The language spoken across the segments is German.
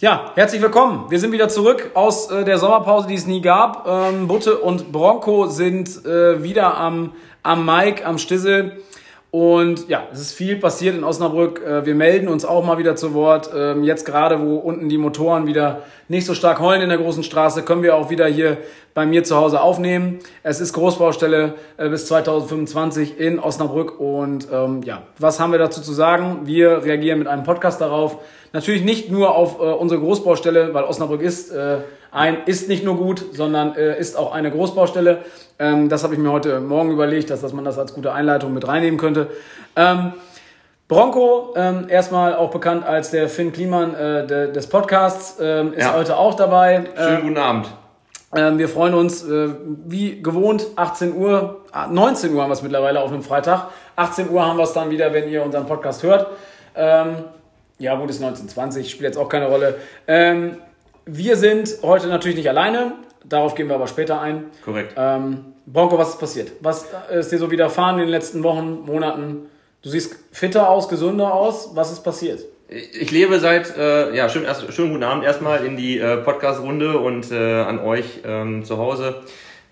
Ja, herzlich willkommen. Wir sind wieder zurück aus äh, der Sommerpause, die es nie gab. Ähm, Butte und Bronco sind äh, wieder am, am Mike, am Stissel. Und ja, es ist viel passiert in Osnabrück. Äh, wir melden uns auch mal wieder zu Wort. Ähm, jetzt gerade, wo unten die Motoren wieder nicht so stark heulen in der großen Straße, können wir auch wieder hier bei mir zu Hause aufnehmen. Es ist Großbaustelle äh, bis 2025 in Osnabrück. Und ähm, ja, was haben wir dazu zu sagen? Wir reagieren mit einem Podcast darauf. Natürlich nicht nur auf äh, unsere Großbaustelle, weil Osnabrück ist äh, ein ist nicht nur gut, sondern äh, ist auch eine Großbaustelle. Ähm, das habe ich mir heute Morgen überlegt, dass, dass man das als gute Einleitung mit reinnehmen könnte. Ähm, Bronco, ähm, erstmal auch bekannt als der Finn Kliman äh, de, des Podcasts, ähm, ist ja. heute auch dabei. Schönen guten Abend. Ähm, wir freuen uns, äh, wie gewohnt, 18 Uhr, 19 Uhr haben wir es mittlerweile auf einem Freitag. 18 Uhr haben wir es dann wieder, wenn ihr unseren Podcast hört. Ähm, ja, gut, ist 1920, spielt jetzt auch keine Rolle. Ähm, wir sind heute natürlich nicht alleine. Darauf gehen wir aber später ein. Korrekt. Ähm, Bronco, was ist passiert? Was ist dir so widerfahren in den letzten Wochen, Monaten? Du siehst fitter aus, gesünder aus. Was ist passiert? Ich lebe seit, äh, ja, schön, erst, schönen guten Abend erstmal in die äh, Podcast-Runde und äh, an euch ähm, zu Hause.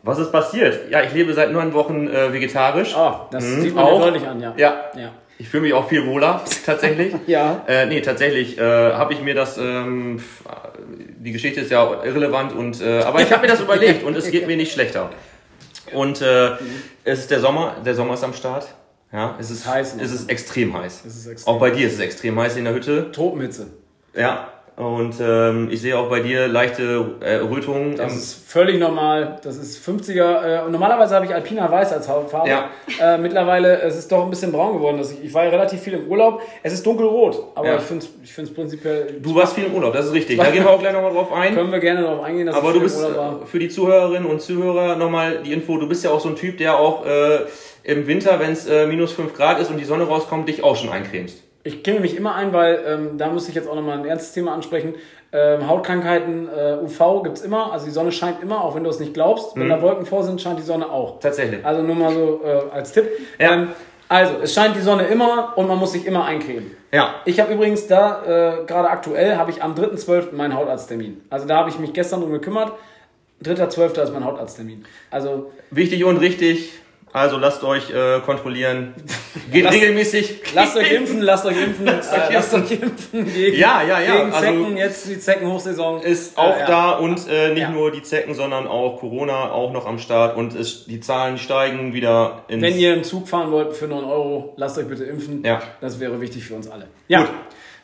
Was ist passiert? Ja, ich lebe seit neun Wochen äh, vegetarisch. Ah, das mhm, sieht man auch. deutlich an, ja. Ja. ja. Ich fühle mich auch viel wohler, tatsächlich. ja. Äh, nee, tatsächlich äh, habe ich mir das, ähm, die Geschichte ist ja irrelevant, und, äh, aber ich habe mir das überlegt und es geht mir nicht schlechter. Und äh, es ist der Sommer, der Sommer ist am Start. Ja, es ist heiß. Es ist extrem heiß. Es ist extrem auch bei dir ist es extrem heiß in der Hütte. Tropenhitze. Ja, und ähm, ich sehe auch bei dir leichte äh, Rötungen. Das ist völlig normal. Das ist 50er. Äh, normalerweise habe ich Alpina Weiß als Hautfarbe. Ja. Äh, mittlerweile es ist es doch ein bisschen braun geworden. Ich, ich war ja relativ viel im Urlaub. Es ist dunkelrot, aber ja. ich finde es ich find's prinzipiell. Du warst viel im Urlaub, das ist richtig. Da gehen wir auch gleich nochmal drauf ein. Können wir gerne darauf eingehen. aber du bist für die Zuhörerinnen und Zuhörer nochmal die Info. Du bist ja auch so ein Typ, der auch äh, im Winter, wenn es äh, minus 5 Grad ist und die Sonne rauskommt, dich auch schon eincremst. Ich kenne mich immer ein, weil ähm, da muss ich jetzt auch nochmal ein ernstes Thema ansprechen. Ähm, Hautkrankheiten, äh, UV gibt es immer, also die Sonne scheint immer, auch wenn du es nicht glaubst. Mhm. Wenn da Wolken vor sind, scheint die Sonne auch. Tatsächlich. Also nur mal so äh, als Tipp. Ja. Ähm, also, es scheint die Sonne immer und man muss sich immer eincremen. Ja. Ich habe übrigens da, äh, gerade aktuell, habe ich am 3.12. meinen Hautarzttermin. Also da habe ich mich gestern drum gekümmert. 3.12. ist mein Hautarzttermin. Also. Wichtig und richtig, also lasst euch äh, kontrollieren. Geht lasst, regelmäßig. Lasst euch impfen, lasst euch impfen. lasst, euch, äh, lasst euch impfen gegen, ja, ja, ja. gegen Zecken. Also, jetzt die Zeckenhochsaison. Ist auch ja, da und äh, nicht ja. nur die Zecken, sondern auch Corona auch noch am Start und es, die Zahlen steigen wieder ins... Wenn ihr im Zug fahren wollt für 9 Euro, lasst euch bitte impfen. Ja. Das wäre wichtig für uns alle. Ja. Gut.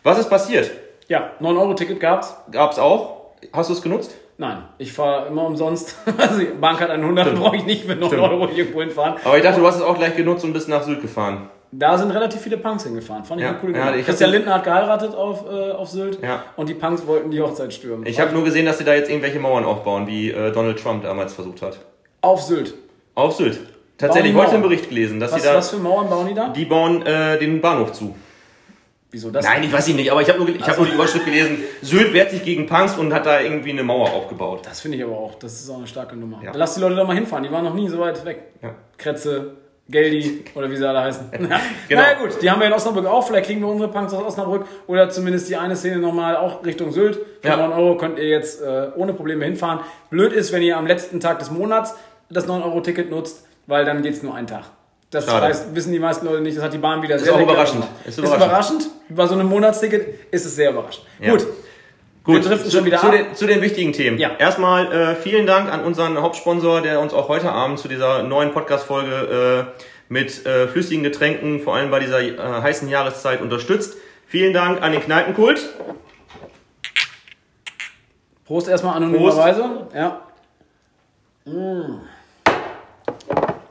Was ist passiert? Ja, 9 Euro Ticket gab's. Gab's auch. Hast du es genutzt? Nein, ich fahre immer umsonst. Also die Bank hat 100, brauche ich nicht mit 9 Euro irgendwo hinfahren. Aber ich dachte, du hast es auch gleich genutzt und bist nach Sylt gefahren. Da sind relativ viele Punks hingefahren. Fand ich ja. cool. Ja, Christian Lindner hat geheiratet auf, äh, auf Sylt ja. und die Punks wollten die Hochzeit stürmen. Ich habe nur gesehen, dass sie da jetzt irgendwelche Mauern aufbauen, wie äh, Donald Trump damals versucht hat. Auf Sylt. Auf Sylt. Tatsächlich heute einen Bericht gelesen, dass was, sie da. Was für Mauern bauen die da? Die bauen äh, den Bahnhof zu. Wieso das? Nein, ich weiß nicht, aber ich habe nur, ich hab nur die Überschrift gelesen. Sylt wehrt sich gegen Punks und hat da irgendwie eine Mauer aufgebaut. Das finde ich aber auch. Das ist auch eine starke Nummer. Ja. Lass die Leute da mal hinfahren. Die waren noch nie so weit weg. Ja. Kretze, Geldi oder wie sie alle heißen. Ja. genau. Naja gut, die haben wir in Osnabrück auch. Vielleicht kriegen wir unsere Punks aus Osnabrück oder zumindest die eine Szene nochmal auch Richtung Sylt. Für ja. 9 Euro könnt ihr jetzt äh, ohne Probleme hinfahren. Blöd ist, wenn ihr am letzten Tag des Monats das 9-Euro-Ticket nutzt, weil dann geht es nur einen Tag. Das heißt, wissen die meisten Leute nicht, das hat die Bahn wieder ist sehr, auch überraschend. Ist überraschend. Ist überraschend. Bei so einem Monatsticket ist es sehr überraschend. Ja. Gut. Gut, zu, schon wieder zu, den, zu den wichtigen Themen. Ja. Erstmal äh, vielen Dank an unseren Hauptsponsor, der uns auch heute Abend zu dieser neuen Podcast-Folge äh, mit äh, flüssigen Getränken, vor allem bei dieser äh, heißen Jahreszeit, unterstützt. Vielen Dank an den Kneipenkult. Prost erstmal anonymerweise. Ja. Mm.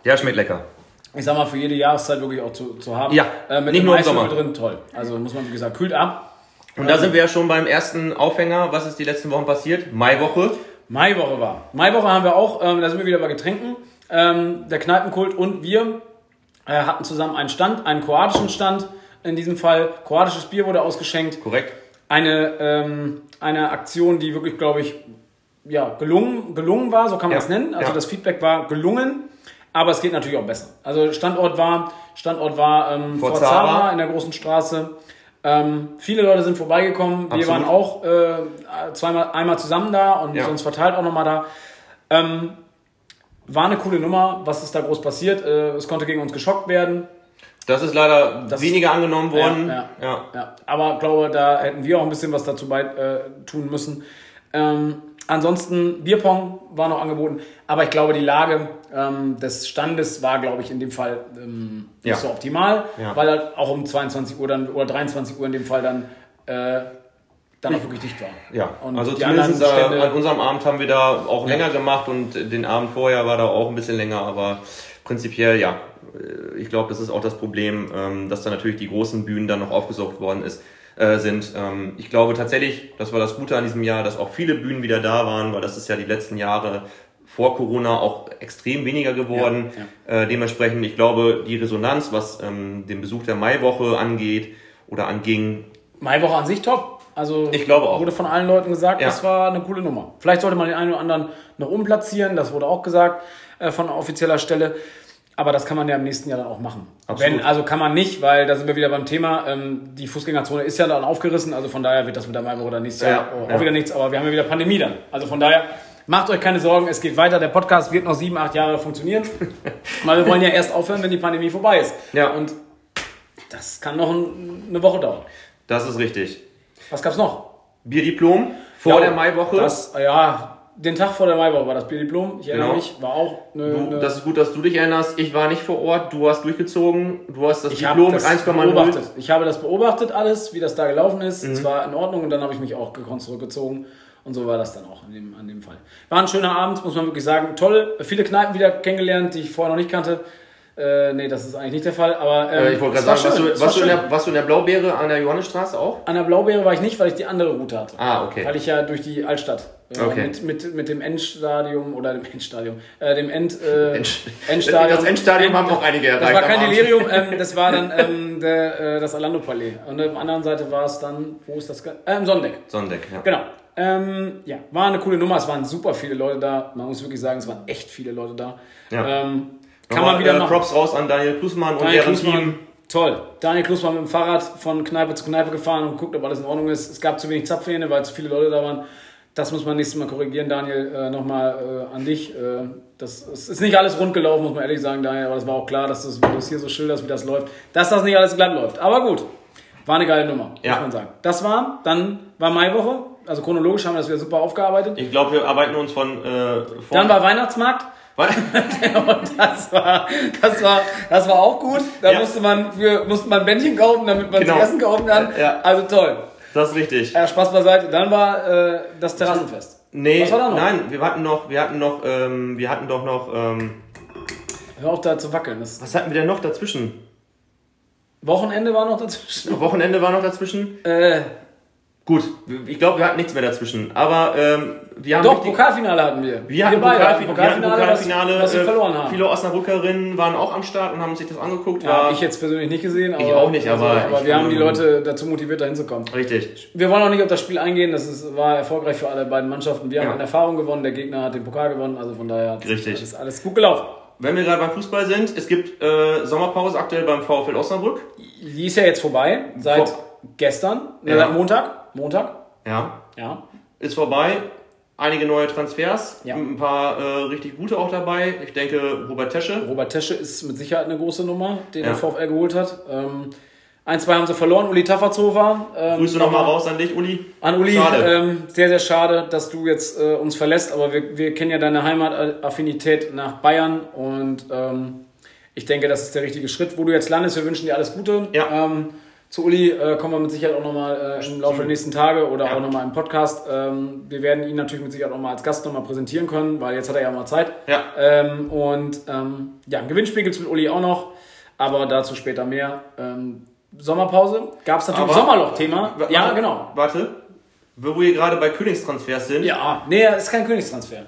Der schmeckt lecker ich sag mal, für jede Jahreszeit wirklich auch zu, zu haben. Ja, äh, mit nicht nur im Sommer. drin, toll. Also muss man, wie gesagt, kühlt ab. Und da sind wir ja schon beim ersten Aufhänger. Was ist die letzten Wochen passiert? Maiwoche. Maiwoche war. Maiwoche haben wir auch, ähm, da sind wir wieder bei Getränken. Ähm, der Kneipenkult und wir äh, hatten zusammen einen Stand, einen kroatischen Stand. In diesem Fall kroatisches Bier wurde ausgeschenkt. Korrekt. Eine, ähm, eine Aktion, die wirklich, glaube ich, ja, gelungen, gelungen war, so kann man es nennen. Also ja. das Feedback war gelungen. Aber es geht natürlich auch besser. Also Standort war, Standort war ähm, Zara in der großen Straße. Ähm, viele Leute sind vorbeigekommen. Wir Absolut. waren auch äh, zweimal, einmal zusammen da und Ja. sonst verteilt auch nochmal da. Ähm, war eine coole Nummer. Was ist da groß passiert? Äh, es konnte gegen uns geschockt werden. Das ist leider Das- weniger angenommen worden. Ja, ja. Ja, aber glaube, da hätten wir auch ein bisschen was dazu bei, äh, tun müssen. Ähm, ansonsten, Bierpong war noch angeboten, aber ich glaube, die Lage ähm, des Standes war, glaube ich, in dem Fall ähm, nicht Ja. so optimal, Ja. weil halt auch um 22 Uhr dann oder 23 Uhr in dem Fall dann, äh, dann auch wirklich dicht war. Ja, Und also die zumindest anderen Stände- an unserem Abend haben wir da auch Ja. länger gemacht und den Abend vorher war da auch ein bisschen länger, aber prinzipiell ja. Äh, Ich glaube, das ist auch das Problem, ähm, dass da natürlich die großen Bühnen dann noch aufgesucht worden ist, äh, sind. Ähm, Ich glaube tatsächlich, das war das Gute an diesem Jahr, dass auch viele Bühnen wieder da waren, weil das ist ja die letzten Jahre vor Corona auch extrem weniger geworden. Äh, dementsprechend, ich glaube, die Resonanz, was ähm, den Besuch der Maiwoche angeht oder anging, Maiwoche an sich top. Also Ich glaube auch. wurde von allen Leuten gesagt, Ja. das war eine coole Nummer. Vielleicht sollte man den einen oder anderen noch umplatzieren, das wurde auch gesagt äh, von offizieller Stelle. Aber das kann man ja im nächsten Jahr dann auch machen. Absolut. Wenn, also kann man nicht, weil da sind wir wieder beim Thema. Ähm, die Fußgängerzone ist ja dann aufgerissen, also von daher wird das mit der Maiwoche dann nächstes Ja, Jahr auch ja. wieder nichts. Aber wir haben ja wieder Pandemie dann. Also von daher macht euch keine Sorgen, es geht weiter. Der Podcast wird noch sieben, acht Jahre funktionieren. weil wir wollen ja erst aufhören, wenn die Pandemie vorbei ist. Ja. Und das kann noch ein, eine Woche dauern. das ist richtig. Was gab's noch? Bierdiplom vor Ja, der Maiwoche. Das, ja, den Tag vor der Maiwoche war das Bierdiplom. Ich erinnere Genau. mich, war auch eine. Du, das ist gut, dass du dich erinnerst. Ich war nicht vor Ort. Du hast durchgezogen. Du hast das ich Diplom mit das 1,0. beobachtet. Ich habe das beobachtet alles, wie das da gelaufen ist. Mhm. Es war in Ordnung und dann habe ich mich auch gekonnt zurückgezogen. Und so war das dann auch in dem, an dem Fall. War ein schöner Abend, muss man wirklich sagen. Toll, viele Kneipen wieder kennengelernt, die ich vorher noch nicht kannte. Äh, nee, das ist eigentlich nicht der Fall. Aber ähm, Äh, ich wollte gerade war sagen, schön, warst du, warst, du war in schön. der, warst du in der Blaubeere an der Johannesstraße auch? An der Blaubeere war ich nicht, weil ich die andere Route hatte. Ah, okay. Weil ich ja durch die Altstadt äh, Okay. mit, mit, mit dem Endstadium oder dem Endstadium, äh, dem End, äh, End- Endstadium. Das Endstadium haben auch einige Das erreicht war am kein. Delirium, ähm, das war dann ähm, der, äh, das Alando Palais. Und auf der anderen Seite war es dann, wo ist das? Äh, Im Sonnendeck. Sonntag, ja. Genau. Ähm, ja, war eine coole Nummer. Es waren super viele Leute da. Man muss wirklich sagen, es waren echt viele Leute da. Ja. Ähm, kann man wieder äh, machen. Props raus an Daniel Klusmann und Daniel deren Klusmann, Team. toll. Daniel Klusmann mit dem Fahrrad von Kneipe zu Kneipe gefahren und guckt, ob alles in Ordnung ist. Es gab zu wenig Zapfhähne, weil zu viele Leute da waren. Das muss man nächstes Mal korrigieren, Daniel. Äh, Nochmal äh, an dich. Äh, das es ist nicht alles rund gelaufen, muss man ehrlich sagen, Daniel. Aber das war auch klar, dass das, du es hier so schilderst, wie das läuft, dass das nicht alles glatt läuft. Aber gut, war eine geile Nummer, Ja. muss man sagen. Das war, dann war Maiwoche. Also chronologisch haben wir das wieder super aufgearbeitet. Ich glaube, wir arbeiten uns von äh, von Dann war Weihnachtsmarkt. Und das war, das war, das war auch gut. Da Ja. musste man für, musste man Bändchen kaufen, damit man Genau. Essen kaufen kann. Ja. Also toll. Das ist richtig. Ja, Spaß beiseite. Dann war äh, das Terrassenfest. Nee, Was war da noch? nein, wir hatten noch, wir hatten noch, ähm, wir hatten doch noch, ähm, Hör auf da zu wackeln. Das was hatten wir denn noch dazwischen? Wochenende war noch dazwischen. Wochenende war noch dazwischen. Äh, Gut, ich glaube, wir hatten nichts mehr dazwischen. Aber ähm, wir haben doch, Pokalfinale hatten wir. Wir hatten beide Pokalfi- hatten wir hatten Pokalfinale, was, was wir äh, verloren haben. Viele Osnabrückerinnen waren auch am Start und haben sich das angeguckt. Ja, ich jetzt persönlich nicht gesehen. Aber, Ich auch nicht, aber Also, aber wir haben die Leute dazu motiviert, da hinzukommen. richtig. Wir wollen auch nicht auf das Spiel eingehen. Das ist, war erfolgreich für alle beiden Mannschaften. Wir haben Ja. an Erfahrung gewonnen. Der Gegner hat den Pokal gewonnen. Also von daher Richtig. alles, alles gut gelaufen. Wenn wir gerade beim Fußball sind, es gibt äh, Sommerpause aktuell beim VfL Osnabrück. Die ist ja jetzt vorbei, seit Vor- gestern, Ja. seit Montag. Montag, Ja, ja. ist vorbei. Einige neue Transfers, Ja. ein paar äh, richtig gute auch dabei. Ich denke, Robert Tesche. Robert Tesche ist mit Sicherheit eine große Nummer, den Ja. der VfL geholt hat. Ähm, ein, zwei haben sie verloren. Uli Tafferzhofer. Ähm, Grüße nochmal raus an dich, Uli. An Uli, Schade. Ähm, sehr, sehr schade, dass du jetzt äh, uns verlässt, aber wir, wir kennen ja deine Heimataffinität nach Bayern und ähm, ich denke, das ist der richtige Schritt, wo du jetzt landest. Wir wünschen dir alles Gute. Ja. Ähm, zu Uli äh, kommen wir mit Sicherheit auch nochmal äh, im Laufe der nächsten Tage oder Ja. auch nochmal im Podcast. Ähm, wir werden ihn natürlich mit Sicherheit auch mal als Gast nochmal präsentieren können, weil jetzt hat er ja mal Zeit. Ja. Ähm, und ähm, ja, ein Gewinnspiel gibt es mit Uli auch noch, aber dazu später mehr. Ähm, Sommerpause gab es natürlich Aber- Sommerloch-Thema. Ja, genau. Warte. Wo wir gerade bei Königstransfers sind. Ja, nee, ist kein Königstransfer.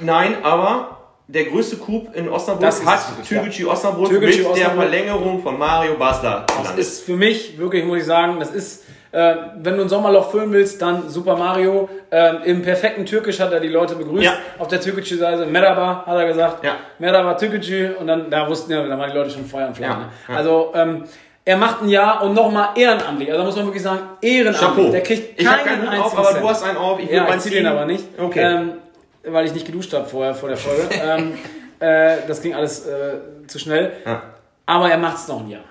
Nein, aber der größte Coup in Osnabrück Das hat wirklich, ja. Osnabrück Türkgücü mit der Osnabrück. Verlängerung von Mario Basler. Das ist für mich wirklich, muss ich sagen, das ist, äh, wenn du ein Sommerloch füllen willst, dann Super Mario. Ähm, Im perfekten Türkisch hat er die Leute begrüßt. Ja. Auf der türkischen Seite, Merhaba, hat er gesagt. Ja. Merhaba Türkgücü. Und dann, da wussten ja, da waren die Leute schon Feuer und Flamme. Ja, ne? ja. Also, ähm, Er macht ein Jahr und nochmal ehrenamtlich. Also da muss man wirklich sagen, ehrenamtlich. Chapeau. Der kriegt ich habe keinen keinen auf, aber Cent. du hast einen auf. Ich will Ja, meinen ich zieh den aber nicht. Okay. Ähm, weil ich nicht geduscht habe vorher, vor der Folge. ähm, äh, das ging alles äh, zu schnell. Ja. Aber er macht es noch ein Jahr.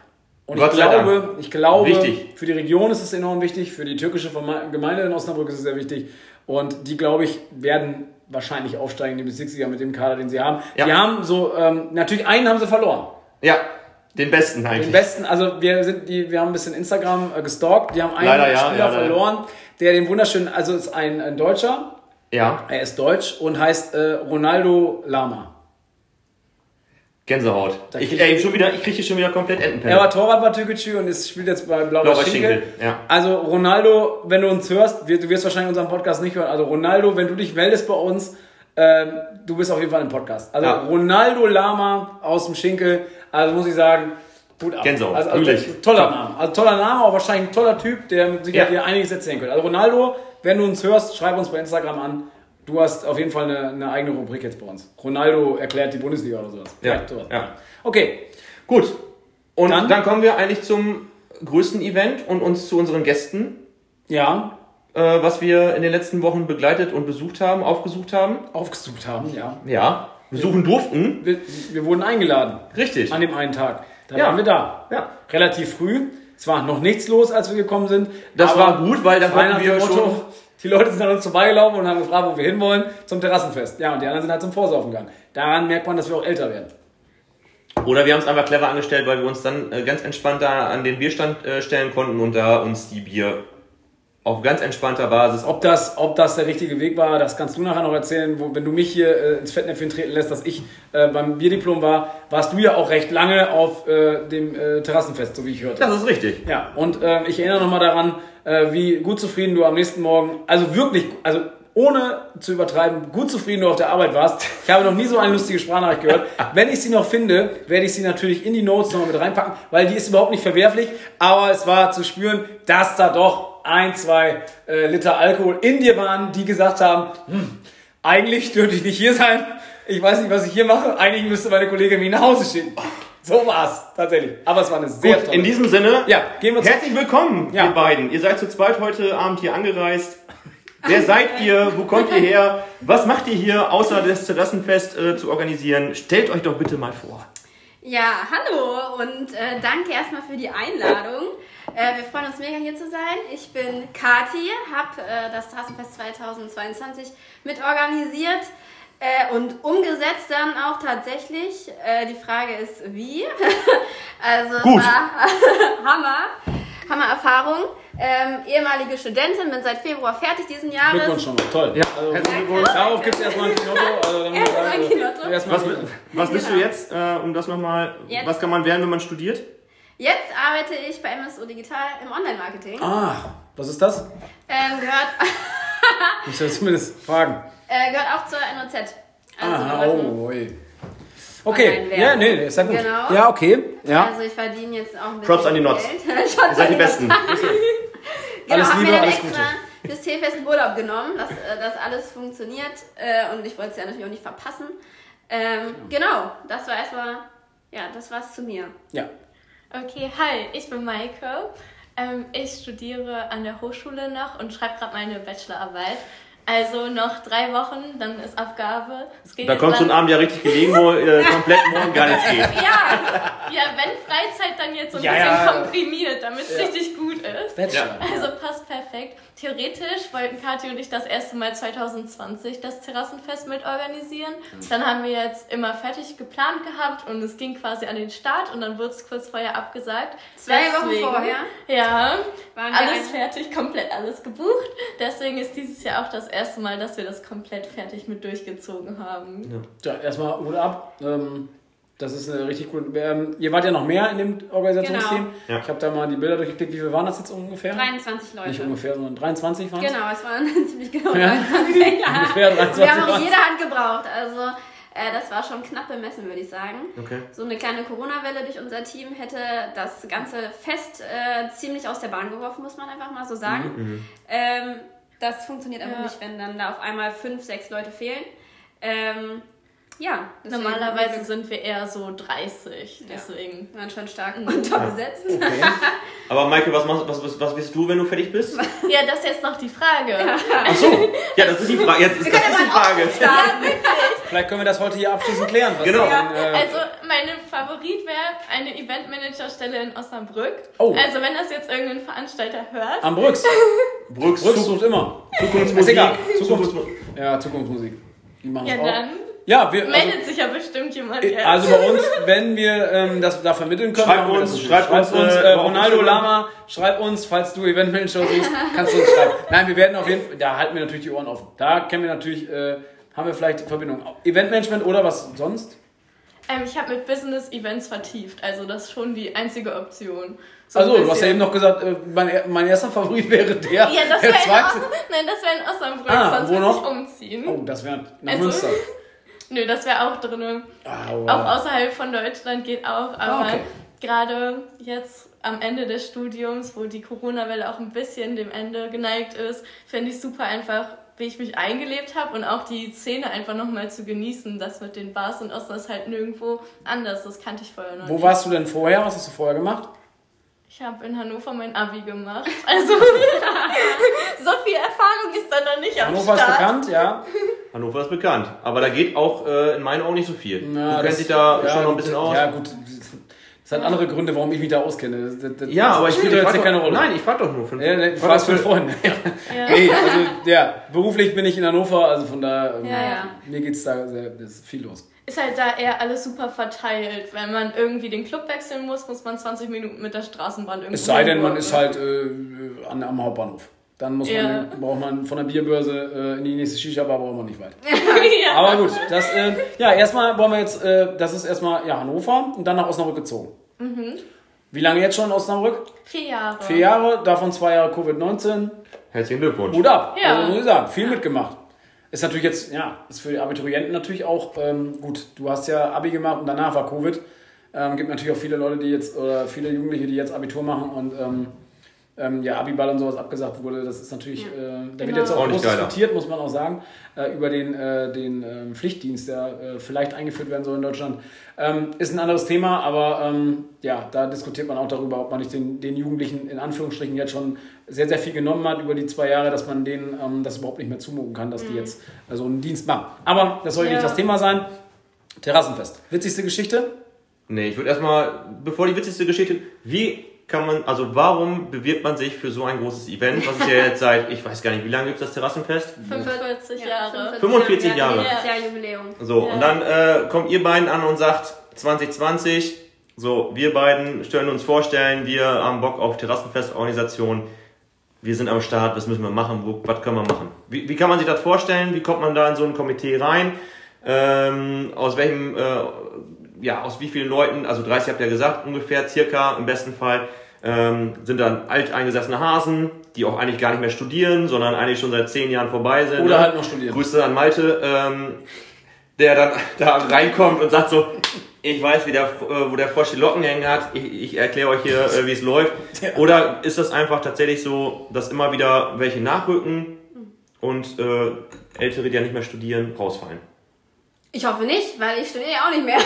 Und Gott ich glaube, Dank. ich glaube, Wichtig. für die Region ist es enorm wichtig, für die türkische Gemeinde in Osnabrück ist es sehr wichtig. Und die, glaube ich, werden wahrscheinlich aufsteigen in die Bezirksliga mit dem Kader, den sie haben. Ja. Die haben so, ähm, natürlich einen haben sie verloren. Ja, den besten eigentlich. Den besten, also wir sind die, wir haben ein bisschen Instagram äh, gestalkt, die haben einen Leider ja, Spieler ja, leider. verloren, der den wunderschönen, also ist ein, ein Deutscher, Ja, er ist deutsch und heißt äh, Ronaldo Lama. Gänsehaut. Da Ich, ey, schon wieder, ich kriege hier schon wieder komplett Entenpelle. Er war Torwart bei Türkgücü und ist, spielt jetzt bei Blauer Blauer Schinkel. Schinkel, ja. Also Ronaldo, wenn du uns hörst, wir- du wirst wahrscheinlich unseren Podcast nicht hören, also Ronaldo, wenn du dich meldest bei uns, ähm, du bist auf jeden Fall im Podcast. Also Ja. Ronaldo Lama aus dem Schinkel, also muss ich sagen, gut ab. Gänsehaut, also, also. Toller. Name. Also toller Name, auch wahrscheinlich ein toller Typ, der Sicherheit Ja. dir einiges erzählen könnte. Also Ronaldo, wenn du uns hörst, schreib uns bei Instagram an. Du hast auf jeden Fall eine, eine eigene Rubrik jetzt bei uns. Ronaldo erklärt die Bundesliga oder sowas. Ja, sowas. ja. Okay, Gut. Und Dann- dann, kommen wir eigentlich zum größten Event und uns zu unseren Gästen, ja, äh, was wir in den letzten Wochen begleitet und besucht haben, aufgesucht haben. aufgesucht haben, ja. Ja, besuchen durften. Wir, wir wurden eingeladen Richtig. an dem einen Tag. Da Ja. waren wir da. Ja. Relativ früh. Es war noch nichts los, als wir gekommen sind. Das war gut, weil dann konnten wir Motto, schon- Die Leute sind an uns vorbeigelaufen und haben gefragt, wo wir hinwollen, zum Terrassenfest. Ja, und die anderen sind halt zum Vorsaufen gegangen. Daran merkt man, dass wir auch älter werden. Oder wir haben es einfach clever angestellt, weil wir uns dann äh, ganz entspannt da an den Bierstand äh, stellen konnten und da uns die Bier auf ganz entspannter Basis. Ob das, ob das der richtige Weg war, das kannst du nachher noch erzählen. Wo, wenn du mich hier äh, ins Fettnäpfchen treten lässt, dass ich äh, beim Bierdiplom war, warst du ja auch recht lange auf äh, dem äh, Terrassenfest, so wie ich hörte. Das ist richtig. Ja, und äh, ich erinnere nochmal daran, äh, wie gut zufrieden du am nächsten Morgen, also wirklich, also ohne zu übertreiben, gut zufrieden du auf der Arbeit warst. Ich habe noch nie so eine lustige Sprachnachricht gehört. Wenn ich sie noch finde, werde ich sie natürlich in die Notes nochmal mit reinpacken, weil die ist überhaupt nicht verwerflich, aber es war zu spüren, dass da doch ein, zwei äh, Liter Alkohol in dir waren, die gesagt haben, hm, eigentlich dürfte ich nicht hier sein. Ich weiß nicht, was ich hier mache. Eigentlich müsste meine Kollegin mich nach Hause schicken. So war's, tatsächlich. Aber es war eine sehr Gut, tolle in diesem Sinne, Ja, gehen wir zu herzlich willkommen, Ja. ihr beiden. Ihr seid zu zweit heute Abend hier angereist. Wer seid ihr? Wo kommt ihr her? Was macht ihr hier, außer das Terrassenfest äh, zu organisieren? Stellt euch doch bitte mal vor. Ja, hallo und äh, danke erstmal für die Einladung. Äh, wir freuen uns mega hier zu sein. Ich bin Kati, habe äh, das Terrassenfest 2022 mitorganisiert äh, und umgesetzt dann auch tatsächlich. Äh, die Frage ist, wie? also Gut. es war Hammer, Hammer-Erfahrung. Ähm, ehemalige Studentin, bin seit Februar fertig diesen Jahres. Glückwunsch schon mal. Toll. Ja, Also, herzlichen Glückwunsch. Darauf gibt es erstmal ein Kinotto. Also, dann Erstmal ein Kinotto. erstmal Was, was bist du Genau. jetzt, äh, um das nochmal, was kann man werden, wenn man studiert? Jetzt arbeite ich bei MSO Digital im Online-Marketing. Ah, was ist das? Ähm, gehört Ich muss ja zumindest fragen. Äh, gehört auch zur NOZ. Also, machen- oh, ui. Okay, ja, nee, nee, ist ja gut. Genau. Ja, okay. Ja. also ich verdiene jetzt auch ein bisschen Props an die Nots. Geld. Ihr seid die Besten. genau, Alles hab Liebe, mir dann alles extra fürs Teefest einen Urlaub genommen, dass äh, das alles funktioniert äh, und ich wollte es ja natürlich auch nicht verpassen. Ähm, genau, das war erstmal, ja, das war's zu mir. Ja. Okay, hi, ich bin Maike. Ähm, ich studiere an der Hochschule noch und schreibe gerade meine Bachelorarbeit. Also noch drei Wochen, dann ist Abgabe. Es geht Da so ein lang- Abend ja richtig gelegen, wo äh, komplett morgen gar nichts geht. Ja, ja, wenn Freizeit dann jetzt so ein Ja, bisschen ja. komprimiert, damit es Ja. richtig gut ist. Bachelor. Also passt perfekt. Theoretisch wollten Kathi und ich das erste Mal 2020 das Terrassenfest mit organisieren. Dann haben wir jetzt immer fertig geplant gehabt und es ging quasi an den Start und dann wurde es kurz vorher abgesagt. Zwei Wochen vorher Ja, waren wir alles fertig, komplett alles gebucht. Deswegen ist dieses Jahr auch das erste Mal, dass wir das komplett fertig mit durchgezogen haben. Ja, erstmal Hut ab. Ähm, das ist eine richtig coole. Ähm, ihr wart ja noch mehr in dem Organisationsteam. Genau. Ja. Ich habe da mal die Bilder durchgeklickt. Wie viel waren das jetzt ungefähr? 23 Leute. Nicht ungefähr, sondern 23 waren es? Genau, es waren ziemlich genau Ja. 23. Ja. Ungefähr 23 Wir haben auch jede Hand gebraucht. Also äh, das war schon knapp bemessen, würde ich sagen. Okay. So eine kleine Corona-Welle durch unser Team hätte das ganze Fest äh, ziemlich aus der Bahn geworfen, muss man einfach mal so sagen. Ähm, das funktioniert einfach Ja. nicht, wenn dann da auf einmal fünf, sechs Leute fehlen. Ähm, Ja, Normalerweise sind wir eher so 30, Ja. deswegen. Wir waren schon stark unterbesetzt. Okay. Aber Michael, was, machst, was, was, was willst du, wenn du fertig bist? Ja, das ist jetzt noch die Frage. Ach so, ja, das ist die Frage. Jetzt ist, das ist die Frage. Vielleicht können wir das heute hier abschließend klären. was Genau. denn, äh, Also, meine Favorit wäre eine Eventmanagerstelle in Osnabrück. Oh. Also, wenn das jetzt irgendein Veranstalter hört. am Brücks. Brücks, Brücks sucht immer. Zukunftsmusik. Ist egal. Zukunft- Zukunftsmusik. Ja, Zukunftsmusik. Die machen Ja, es auch. dann Ja, wir, also, meldet sich ja bestimmt jemand jetzt. also bei uns, wenn wir ähm, das da vermitteln können, wir uns, das schreibt uns, äh, äh, auf Ronaldo. Lama, schreib uns, falls du Eventmanager suchst, kannst du uns schreiben. Nein, wir werden auf jeden Fall, da halten wir natürlich die Ohren offen. Da kennen wir natürlich, äh, haben wir vielleicht Verbindung. Eventmanagement oder was sonst? Ähm, ich habe mit Business Events vertieft, also das ist schon die einzige Option. So Also, du hast ja eben noch gesagt, äh, mein, mein erster Favorit wäre der. Ja, das wäre in, zweite. Os Nein, das wäre in Osnabrück, Ah, sonst wo noch? ich umziehen. Oh, das wäre nach Also- Münster. Nö, das wäre auch drin. Auch außerhalb von Deutschland geht auch, aber Ah, okay. gerade jetzt am Ende des Studiums, wo die Corona-Welle auch ein bisschen dem Ende geneigt ist, finde ich super einfach, wie ich mich eingelebt habe und auch die Szene einfach nochmal zu genießen. Das mit den Bars und Ost ist halt nirgendwo anders. Das kannte ich vorher noch Wo nicht. warst du denn vorher? Was hast du vorher gemacht? Ich habe in Hannover mein Abi gemacht. Also so viel Erfahrung ist da noch nicht am Hannover ist Start. bekannt, ja. Hannover ist bekannt. Aber da geht auch äh, in meinen Augen nicht so viel. Ja, du kennst dich da ja, schon noch ein bisschen aus. Ja, gut. Das hat andere Gründe, warum ich mich da auskenne. Das, das, das Ja, aber ich spielt will doch jetzt keine Rolle. Nein, ich frag doch nur. Für, Ja, ne, frag für Freunde. Ja. Ja. Nee, also, ja, beruflich bin ich in Hannover, also von da, ähm, Ja, ja. mir geht's da sehr, ist viel los. Ist halt da eher alles super verteilt. Wenn man irgendwie den Club wechseln muss, muss man 20 Minuten mit der Straßenbahn irgendwo Es sei denn, man ist halt äh, an, am Hauptbahnhof. Dann muss man, Ja. braucht man von der Bierbörse äh, in die nächste Shisha-Bar, braucht man nicht weit. ja. Aber gut, das, äh, ja, erstmal wollen wir jetzt, äh, das ist erstmal ja, Hannover und dann nach Osnabrück gezogen. Mhm. Wie lange jetzt schon in Osnabrück? Vier Jahre. Vier Jahre, davon zwei Jahre Covid-19. Herzlichen Glückwunsch. Hut ab, Ja. also muss ich sagen, viel mitgemacht. Ist natürlich jetzt, ja, ist für die Abiturienten natürlich auch ähm, gut. Du hast ja Abi gemacht und danach war Covid. Ähm, gibt natürlich auch viele Leute, die jetzt, oder viele Jugendliche, die jetzt Abitur machen und ähm, ähm, ja, Abiball und sowas abgesagt wurde. Das ist natürlich, äh, da wird Genau. jetzt auch Auch groß diskutiert, muss man auch sagen, äh, über den, äh, den ähm, Pflichtdienst, der äh, vielleicht eingeführt werden soll in Deutschland. Ähm, ist ein anderes Thema, aber ähm, ja, da diskutiert man auch darüber, ob man nicht den, den Jugendlichen in Anführungsstrichen jetzt schon sehr, sehr viel genommen hat über die zwei Jahre, dass man denen ähm, das überhaupt nicht mehr zumuten kann, dass die jetzt äh, so einen Dienst machen. Aber das soll Ja. nicht das Thema sein. Terrassenfest. Witzigste Geschichte? Nee, ich würde erstmal, bevor die witzigste Geschichte, wie kann man, also warum bewirbt man sich für so ein großes Event, was ist ja jetzt seit, ich weiß gar nicht, wie lange gibt es das Terrassenfest? 45 Jahre. 45 Jahre. Nächstes Jahr Jubiläum. So, Ja. und dann äh, kommt ihr beiden an und sagt, 2020, so, wir beiden stellen uns vorstellen, wir haben Bock auf Terrassenfestorganisation, wir sind am Start, was müssen wir machen, wo, was können wir machen? Wie, wie kann man sich das vorstellen? Wie kommt man da in so ein Komitee rein? Ähm, aus welchem, äh, ja, aus wie vielen Leuten, also 30 habt ihr gesagt, ungefähr, circa, im besten Fall, ähm, sind dann alteingesessene Hasen, die auch eigentlich gar nicht mehr studieren, sondern eigentlich schon seit 10 Jahren vorbei sind. Oder halt noch studieren. Grüße an Malte, ähm, der dann da reinkommt und sagt so, ich weiß, wie der, äh, wo der Frosch die Locken hängen hat, ich, ich erkläre euch hier, äh, wie es läuft. Oder ist das einfach tatsächlich so, dass immer wieder welche nachrücken und äh, Ältere, die ja nicht mehr studieren, rausfallen? Ich hoffe nicht, weil ich studiere ja auch nicht mehr.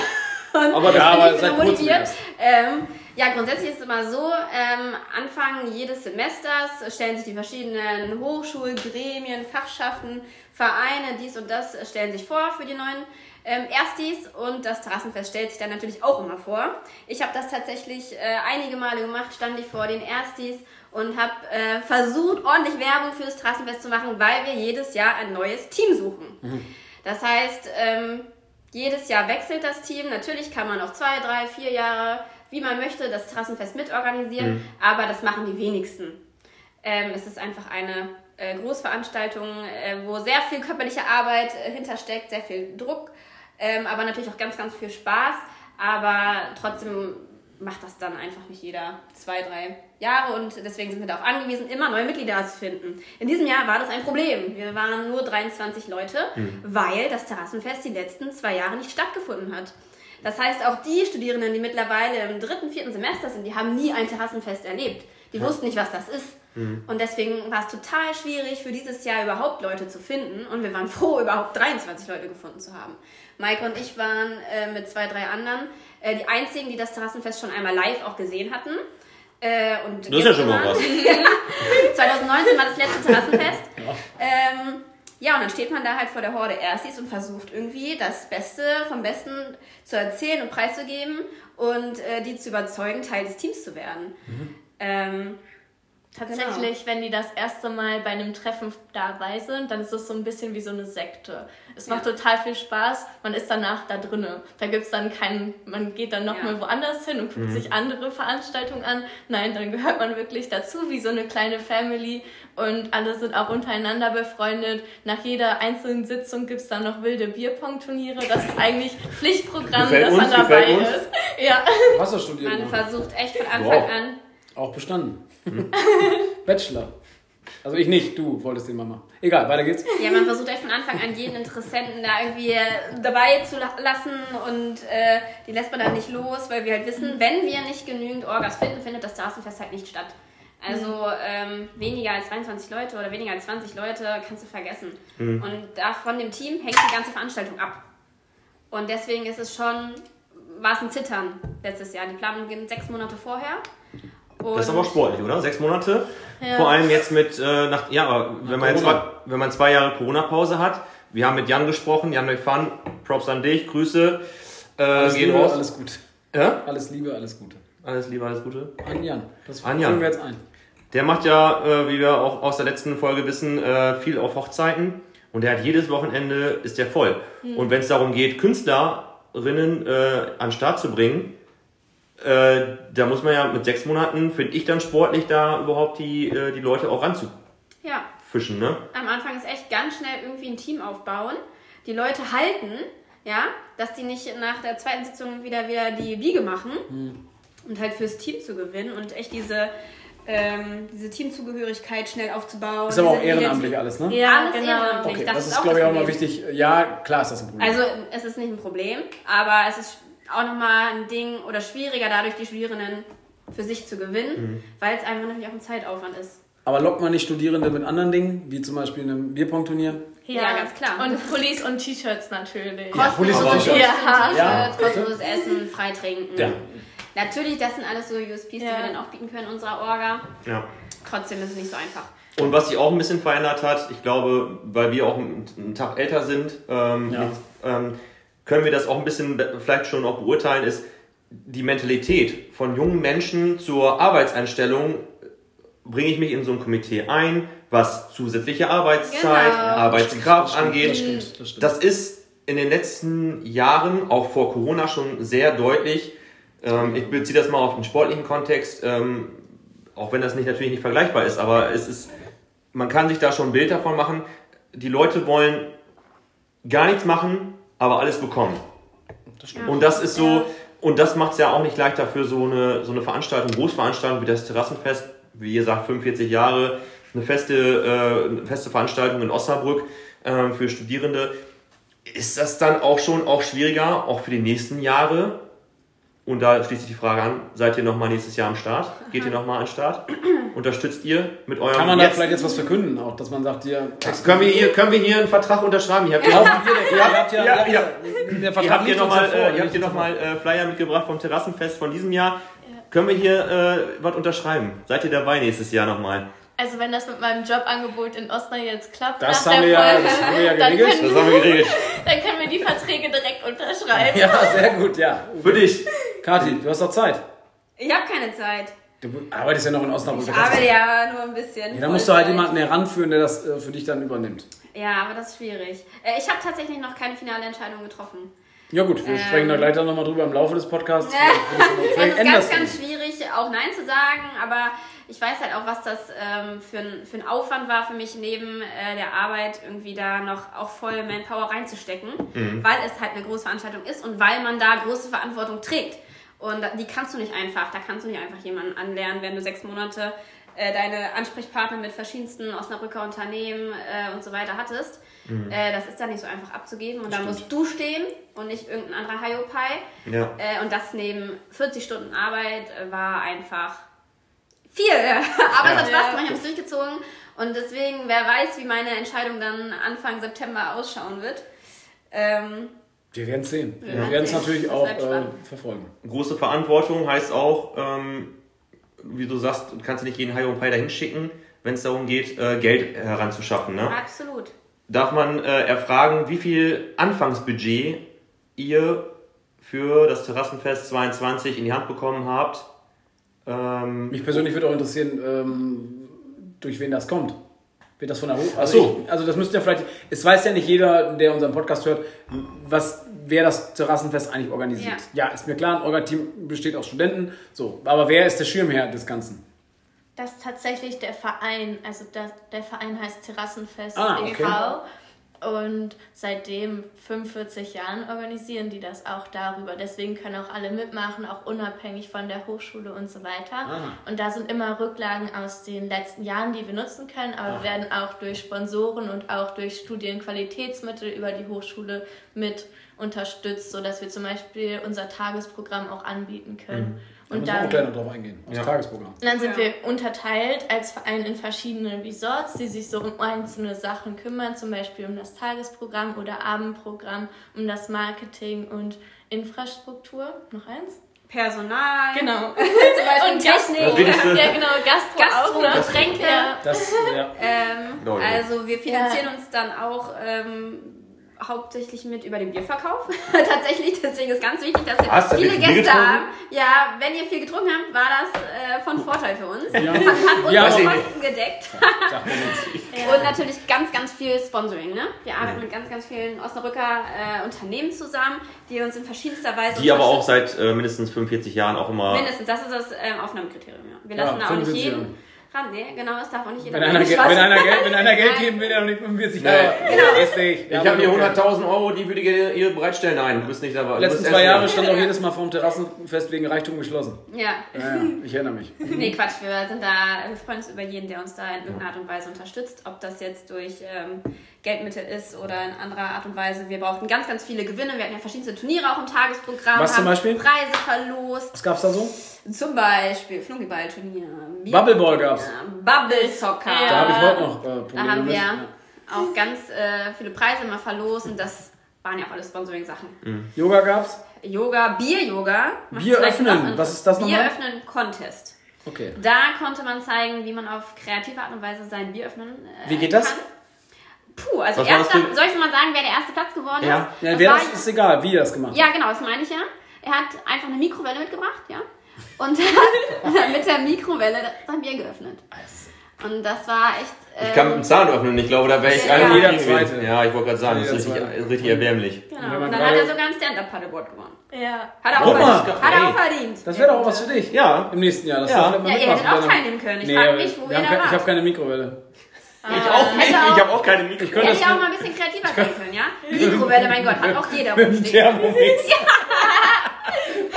Und Aber bin aber seit motiviert. Ähm, ja, grundsätzlich ist es immer so, ähm, Anfang jedes Semesters stellen sich die verschiedenen Hochschulgremien, Fachschaften, Vereine, dies und das, äh, stellen sich vor für die neuen ähm, Erstis und das Terrassenfest stellt sich dann natürlich auch immer vor. Ich habe das tatsächlich äh, einige Male gemacht, stand ich vor den Erstis und habe äh, versucht, ordentlich Werbung für das Terrassenfest zu machen, weil wir jedes Jahr ein neues Team suchen. Das heißt, ähm, jedes Jahr wechselt das Team. Natürlich kann man auch zwei, drei, vier Jahre, wie man möchte, das Terrassenfest mitorganisieren, aber das machen die wenigsten. Ähm, es ist einfach eine äh, Großveranstaltung, äh, wo sehr viel körperliche Arbeit äh, hintersteckt, sehr viel Druck, ähm, aber natürlich auch ganz, ganz viel Spaß. Aber trotzdem macht das dann einfach nicht jeder zwei, drei Jahre und deswegen sind wir darauf angewiesen, immer neue Mitglieder zu finden. In diesem Jahr war das ein Problem. Wir waren nur 23 Leute, weil das Terrassenfest die letzten zwei Jahre nicht stattgefunden hat. Das heißt, auch die Studierenden, die mittlerweile im dritten, vierten Semester sind, die haben nie ein Terrassenfest erlebt. Die wussten nicht, was das ist. Mhm. Und deswegen war es total schwierig für dieses Jahr überhaupt Leute zu finden. Und wir waren froh, überhaupt 23 Leute gefunden zu haben. Maike und ich waren äh, mit zwei, drei anderen äh, die einzigen, die das Terrassenfest schon einmal live auch gesehen hatten. Äh, und Das ist ja schon mal was. 2019 war das letzte Terrassenfest. ja. Ähm, ja, und dann steht man da halt vor der Horde Erstis und versucht irgendwie das Beste vom Besten zu erzählen und preiszugeben und äh, die zu überzeugen, Teil des Teams zu werden. Mhm. Ähm, Tatsächlich, genau. wenn die das erste Mal bei einem Treffen dabei sind, dann ist es so ein bisschen wie so eine Sekte. Es macht ja. total viel Spaß, man ist danach da drinne. Da gibt es dann keinen, man geht dann nochmal ja. woanders hin und guckt mhm. sich andere Veranstaltungen an. Nein, dann gehört man wirklich dazu, wie so eine kleine Family und alle sind auch untereinander befreundet. Nach jeder einzelnen Sitzung gibt es dann noch wilde Bierpong-Turniere. Das ist eigentlich Pflichtprogramm, dass man dabei ist. Ja. Wasser studiert. Man versucht echt von Anfang wow. an. Auch bestanden. Hm. Bachelor. Also ich nicht, du wolltest den Mama. Egal, weiter geht's. Ja, man versucht echt von Anfang an jeden Interessenten da irgendwie dabei zu lassen und äh, die lässt man dann nicht los, weil wir halt wissen, wenn wir nicht genügend Orgas finden, findet das Straßenfest halt nicht statt. Also ähm, weniger als 22 Leute oder weniger als 20 Leute kannst du vergessen. Mhm. Und da von dem Team hängt die ganze Veranstaltung ab. Und deswegen ist es schon, war es ein Zittern letztes Jahr. Die Planung beginnt sechs Monate vorher. Und das ist aber sportlich, oder? Sechs Monate. Ja. Vor allem jetzt mit, äh, nach, ja, wenn man, jetzt zwei, wenn man zwei Jahre Corona-Pause hat. Wir haben mit Jan gesprochen, Jan McFun, Props an dich, Grüße. Äh, alles Liebe, raus. alles gut. Ja? Alles Liebe, alles Gute. Alles Liebe, alles Gute. An Jan. Das an Jan. wir jetzt ein. Der macht ja, äh, wie wir auch aus der letzten Folge wissen, äh, viel auf. Und der hat jedes Wochenende, ist der voll. Mhm. Und wenn es darum geht, Künstlerinnen äh, an den Start zu bringen, äh, da muss man ja mit sechs Monaten, finde ich dann sportlich, da überhaupt die, äh, die Leute auch ranzufischen. Ja. Ne? Am Anfang ist echt ganz schnell irgendwie ein Team aufbauen, die Leute halten, ja, dass die nicht nach der zweiten Sitzung wieder wieder die Biege machen mhm. und halt fürs Team zu gewinnen und echt diese ähm, diese Teamzugehörigkeit schnell aufzubauen. Ist aber auch ehrenamtlich alles, ne? Ja, alles genau. ehrenamtlich. Okay, das, das, ist, ist glaube ich, auch mal wichtig. Ja, klar ist das ein Problem. Also, es ist nicht ein Problem, aber es ist auch nochmal ein Ding oder schwieriger, dadurch die Studierenden für sich zu gewinnen, mhm. weil es einfach natürlich auch ein Zeitaufwand ist. Aber lockt man nicht Studierende mit anderen Dingen, wie zum Beispiel einem Bierpong-Turnier? Ja, ja, ganz klar. Und Pullis und T-Shirts natürlich. Ja, Pullis und T-Shirts. Ja, ja. kostenloses Essen, freitrinken. Ja. Natürlich, das sind alles so USPs, die wir dann auch bieten können, unserer Orga. Ja. Trotzdem ist es nicht so einfach. Und was sich auch ein bisschen verändert hat, ich glaube, weil wir auch einen Tag älter sind, ähm, ja. jetzt, ähm, können wir das auch ein bisschen vielleicht schon auch beurteilen, ist die Mentalität von jungen Menschen zur Arbeitseinstellung. Bringe ich mich in so ein Komitee ein, was zusätzliche Arbeitszeit, genau. Arbeitskraft das angeht. Das, stimmt, das, stimmt. das ist in den letzten Jahren, auch vor Corona, schon sehr deutlich. Ähm, ich beziehe das mal auf den sportlichen Kontext, ähm, auch wenn das nicht natürlich nicht vergleichbar ist, aber es ist, man kann sich da schon ein Bild davon machen. Die Leute wollen gar nichts machen, aber alles bekommen. Das und das ist so, und das macht es ja auch nicht leichter für so eine, so eine Veranstaltung, Großveranstaltung wie das Terrassenfest, wie ihr sagt, 45 Jahre, eine feste, äh, eine feste Veranstaltung in Osnabrück äh, für Studierende. Ist das dann auch schon auch schwieriger, auch für die nächsten Jahre, und da schließt sich die Frage an, seid ihr nochmal nächstes Jahr am Start? Geht ihr nochmal an den Start? Unterstützt ihr mit eurem... Kann man da vielleicht jetzt was verkünden, auch, dass man sagt, ihr... Können wir hier, können wir hier einen Vertrag unterschreiben? Ihr habt ja, ja, ja, ja, der Vertrag ihr habt hier nochmal äh, noch mal, äh, Flyer mitgebracht vom Terrassenfest von diesem Jahr. Können wir hier äh, was unterschreiben? Seid ihr dabei nächstes Jahr nochmal? Also wenn das mit meinem Jobangebot in Osnabrück jetzt klappt, das, haben wir, ja, das haben wir ja geregelt. das haben wir geregelt. dann können wir die Verträge direkt unterschreiben. Ja, sehr gut, ja. Für dich. Kathi, du hast doch Zeit. Ich habe keine Zeit. Du arbeitest ja noch in Osnabrück. Ich arbeite ja nur ein bisschen. Ja, dann musst du halt jemanden heranführen, der das äh, für dich dann übernimmt. Ja, aber das ist schwierig. Äh, ich habe tatsächlich noch keine finale Entscheidung getroffen. Ja gut, wir ähm, sprechen da gleich dann nochmal drüber im Laufe des Podcasts. es ist ganz, ganz schwierig, auch Nein zu sagen, aber ich weiß halt auch, was das ähm, für, ein, für ein Aufwand war für mich, neben äh, der Arbeit irgendwie da noch auch voll Manpower reinzustecken, mhm. weil es halt eine große Veranstaltung ist und weil man da große Verantwortung trägt. Und die kannst du nicht einfach, da kannst du nicht einfach jemanden anlernen, wenn du sechs Monate äh, deine Ansprechpartner mit verschiedensten Osnabrücker Unternehmen äh, und so weiter hattest. Mhm. Äh, das ist dann nicht so einfach abzugeben und da musst du stehen und nicht irgendein anderer Hiopai. Ja. Äh, und das neben 40 Stunden Arbeit äh, war einfach Viel, aber es hat Ja. Spaß gemacht, ich habe es durchgezogen. Und deswegen, wer weiß, wie meine Entscheidung dann Anfang September ausschauen wird. Ähm, Wir werden es sehen. Wir werden werden es natürlich auch äh, verfolgen. Große Verantwortung heißt auch, ähm, wie du sagst, du kannst nicht jeden Hai und Pai dahin schicken, wenn es darum geht, äh, Geld heranzuschaffen. Ne? absolut. Darf man äh, erfragen, wie viel Anfangsbudget ihr für das Terrassenfest 22 in die Hand bekommen habt? Ähm, Mich persönlich würde auch interessieren, ähm, durch wen das kommt. Wird das von der Hoch? Ach so. ich, also das müsste ja vielleicht. Es weiß ja nicht jeder, der unseren Podcast hört, was wer das Terrassenfest eigentlich organisiert. Ja, ist mir klar, ein Orga-Team besteht aus Studenten. So, aber wer ist der Schirmherr des Ganzen? Das ist tatsächlich der Verein, also der, der Verein heißt Terrassenfest Ah, okay. e.V. Und seitdem 45 Jahren organisieren die das auch darüber. Deswegen können auch alle mitmachen, auch unabhängig von der Hochschule und so weiter. Ah. Und da sind immer Rücklagen aus den letzten Jahren, die wir nutzen können, aber wir werden auch durch Sponsoren und auch durch Studienqualitätsmittel über die Hochschule mit unterstützt, sodass wir zum Beispiel unser Tagesprogramm auch anbieten können. Da Und auch dann noch drauf eingehen. Aufs Ja. Tagesprogramm. und dann sind Ja. wir unterteilt als Verein in verschiedene Resorts, die sich so um einzelne Sachen kümmern, zum Beispiel um das Tagesprogramm oder Abendprogramm, um das Marketing und Infrastruktur. Noch eins? Personal. Genau. Zum Beispiel Und. Technik. Ja, genau, Gastro, Gastro, auch noch. Getränke. Ja. Das, ja. Ähm, Leute. also wir finanzieren uns dann auch ähm, hauptsächlich mit über den Bierverkauf. Tatsächlich, deswegen ist ganz wichtig, dass wir Hast viele Gäste getrunken? haben. Ja, wenn ihr viel getrunken habt, war das äh, von Vorteil für uns. Ja. Hat, hat unsere Ja, Kosten gedeckt. Nichts. Und natürlich ganz, ganz viel Sponsoring. Ne? Wir arbeiten mit ganz, ganz vielen Osnabrücker äh, Unternehmen zusammen, die uns in verschiedenster Weise die aber auch seit äh, mindestens 45 Jahren auch immer. Mindestens, das ist das ähm, Aufnahmekriterium. Ja. Wir Ja, lassen auch nicht 45 jeden. Ran. Nee, genau, es darf auch nicht jeder Wenn einer. Geld- wenn, einer Geld, wenn einer Geld geben will, der noch nicht 45 Nee. Jahre. Genau. Ist nicht. Ich habe hier 100.000 Euro, die würde ich ihr bereitstellen. Nein, du bist nicht dabei. Letzten zwei Jahre stand auch jedes Mal vom Terrassenfest wegen Reichtum geschlossen. Ja. Ja, ich erinnere mich. Nee, Quatsch, wir sind da, wir freuen uns über jeden, der uns da in irgendeiner Art und Weise unterstützt. Ob das jetzt durch ähm, Geldmittel ist oder in anderer Art und Weise. Wir brauchten ganz, ganz viele Gewinne. Wir hatten ja verschiedenste Turniere auch im Tagesprogramm. Was zum haben Beispiel? Preise verlost. Was gab's da so? Zum Beispiel Flunkyball-Turnier. Bubbleball gab's. Ja, Bubble Soccer. Ja. Da habe ich heute noch äh, Da Probleme haben mit. wir Ja. auch ganz äh, viele Preise immer verlost und das waren ja auch alles Sponsoring-Sachen. Yoga gab's? Yoga, Bier-Yoga. Bier öffnen. Was ist das nochmal? Bier öffnen Contest. Okay. Da konnte man zeigen, wie man auf kreative Art und Weise sein Bier öffnen äh, Wie geht das? Kann. Puh, also erster, soll ich mal sagen, wer der erste Platz geworden Ja. ist? Ja, das wer das ist egal, wie er das gemacht hat. ja, genau, das meine ich ja. Er hat einfach eine Mikrowelle mitgebracht, ja. Und hat mit der Mikrowelle sein Bier geöffnet. Und das war echt. Ich kann mit ähm, dem Zahn öffnen. Ich glaube, da wäre ich Ja. einer Jeder. Zweite. Ja, ich wollte gerade sagen, das ist richtig, ist richtig erbärmlich. Genau. Und dann hat er sogar ein Stand-Up-Paddleboard gewonnen. Ja. Hat er auch verdient. Hat er auch verdient. Das wäre doch auch was für dich. Ja. Im nächsten Jahr. Das Ja. Ja, ihr hättet auch teilnehmen können. Ich Nee, frage mich, wo ihr da Ich habe keine Mikrowelle. Ich auch nicht. hätte auch- Ich habe auch keine Mikro. Ich könnte ja auch mal ein bisschen kreativer sein können, ja? Mikrowelle, mein Gott, hat auch jeder mit dem rumstehen. Thermomix. Da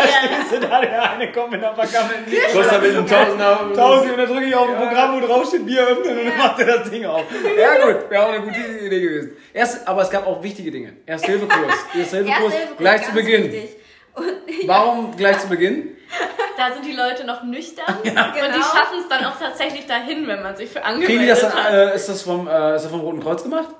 stehst du da, der eine kommt mit einer vergammelten Mikro. Kostet ein bisschen Tausender. Tausend und dann drücke ich auf ein Programm, wo drauf steht Bier öffnen und dann macht er das Ding auf. Ja gut, wäre auch eine gute Idee gewesen. Erst, aber es gab auch wichtige Dinge. Ersthilfekurs. Ersthilfekurs Erste gleich zu Beginn. wichtig. Und, Warum gleich zu Beginn? Da sind die Leute noch nüchtern und genau. die schaffen es dann auch tatsächlich dahin, wenn man sich für Kriegen die angemeldet das, hat. äh, ist das vom, äh, ist das vom Roten Kreuz gemacht?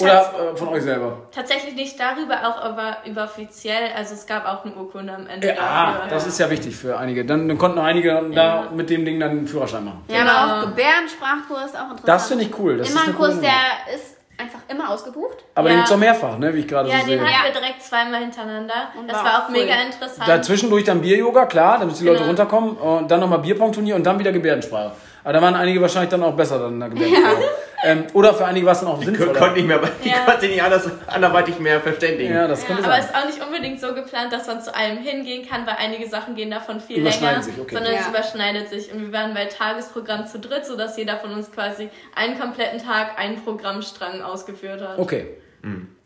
Oder äh, von euch selber? Tatsächlich nicht darüber, auch aber über offiziell. Also es gab auch eine Urkunde am Ende Ja, ah, dafür. das ist ja wichtig für einige. Dann, dann konnten einige da mit dem Ding dann einen Führerschein machen. ja, Genau. aber auch Gebärdensprachkurs, auch interessant. Das finde ich cool. Das Immer ist ein Kurs, der ist einfach immer ausgebucht. Aber Ja. den gibt's auch mehrfach, ne, wie ich gerade Ja, so sehe. den hatten Ja. wir direkt zweimal hintereinander. Und das war auch cool. mega interessant. Dazwischendurch dann Bier-Yoga, klar, damit die Leute Genau. runterkommen. Und dann nochmal Bierpong-Turnier und dann wieder Gebärdensprache. Aber da waren einige wahrscheinlich dann auch besser dann in der Gebärdensprache. Ähm, oder für einige war es dann auch Ich sinnvoller. konnte nicht mehr, ich Ja. konnte sich nicht anders, anderweitig mehr verständigen. ja, das Ja, könnte aber es sein. ist auch nicht unbedingt so geplant, dass man zu allem hingehen kann, weil einige Sachen gehen davon viel länger, sich, okay. sondern es Ja. überschneidet sich. Und wir waren bei Tagesprogramm zu dritt, sodass jeder von uns quasi einen kompletten Tag einen Programmstrang ausgeführt hat. Okay.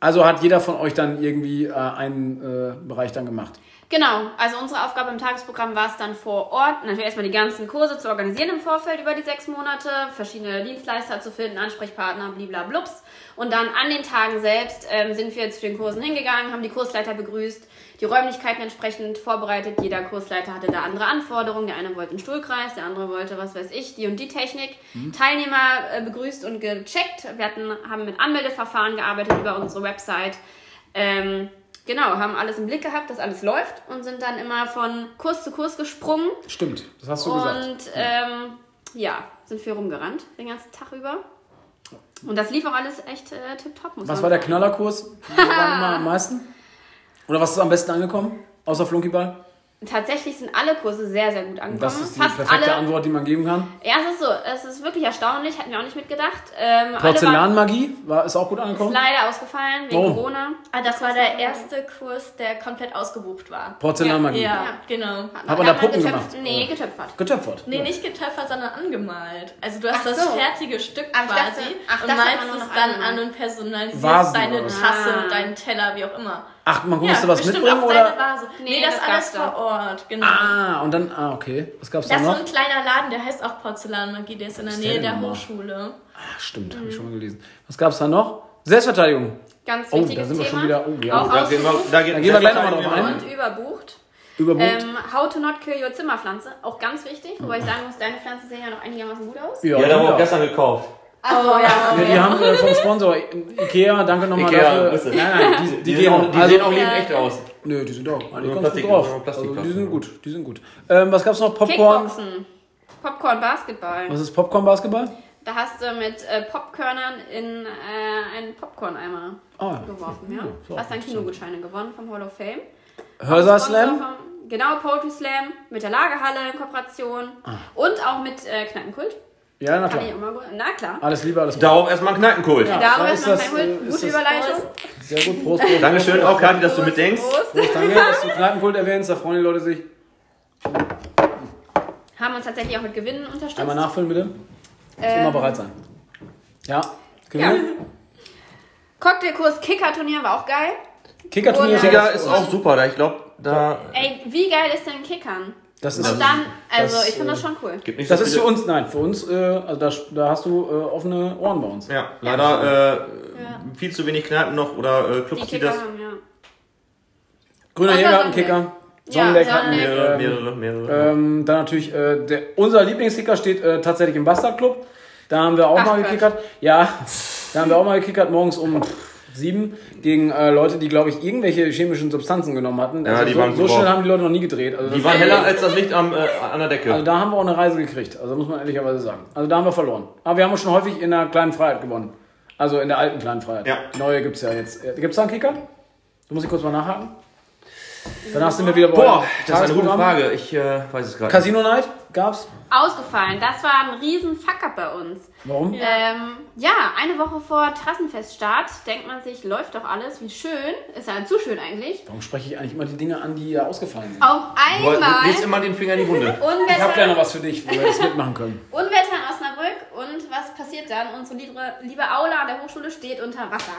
Also hat jeder von euch dann irgendwie äh, einen äh, Bereich dann gemacht. Genau, also unsere Aufgabe im Tagesprogramm war es dann vor Ort, natürlich erstmal die ganzen Kurse zu organisieren im Vorfeld über die sechs Monate, verschiedene Dienstleister zu finden, Ansprechpartner, bliblablubs. Und dann an den Tagen selbst ähm, sind wir zu den Kursen hingegangen, haben die Kursleiter begrüßt, die Räumlichkeiten entsprechend vorbereitet. Jeder Kursleiter hatte da andere Anforderungen. Der eine wollte einen Stuhlkreis, der andere wollte, was weiß ich, die und die Technik. Teilnehmer äh, begrüßt und gecheckt. Wir hatten, haben mit Anmeldeverfahren gearbeitet über unsere Website. Ähm, genau, haben alles im Blick gehabt, dass alles läuft und sind dann immer von Kurs zu Kurs gesprungen. Stimmt, das hast du gesagt. Und ähm, ja, sind viel rumgerannt den ganzen Tag über. Und das lief auch alles echt äh, tipptopp. muss Was war der sagen. Knallerkurs? Wo waren immer am meisten? Oder was ist am besten angekommen? Außer Flunkyball? Tatsächlich sind alle Kurse sehr, sehr gut angekommen. Das ist die Fast perfekte alle. Antwort, die man geben kann. Ja, es ist so. Es ist wirklich erstaunlich. Hätten wir auch nicht mitgedacht. Ähm, Porzellanmagie war, ist auch gut Ist angekommen. leider ausgefallen wegen Warum? Corona. Ah, das war der erste Kurs, der komplett ausgebucht war. Porzellanmagie. Ja, Ja. genau. Hat man da Puppen getöpft? gemacht? Nee, getöpfert. Getöpfert. Nee, ja. nicht getöpfert, sondern angemalt. Also du hast Ach das so. fertige Stück ich quasi dachte- ach, und malst es dann angemalt. an und personalisierst Vasen deine? Tasse, Ah. deinen Teller, wie auch immer. Ach, man musste was bestimmt mitbringen oder? Vase. Nee, Nee, das, das alles vor Ort, genau. Ah, und dann, ah, okay. Was gab's da Das ist so noch? ein kleiner Laden, der heißt auch Porzellanmagie, der ist in der ist Nähe der der? Hochschule. Ah, stimmt, habe ich schon mal gelesen. Was gab's da noch? Selbstverteidigung. Ganz Oh, da wichtiges sind wir schon Thema. wieder. Oh, ja. Auch Da gehen wir, da geht, Da gehen wir gleich nochmal drauf ein. und überbucht. Überbucht. Ähm, how to not kill your Zimmerpflanze. Auch ganz wichtig. Wobei ich sagen muss, deine Pflanzen sehen ja noch einigermaßen gut aus. Ja, da haben wir auch gestern gekauft. Achso, ja. Ja, die haben äh, vom Sponsor Ikea, danke nochmal Ikea, dafür. Grüße. Nein, nein, die, die, Die, gehen sehen, auch. die also, sehen auch lieben echt aus. Nö, die sind auch. Eigentlich Nur ganz Plastik- gut drauf. Also, die sind gut, die sind gut. Ähm, was gab's noch? Popcorn. Kickboxen. Popcorn Basketball. Was ist Popcorn Basketball? Da hast du mit äh, Popkörnern in äh, einen Popcorn-Eimer Ah, ja. geworfen, ja. so, hast dann Kinogutscheine gewonnen vom Hall of Fame. Hörser Slam. Genau, Poetry Slam mit der Lagerhalle in Kooperation Ah. und auch mit äh, Kneipenkult. Ja, na klar. Na klar. Alles Liebe, alles Gute. Darauf erstmal einen Kneipenkult. Ja. Darüber da ist ist man das, Kneipenkult. äh, Gute Überleitung. Sehr gut. Prost, Prost. Dankeschön auch, Kathi, dass du mitdenkst. Prost. Prost, danke, dass du Kneipenkult erwähnst. Da freuen die Leute sich. Haben uns tatsächlich auch mit Gewinnen unterstützt. Einmal nachfüllen, bitte. Muss Ähm, immer bereit sein. Ja. Ja. Gewinne? Cocktailkurs Kicker-Turnier war auch geil. Kickerturnier. Ist auch super, da ich glaube, da Ey, wie geil ist denn Kickern? Das ist, Und dann, also das, ich finde das äh, schon cool. gibt nicht das so ist für uns, nein, für uns, äh, also da, da hast du äh, offene Ohren bei uns. Ja, leider äh, viel zu wenig Kneipen noch oder äh, Die Clubs, die Kicker das. haben, ja. Grüner Jägergartenkicker. Ja, Sonnendeck hatten Sonnendeck. wir. Mehrere, Ähm, mehrere, mehrere. ähm, dann natürlich, äh, der, unser Lieblingskicker steht äh, tatsächlich im Bastard Club. Da haben wir auch Ach mal Gott. gekickert. Ja, da haben wir auch mal gekickert, morgens um pff, sieben gegen äh, Leute, die, glaube ich, irgendwelche chemischen Substanzen genommen hatten. Ja, Also die so, waren so schnell haben die Leute noch nie gedreht. Also, die waren heller als das Licht am, äh, an der Decke. also da haben wir auch eine Reise gekriegt. Also muss man ehrlicherweise sagen. Also da haben wir verloren. Aber wir haben auch schon häufig in der kleinen Freiheit gewonnen. Also in der alten kleinen Freiheit. Ja. Die neue gibt es ja jetzt. Gibt es da einen Kicker? Du musst ich kurz mal nachhaken. Danach sind wir wieder bei Boah, das ist eine gute. Frage. Ich äh, weiß es gerade. Casino Night gab's. Ausgefallen. Das war ein riesen Fuck-up bei uns. Warum? Ja. Ähm, ja, eine Woche vor Trassenfeststart denkt man sich, läuft doch alles, wie schön. Ist ja zu schön eigentlich. Warum spreche ich eigentlich immer die Dinge an, die ja ausgefallen sind? Auf einmal du legst immer den Finger in die Wunde. Ich habe noch was für dich, wo wir das mitmachen können. Unwetter in Osnabrück. Und was passiert dann? Unsere liebe, liebe Aula an der Hochschule steht unter Wasser.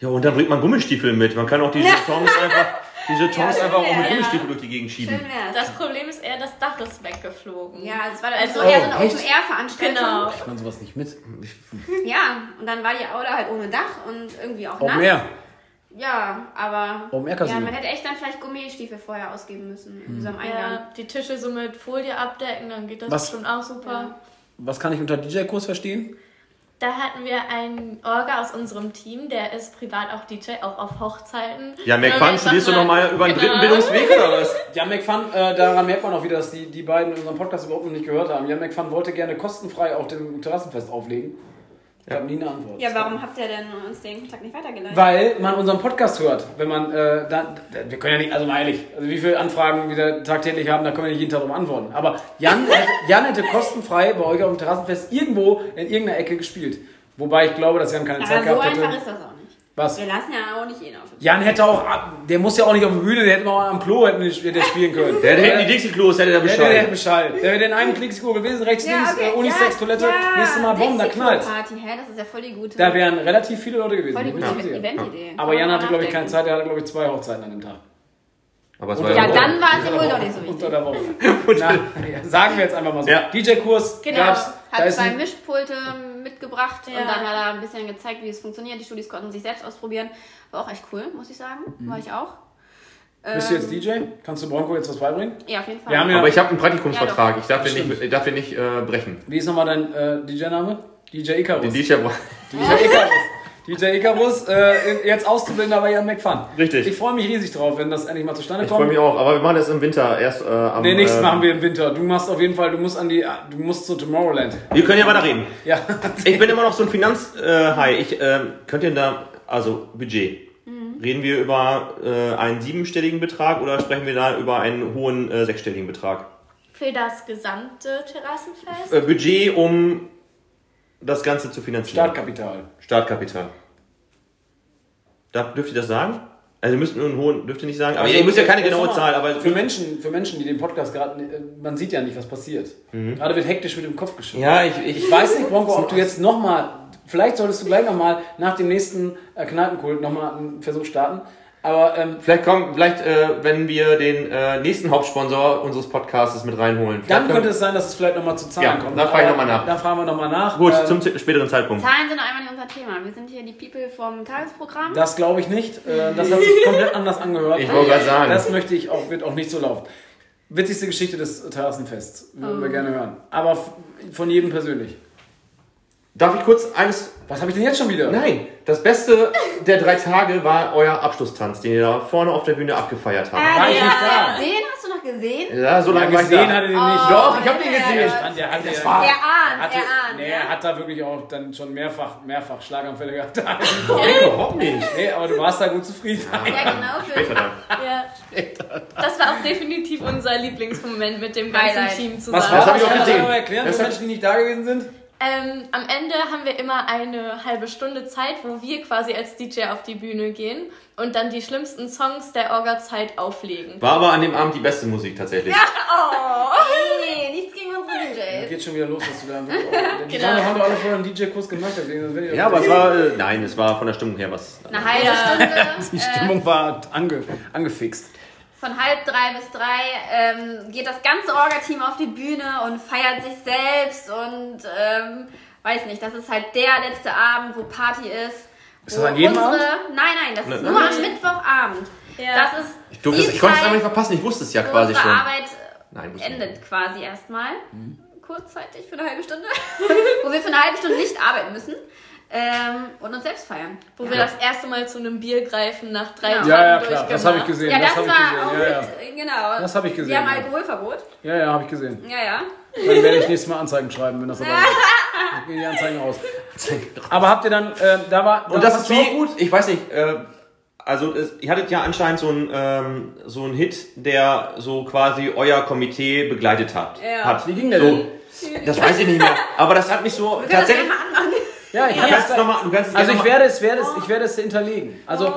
Ja, und dann bringt man Gummistiefel mit. Man kann auch diese Chance einfach, diese Chance Ja, einfach auch mit ja. Gummistiefel durch die Gegend schieben. Das Problem ist eher, das Dach ist weggeflogen. ja, es war Also- also eher so eine Oh? Open-Air-Veranstaltung. Genau. Ich kann sowas nicht mit. Ja, und dann war die Aula halt ohne Dach und irgendwie auch Open nass. Air. Ja, aber Open Air ja, man hätte echt dann vielleicht Gummistiefel vorher ausgeben müssen in diesem Eingang. Ja, die Tische so mit Folie abdecken, dann geht das Was- schon auch super. Was kann ich unter DJ-Kurs verstehen? Da hatten wir einen Orga aus unserem Team, der ist privat auch DJ, auch auf Hochzeiten. Ja, McFun, dann studierst du nochmal über einen dritten Genau. Bildungsweg oder was? Jan McFun, äh, daran merkt man auch wieder, dass die, die beiden unseren Podcast überhaupt noch nicht gehört haben. Jan McFun wollte gerne kostenfrei auf dem Terrassenfest auflegen. Ich habe nie eine Antwort. Ja, warum habt ihr denn uns den Kontakt nicht weitergeleitet? Weil man unseren Podcast hört. Wenn man, äh, da, wir können ja nicht, also mal ehrlich, also wie viele Anfragen wir tagtäglich haben, da können wir nicht jeden Tag drum antworten. Aber Jan, hätte- Jan hätte kostenfrei bei euch auf dem Terrassenfest irgendwo in irgendeiner Ecke gespielt. Wobei ich glaube, dass Jan keine Zeit Aber so gehabt einfach hätte. ist das auch nicht. Was? Wir lassen ja auch nicht ihn auf. Jan hätte auch, der muss ja auch nicht auf der Bühne, der hätte mal am Klo hätte hätte der spielen können. Der hätte die Dixie-Klos, hätte der Der, der hätte Bescheid. Bescheid. Der wäre in einem Klickskurs gewesen, rechts, links, äh, Unisex-Toilette, nächstes Mal Bomben, da knallt. Party, hä? Das ist ja voll die gute, Da wären relativ viele Leute gewesen. voll die gute sagen. Eventidee. Aber Jan hatte, glaube ich, keine. Zeit, der hatte, glaube ich, zwei Hochzeiten an dem Tag. Aber es war Ja, ja, dann war sie Unter wohl Woche. nicht so wichtig. Unter der Woche. Na, ja, sagen wir jetzt einfach mal so. Ja. DJ-Kurs Genau, gab's. Hat zwei Mischpulte mitgebracht Ja. und dann hat er ein bisschen gezeigt, wie es funktioniert. Die Studis konnten sich selbst ausprobieren. War auch echt cool, muss ich sagen. War ich auch. bist du Ähm, jetzt DJ? Kannst du Bronco jetzt was beibringen? Ja, auf jeden Fall. Wir haben ja, Aber ich habe einen Praktikumsvertrag. Ich darf den nicht, ich darf den nicht äh, brechen. wie ist nochmal dein äh, DJ-Name? DJ Icarus. Den DJ bra- DJ Icarus. DJ Icarus, äh, jetzt Auszubildender bei Jan McFun. Richtig. Ich freue mich riesig drauf, wenn das endlich mal zustande Ich kommt. freue mich auch, aber wir machen das im Winter erst äh, am. Nee, nichts äh, machen wir im Winter. Du machst auf jeden Fall, du musst an die, du musst zu Tomorrowland. Wir können ja weiter reden. Ja. Ich bin immer noch so ein Finanzhai. ich ähm, könnt ihr da, also Budget. Mhm. Reden wir über äh, einen siebenstelligen Betrag oder sprechen wir da über einen hohen äh, sechsstelligen Betrag? Für das gesamte Terrassenfest? Äh, Budget, um das Ganze zu finanzieren. Startkapital. Startkapital. Darf, dürft ihr das sagen? Also ihr müsst nur einen hohen, dürft ihr nicht sagen, aber Also, ihr müsst ja keine genaue Zahl, aber für Menschen, für Menschen, die den Podcast gerade, äh, man sieht ja nicht, was passiert. Gerade wird hektisch mit dem Kopf geschüttelt. Mhm. ja, ich, ich, Ich weiß nicht, Bronco, ob du jetzt nochmal, vielleicht solltest du gleich nochmal nach dem nächsten äh, Kneipenkult nochmal einen Versuch starten. Aber ähm, Vielleicht kommen, vielleicht, äh, wenn wir den äh, nächsten Hauptsponsor unseres Podcasts mit reinholen. dann könnte es sein, dass es vielleicht nochmal zu Zahlen Ja, kommt. da frage ich Aber noch mal nach. Da fragen wir nochmal nach. Gut, Ähm, zum späteren Zeitpunkt. Zahlen sind einfach nicht unser Thema. Wir sind hier die People vom Tagesprogramm. Das glaube ich nicht. Äh, Das hat sich komplett anders angehört. Ich wollte gerade sagen. Das möchte ich auch, wird auch nicht so laufen. Witzigste Geschichte des Terrassenfests. Würden wir gerne hören. Aber von jedem persönlich. Darf ich kurz eines. Was habe ich denn jetzt schon wieder? Nein, das Beste der drei Tage war euer Abschlusstanz, den ihr da vorne auf der Bühne abgefeiert habt. War ich nicht da? Den hast du noch gesehen? Ja, so Ja, lange war ich gesehen da. hat er den nicht. Doch, ich habe den ja, gesehen. ja. Stand, der hat das war- Er ahnt, hatte, er ahnt. nee, er hat da wirklich auch dann schon mehrfach, mehrfach Schlaganfälle gehabt. Nee, überhaupt nicht. nee, aber du warst da gut zufrieden. Ja, genau. Für Später dann. Ja. Das war auch definitiv unser Lieblingsmoment mit dem ganzen Highlight. Team Was zusammen. war Das hab das? ich auch Kannst du gesehen. mal erklären Das für Menschen, die nicht da gewesen sind? Ähm, am Ende haben wir immer eine halbe Stunde Zeit, wo wir quasi als DJ auf die Bühne gehen und dann die schlimmsten Songs der Orga-Zeit auflegen. War aber an dem Abend die beste Musik tatsächlich. Nee, nichts gegen unsere DJs. Geht schon wieder los, dass du da einfach. Die Genau. haben doch alle vorher einen DJ-Kurs gemacht. Deswegen, Ja, aber es war. Äh, nein, es war von der Stimmung her was. Eine halbe Ja. Stunde. Die äh, Stimmung war ange, angefixt. Von halb drei bis drei ähm, geht das ganze Orga-Team auf die Bühne und feiert sich selbst und ähm, weiß nicht, das ist halt der letzte Abend, wo Party ist. Ist das an jedem unsere, Abend? Nein, nein, das ist Nein, nur nein. am Mittwochabend. Ja. Das ist Ich, durfte ich konnte es einfach nicht verpassen, ich wusste es ja quasi schon. Arbeit Nein, ich nicht. endet quasi erstmal. Kurzzeitig für eine halbe Stunde. wo wir für eine halbe Stunde nicht arbeiten müssen ähm, und uns selbst feiern. Wo wir das erste Mal zu einem Bier greifen nach drei Genau. Tagen Ja, ja, klar. Das habe ich gesehen. Ja, das, das habe ich war auch gesehen. Ja, ja. mit, genau. Das hab ich gesehen, Wir haben ja. Alkoholverbot. Ja, ja, habe ich gesehen. Ja, ja. Dann werde ich nächstes Mal Anzeigen schreiben, wenn das so geht. Dann gehen die Anzeigen raus. Aber habt ihr dann, äh, da war. da Und das ist wie, gut? ich weiß nicht, äh, also es, ihr hattet ja anscheinend so einen ähm, so einen Hit, der so quasi euer Komitee begleitet hat. Ja. hat. Wie ging der so, denn? Das weiß ich nicht mehr. Aber das hat mich so Wir können das tatsächlich. Ja, ich kann ja. das nochmal. Du kannst also ich werde es, werde es, ich werde es hinterlegen. Also.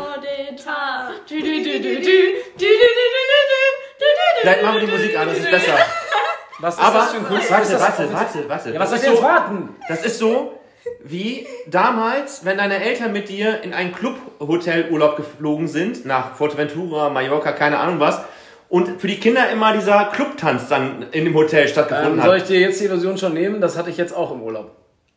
Vielleicht machen wir die Musik an, das ist besser. Was ist Aber, das für ein Kunst? Warte, warte, warte, warte. Ja, was soll ich jetzt so, warten? Das ist so, wie damals, wenn deine Eltern mit dir in ein Clubhotelurlaub geflogen sind, nach Fuerteventura, Mallorca, keine Ahnung was, und für die Kinder immer dieser Clubtanz dann in dem Hotel stattgefunden ähm, hat. Soll ich dir jetzt die Illusion schon nehmen? Das hatte ich jetzt auch im Urlaub.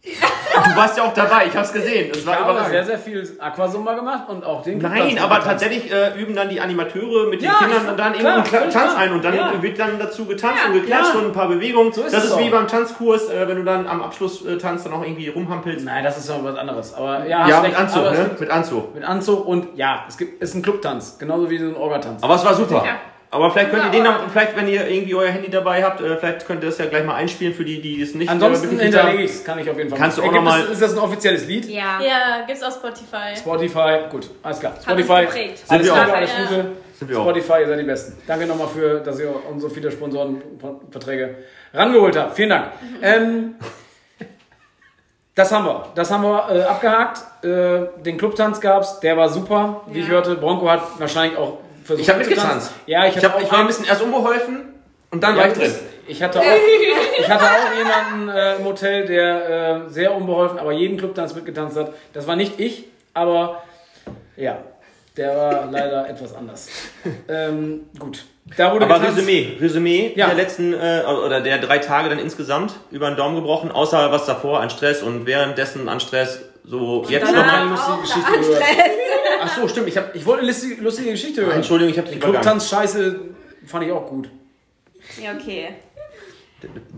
Du warst ja auch dabei, ich hab's gesehen. Das Ich war habe sehr, sehr viel Aquasumba gemacht und auch den Nein, aber getanzt. tatsächlich äh, üben dann die Animateure mit den Ja, Kindern ich- dann klar, Kla- völlig Tanz ein und dann Ja. wird dann dazu getanzt Ja, und geklatscht ja. und ein paar Bewegungen. So ist das ist wie auch. beim Tanzkurs, äh, wenn du dann am Abschlusstanz äh, Tanz dann auch irgendwie rumhampelst. Nein, das ist noch was anderes. Aber ja, Ja, mit Anzug, ne? gibt- Mit Anzug. Mit Anzug und ja, es gibt ist ein Clubtanz, genauso wie so ein Orgatanz. Aber es war super. Sicher. Aber vielleicht könnt ihr Ja, den aber- noch, vielleicht wenn ihr irgendwie euer Handy dabei habt, äh, vielleicht könnt ihr das ja gleich mal einspielen für die, die es nicht Ansonsten äh, mitgekriegt hinterlege haben. ich es, kann ich auf jeden Fall. Kannst du machen. auch noch Gibt es- mal- Ist das ein offizielles Lied? Ja. Ja, gibt's auf Spotify. Spotify, gut, alles klar. Spotify, alles wir Gute, auch. alles. Gute. Sind wir auch. Spotify, ihr seid die Besten. Danke nochmal für, dass ihr uns so viele Sponsorenverträge rangeholt habt. Vielen Dank. Ähm, Das haben wir. Das haben wir äh, abgehakt. Äh, den Clubtanz gab's, der war super. Wie ich Ja. hörte, Bronco hat wahrscheinlich auch versucht. Ich habe mitgetanzt. Ja, ich, Ich, hab ich war ein bisschen erst unbeholfen und dann Ja, war ich drin. Ich hatte auch, ich hatte auch jemanden äh, im Hotel, der äh, sehr unbeholfen, aber jeden Clubtanz mitgetanzt hat. Das war nicht ich, aber ja, der war leider etwas anders. Ähm, gut. Da wurde Aber getanzt. Resümee, Resümee Ja. der letzten äh, oder der drei Tage dann insgesamt über den Daumen gebrochen, außer was davor an Stress und währenddessen an Stress so jetzt danach- Ach so, stimmt. Ich habe Ich wollte eine lustige, lustige Geschichte hören. Entschuldigung, ich habe Die nicht vergangen. Clubtanz-Scheiße fand ich auch gut. Ja, okay.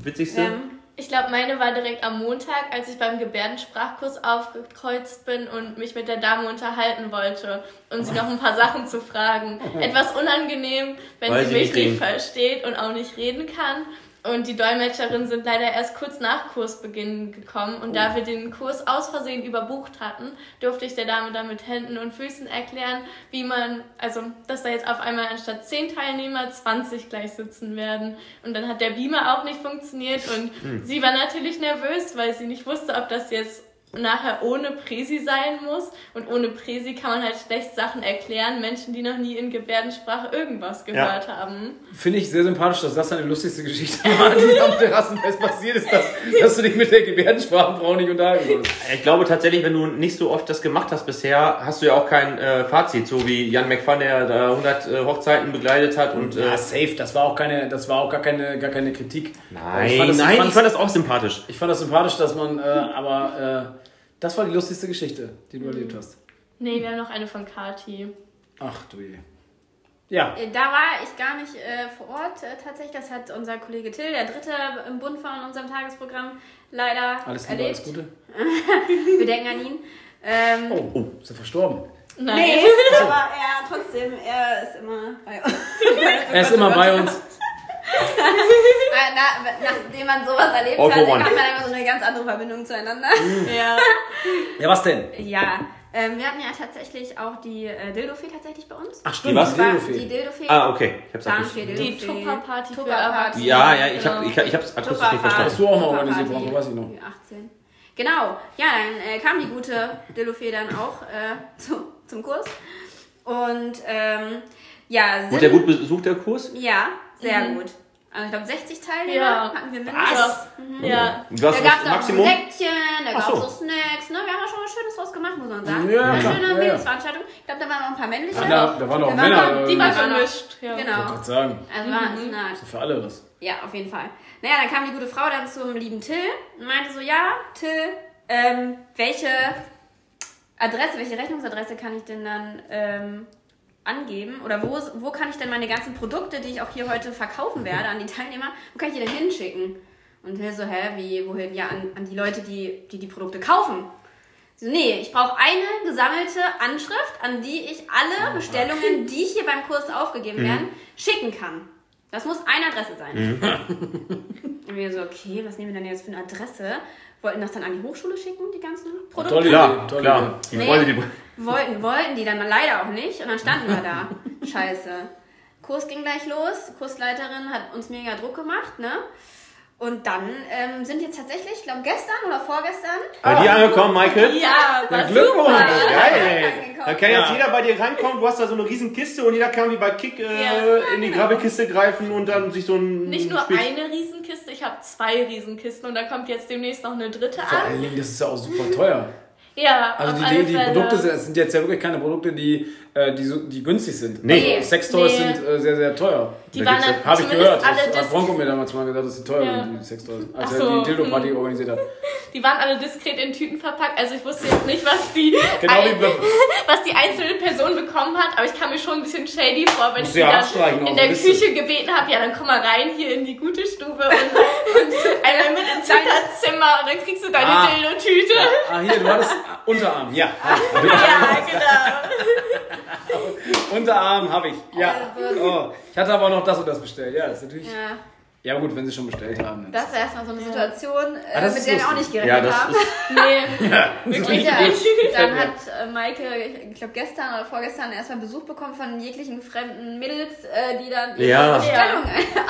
Witzigste. Ähm, Ich glaube, meine war direkt am Montag, als ich beim Gebärdensprachkurs aufgekreuzt bin und mich mit der Dame unterhalten wollte und sie noch ein paar Sachen zu fragen. Etwas unangenehm, wenn Weil sie sie mich nicht nicht reden. versteht und auch nicht reden kann. Und die Dolmetscherinnen sind leider erst kurz nach Kursbeginn gekommen. Und da wir den Kurs aus Versehen überbucht hatten, durfte ich der Dame dann mit Händen und Füßen erklären, wie man, also, dass da jetzt auf einmal anstatt 10 Teilnehmer 20 gleich sitzen werden. Und dann hat der Beamer auch nicht funktioniert und sie war natürlich nervös, weil sie nicht wusste, ob das jetzt nachher ohne Präsi sein muss. Und ohne Präsi kann man halt schlecht Sachen erklären, Menschen, die noch nie in Gebärdensprache irgendwas gehört haben. Finde ich sehr sympathisch, dass das deine lustigste Geschichte war, die am Terrassenfest passiert ist, dass, dass du dich mit der Gebärdensprachenfrau nicht unterhalten wolltest. Ich glaube tatsächlich, wenn du nicht so oft das gemacht hast bisher, hast du ja auch kein äh, Fazit, so wie Jan McFan, der da 100 äh, Hochzeiten begleitet hat und äh, Ja, safe, das war auch keine, das war auch gar keine, gar keine Kritik. nein, ich fand das, nein, ich fand das auch sympathisch. ich fand das sympathisch, dass man, äh, aber äh, das war die lustigste Geschichte, die du erlebt hast. Nee, wir haben noch eine von Kati. Ach du je. Ja, Äh, Da war ich gar nicht äh, vor Ort äh, tatsächlich. Das hat unser Kollege Till, der Dritte im Bund in unserem Tagesprogramm, leider alles Liebe, erlebt. alles Gute. Wir denken an ihn. Ähm, Oh, oh, ist er verstorben? Nein. Nee, aber er trotzdem, er ist immer bei uns. Er ist immer bei uns. Na, nachdem man sowas erlebt All hat, hat man immer so eine ganz andere Verbindung zueinander. Ja. Ja, was denn? Ja, ähm, wir hatten ja tatsächlich auch die äh, Dildo-Fee tatsächlich bei uns. Ach Die stimmt, was? die War Dildo-Fee. Die Dildo-Fee. Ah, okay. Ich hab's Zahnfee, akustisch. Die. Tupperparty für Tupperparty. Erwachsene. Ja, ja, ich, hab, ich, ich hab's akustisch nicht verstanden. Hast du auch mal organisiert, Bronco, weiß ich noch. Ü18. Genau, ja, dann äh, kam die gute Dildo-Fee dann auch äh, zu, zum Kurs. Und ähm, ja, sind, Wurde der gut besucht, der Kurs? Ja, sehr Mhm. gut. Also ich glaube 60 Teilnehmer Ja. hatten wir mindestens. Was? Ja. Was Da ist gab das es auch Maximum? Säckchen, da gab es so. so Snacks. Ne? Wir haben ja schon was Schönes draus gemacht, muss man sagen. Ja, Eine schöne Ja, ja. Mädelsveranstaltung. Ich glaube, da waren auch ein paar männliche. Ah, da, da waren auch Da Männer. waren- äh, Die war Ja. gemischt. Ja. Ich Genau. wollte gerade sagen, Also war es eine ist für alle was. Ja, auf jeden Fall. Naja, dann kam die gute Frau dann zum lieben Till und meinte so, ja, Till, ähm, welche Adresse, welche Rechnungsadresse kann ich denn dann ähm, angeben? Oder wo, wo kann ich denn meine ganzen Produkte, die ich auch hier heute verkaufen werde an die Teilnehmer, wo kann ich die denn hinschicken? Und Till so, hä, wie, wohin? Ja, an, an die Leute, die, die die Produkte kaufen. So, nee, ich brauche eine gesammelte Anschrift, an die ich alle Bestellungen, die hier beim Kurs aufgegeben werden, schicken kann. Das muss eine Adresse sein. Und wir so, okay, was nehmen wir denn jetzt für eine Adresse? Wollten das dann an die Hochschule schicken, die ganzen Produkte? Tolle Klar, Idee, tolle klar. Die Nee. Die... Wollten, wollten die dann leider auch nicht. Und dann standen wir da. Scheiße. Kurs ging gleich los. Kursleiterin hat uns mega Druck gemacht, ne? Und dann ähm, sind jetzt tatsächlich, ich glaube gestern oder vorgestern, Bei dir angekommen, Michael? Ja, war Ja, Glückwunsch. super. Geil! Da kann jetzt Ja. jeder bei dir rankommen, du hast da so eine riesen Kiste und jeder kann wie bei Kick äh, Ja. in die Grabbelkiste greifen und dann sich so ein Nicht nur Spiel- eine Riesenkiste, ich habe zwei Riesenkisten und da kommt jetzt demnächst noch eine dritte Vor an. allen Dingen, das ist ja auch super teuer. Ja, Also auf die, alle die, die Fälle. Produkte sind, sind jetzt ja wirklich keine Produkte, die, die, so, die günstig sind. Nee. Also Sextoys Nee. sind äh, sehr, sehr teuer. Die waren dann Habe ich gehört. Das hat Bronco mir damals mal gesagt, dass sie teuer Ja. sind, die Sextoys. Als Ach er so, die Dildo-Party hm. organisiert hat. Die waren alle diskret in Tüten verpackt, also ich wusste jetzt nicht, was die, Genau ein, was die einzelne Person bekommen hat, aber ich kam mir schon ein bisschen shady vor, wenn Musst ich die ja dann in der. Küche gebeten habe, ja dann komm mal rein hier in die gute Stube und, und einmal mit ins Hinterzimmer und dann kriegst du deine Ah. Dildo-Tüte. Ah, hier, du hattest Unterarm. Ja, Ja, genau. Unterarm habe ich. Ja. Also- Oh, ich hatte aber auch noch das und das bestellt. Ja, das ist natürlich. ja, Ja, gut, wenn sie schon bestellt haben. das war erstmal so eine Situation, äh, Ah, das mit der wir auch nicht gerechnet Ja, das haben. ist. Nee, wirklich Ja, nicht. dann hat äh, Maike, ich glaube gestern oder vorgestern erstmal Besuch bekommen von jeglichen fremden Mädels, äh, die dann ihre Ja. Bestellung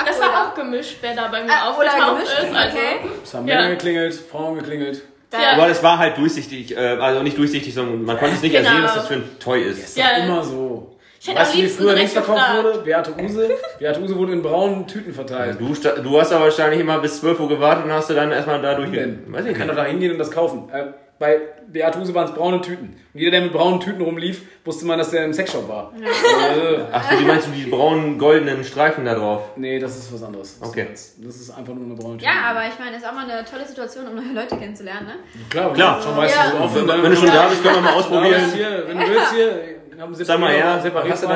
Das war auch gemischt, wer da bei mir Ah, aufgetaucht gemischt, ist. Also, okay. Es haben Ja. Männer geklingelt, Frauen geklingelt. Da, Ja. Aber es war halt durchsichtig, äh, also nicht durchsichtig, sondern man konnte es nicht Genau. ersehen, was das für ein Toy ist. Ist Ja. immer so. Ich hätte Weißt du, wie früher Dings verkauft wurde? Beate Use. Beate Use wurde in braunen Tüten verteilt. Du, du hast aber wahrscheinlich immer bis 12 Uhr gewartet und hast du dann erstmal da durch. Weiß ich kann doch da hingehen und das kaufen. Äh, bei Beate Use waren es braune Tüten. Und jeder, der mit braunen Tüten rumlief, wusste man, dass der im Sexshop war. Äh, Ach so, die meinst du die braunen, goldenen Streifen da drauf? nee, das ist was anderes. Okay. Das ist einfach nur eine braune Tüte. ja, aber ich meine, es ist auch mal eine tolle Situation, um neue Leute kennenzulernen, ne? Klar, Klar. Schon weißt Ja. du, Wenn, wenn du schon da bist, können wir mal Ja, ausprobieren. hier, wenn du willst, hier, haben sie Sag mal her, hast du?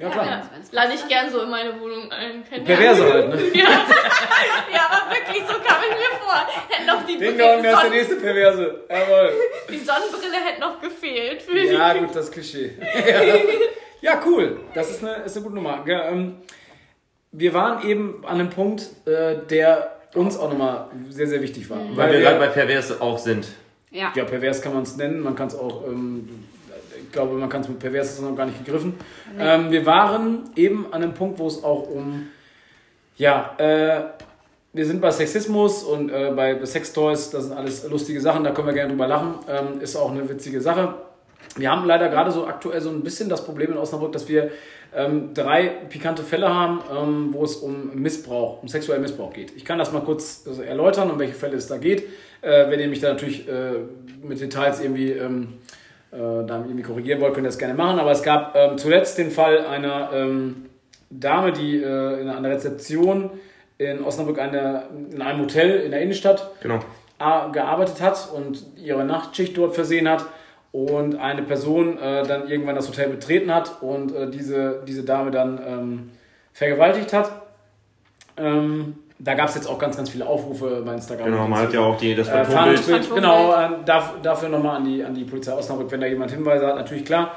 Ja, klar. Ja. Lade ich gern so in meine Wohnung ein. Perverse halt, ne? Ja, aber wirklich, so kam ich mir vor. Hätte noch die, Ding Dong, der ist der nächste Perverse. Jawohl. die Sonnenbrille hätte noch gefehlt. Für die- Ja, gut, das Klischee. Ja, ja cool. Das ist eine, ist eine gute Nummer. Ja, ähm, wir waren eben an einem Punkt, äh, der uns auch nochmal sehr, sehr wichtig war. Weil wir gerade bei Pervers auch sind. Ja. ja, pervers kann man es nennen, man kann es auch, ähm, ich glaube, man kann es mit pervers ist noch gar nicht gegriffen. Ähm, wir waren eben an einem Punkt, wo es auch um, ja, äh, wir sind bei Sexismus und äh, bei Sextoys, das sind alles lustige Sachen, da können wir gerne drüber lachen, ähm, ist auch eine witzige Sache. Wir haben leider gerade so aktuell so ein bisschen das Problem in Osnabrück, dass wir ähm, drei pikante Fälle haben, ähm, wo es um Missbrauch, um sexuellen Missbrauch geht. Ich kann das mal kurz also erläutern, um welche Fälle es da geht. Äh, wenn ihr mich da natürlich äh, mit Details irgendwie, ähm, äh, da irgendwie korrigieren wollt, könnt ihr das gerne machen. Aber es gab ähm, zuletzt den Fall einer ähm, Dame, die äh, in einer Rezeption in Osnabrück eine, in einem Hotel in der Innenstadt Genau. gearbeitet hat und ihre Nachtschicht dort versehen hat und eine Person äh, dann irgendwann das Hotel betreten hat und äh, diese, diese Dame dann ähm, vergewaltigt hat. Ähm, da gab es jetzt auch ganz, ganz viele Aufrufe bei Instagram. Genau, man hat ja auch die, das Äh, Phantombild. Genau, äh, darf, dafür nochmal an die, an die Polizei Osnabrück, wenn da jemand Hinweise hat, natürlich klar.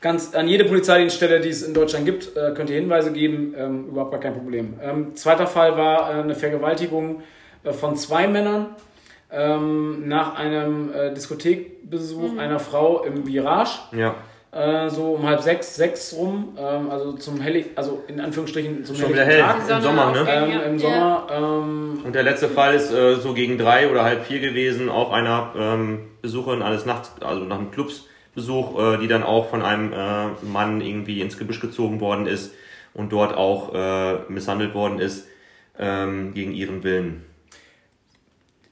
Ganz, an jede Polizeidienststelle, die es in Deutschland gibt, äh, könnt ihr Hinweise geben, ähm, überhaupt gar kein Problem. Ähm, zweiter Fall war äh, eine Vergewaltigung äh, von zwei Männern ähm, nach einem äh, Diskothekbesuch einer Frau im Virage, Ja, äh, so um halb sechs, sechs rum, ähm, also zum Hellig, also in Anführungsstrichen zum schon wieder hell Tag. Die im Sommer, ne? Ähm, Ja. Im Ja. Sommer, ähm, Und der letzte Fall ist äh, so gegen drei oder halb vier gewesen, auch einer ähm, Besucherin eines Nachts, also nach einem Clubsbesuch, äh, die dann auch von einem äh, Mann irgendwie ins Gebüsch gezogen worden ist und dort auch äh, misshandelt worden ist ähm, gegen ihren Willen.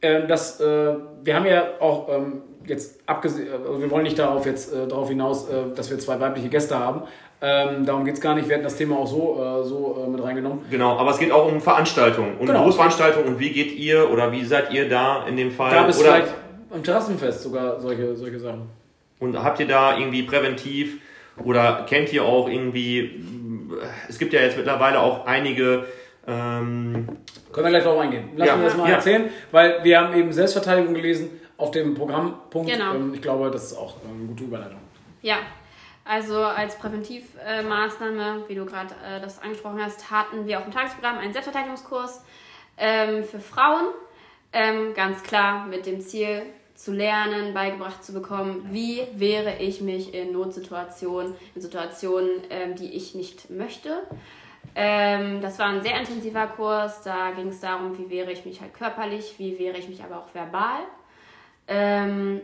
Ähm, das, äh, wir haben ja auch ähm, jetzt abgesehen, also wir wollen nicht darauf jetzt äh, darauf hinaus, äh, dass wir zwei weibliche Gäste haben. Ähm, darum geht es gar nicht. Wir hatten das Thema auch so, äh, so äh, mit reingenommen. Genau, aber es geht auch um Veranstaltungen und Genau. Großveranstaltungen und wie geht ihr oder wie seid ihr da in dem Fall? Gab es oder vielleicht am Terrassenfest sogar solche, solche Sachen? Und habt ihr da irgendwie präventiv oder kennt ihr auch irgendwie, es gibt ja jetzt mittlerweile auch einige, ähm, Können wir gleich drauf eingehen. Lass Ja. mich das mal Ja. erzählen, weil wir haben eben Selbstverteidigung gelesen auf dem Programmpunkt. Genau. Ähm, ich glaube, das ist auch ähm, eine gute Überleitung. Ja, also als Präventivmaßnahme, wie du gerade äh, das angesprochen hast, hatten wir auch im Tagesprogramm einen Selbstverteidigungskurs ähm, für Frauen. Ähm, ganz klar mit dem Ziel zu lernen, beigebracht zu bekommen, wie wehre ich mich in Notsituationen, in Situationen, ähm, die ich nicht möchte. Ähm, das war ein sehr intensiver Kurs. Da ging es darum, wie wehre ich mich halt körperlich, wie wehre ich mich aber auch verbal. Ähm,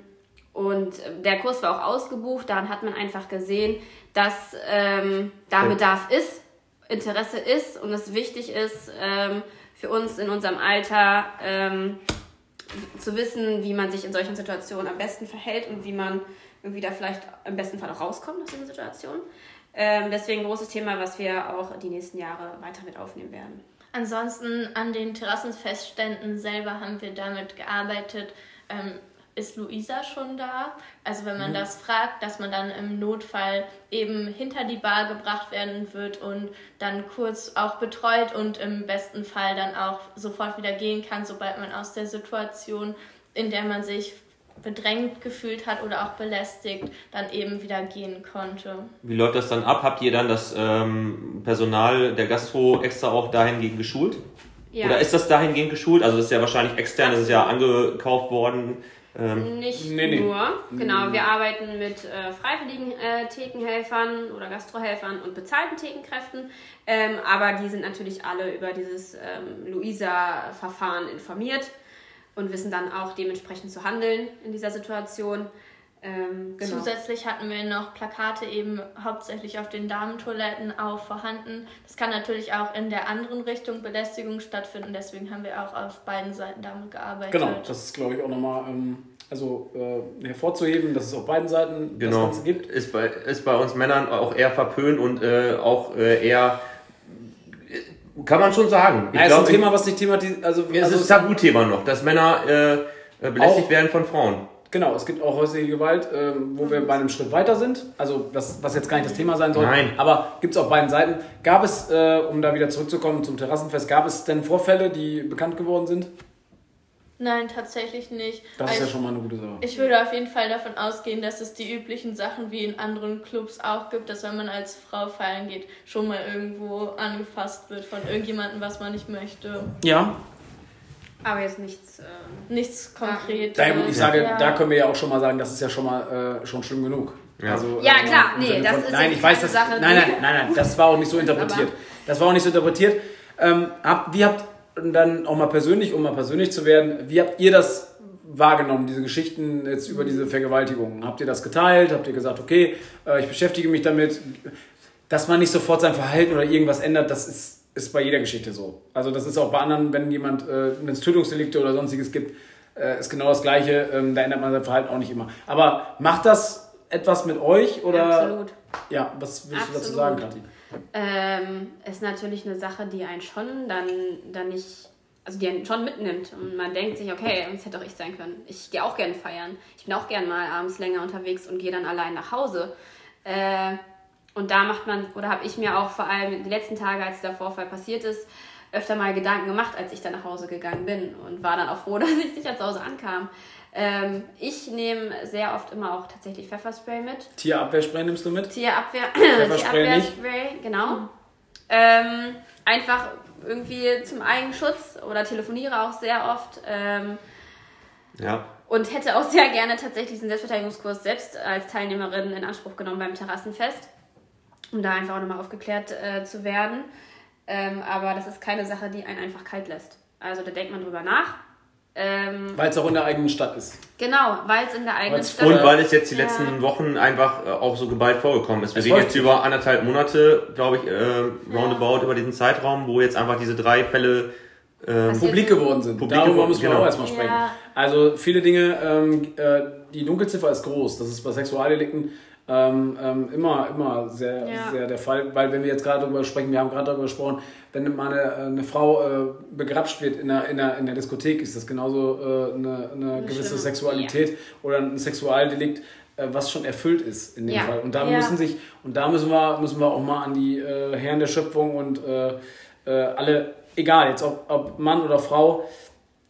und der Kurs war auch ausgebucht. Daran hat man einfach gesehen, dass ähm, da Ja. Bedarf ist, Interesse ist und es wichtig ist ähm, für uns in unserem Alter ähm, zu wissen, wie man sich in solchen Situationen am besten verhält und wie man irgendwie da vielleicht im besten Fall auch rauskommt aus dieser Situation. Ähm, deswegen ein großes Thema, was wir auch die nächsten Jahre weiter mit aufnehmen werden. Ansonsten an den Terrassenfestständen selber haben wir damit gearbeitet. Ähm, ist Luisa schon da? Also wenn man das fragt, dass man dann im Notfall eben hinter die Bar gebracht werden wird und dann kurz auch betreut und im besten Fall dann auch sofort wieder gehen kann, sobald man aus der Situation, in der man sich bedrängt gefühlt hat oder auch belästigt, dann eben wieder gehen konnte. wie läuft das dann ab? Habt ihr dann das ähm, Personal der Gastro extra auch dahingehend geschult? Ja. Oder ist das dahingehend geschult? Also das ist ja wahrscheinlich extern, das ist ja angekauft worden. Ähm, Nicht Nee, nee. nur. Genau, wir arbeiten mit äh, freiwilligen äh, Thekenhelfern oder Gastrohelfern und bezahlten Thekenkräften. Ähm, aber die sind natürlich alle über dieses ähm, Luisa-Verfahren informiert. Und wissen dann auch dementsprechend zu handeln in dieser Situation. Ähm, genau. Zusätzlich hatten wir noch Plakate eben hauptsächlich auf den Damentoiletten auch vorhanden. Das kann natürlich auch in der anderen Richtung Belästigung stattfinden, deswegen haben wir auch auf beiden Seiten damit gearbeitet. Genau, das ist glaube ich auch nochmal ähm, also, äh, hervorzuheben, dass es auf beiden Seiten genau. das Ganze gibt. Ist bei, ist bei uns Männern auch eher verpönt und äh, auch äh, eher kann man schon sagen. Ich ja, glaub, ist ein Thema, was nicht thematisiert. Also, es also ist ein Tabuthema noch, dass Männer äh, belästigt auch, werden von Frauen. Genau, es gibt auch häusliche Gewalt, ähm, wo wir bei einem Schritt weiter sind. Also, das, was jetzt gar nicht das Thema sein soll. Nein. Aber gibt es auf beiden Seiten. Gab es, äh, um da wieder zurückzukommen zum Terrassenfest, gab es denn Vorfälle, die bekannt geworden sind? Nein, tatsächlich nicht. Das ist ja schon mal eine gute Sache. Ich würde auf jeden Fall davon ausgehen, dass es die üblichen Sachen wie in anderen Clubs auch gibt, dass wenn man als Frau feiern geht, schon mal irgendwo angefasst wird von irgendjemandem, was man nicht möchte. Ja. Aber jetzt nichts. Äh, nichts konkret. Ich sage, ja. da können wir ja auch schon mal sagen, das ist ja schon mal äh, schon schlimm genug. Ja, also, ja äh, klar, nee, das von, ist Nein, ich weiß das. Sache, nein, nein, nein, nein, das war auch nicht so interpretiert. Das war auch nicht so interpretiert. Ähm, hab, wie habt dann auch mal persönlich, um mal persönlich zu werden, wie habt ihr das wahrgenommen, diese Geschichten jetzt über diese Vergewaltigungen? Habt ihr das geteilt? Habt ihr gesagt, okay, äh, ich beschäftige mich damit? Dass man nicht sofort sein Verhalten oder irgendwas ändert, das ist, ist bei jeder Geschichte so. Also das ist auch bei anderen, wenn jemand, äh, wenn es Tötungsdelikte oder sonstiges gibt, äh, ist genau das Gleiche. Ähm, da ändert man sein Verhalten auch nicht immer. Aber macht das etwas mit euch oder? Absolut. Ja, was willst Absolut. du dazu sagen, Kathi? Ähm, ist natürlich eine Sache, die einen schon dann, dann nicht, also die einen schon mitnimmt. Und man denkt sich, okay, das hätte auch ich sein können. Ich gehe auch gern feiern. Ich bin auch gern mal abends länger unterwegs und gehe dann allein nach Hause. Äh, und da macht man, oder habe ich mir auch vor allem die letzten Tage, als der Vorfall passiert ist, öfter mal Gedanken gemacht, als ich dann nach Hause gegangen bin und war dann auch froh, dass ich sicher zu Hause ankam. Ähm, ich nehme sehr oft immer auch tatsächlich Pfefferspray mit. Tierabwehrspray nimmst du mit? Tierabwehr, Pfefferspray Tierabwehrspray, genau. Ähm, einfach irgendwie zum Eigenschutz oder telefoniere auch sehr oft. Ähm, ja. Und hätte auch sehr gerne tatsächlich diesen Selbstverteidigungskurs selbst als Teilnehmerin in Anspruch genommen beim Terrassenfest, um da einfach auch nochmal aufgeklärt äh, zu werden. Ähm, aber das ist keine Sache, die einen einfach kalt lässt. Also da denkt man drüber nach ähm, weil es auch in der eigenen Stadt ist. Genau, weil es in der eigenen Weil's Stadt ist. Und weil es jetzt die letzten ja. Wochen einfach äh, auch so geballt vorgekommen ist. Wir reden jetzt über anderthalb Monate, glaube ich, äh, roundabout ja. über diesen Zeitraum, wo jetzt einfach diese drei Fälle äh, publik geworden sind. Publik Darüber geworden, müssen wir genau. auch erstmal sprechen. Ja. Also viele Dinge, ähm, äh, die Dunkelziffer ist groß. Das ist bei Sexualdelikten ähm, ähm, immer, immer sehr, ja. sehr der Fall. Weil wenn wir jetzt gerade darüber sprechen, wir haben gerade darüber gesprochen, wenn mal eine, eine Frau äh, begrapscht wird in der, in, der, in der Diskothek, ist das genauso äh, eine, eine gewisse Schlimme. Sexualität ja. oder ein Sexualdelikt, äh, was schon erfüllt ist in dem ja. Fall. Und da müssen sich, und da müssen wir, müssen wir auch mal an die äh, Herren der Schöpfung und äh, äh, alle, egal jetzt ob, ob Mann oder Frau,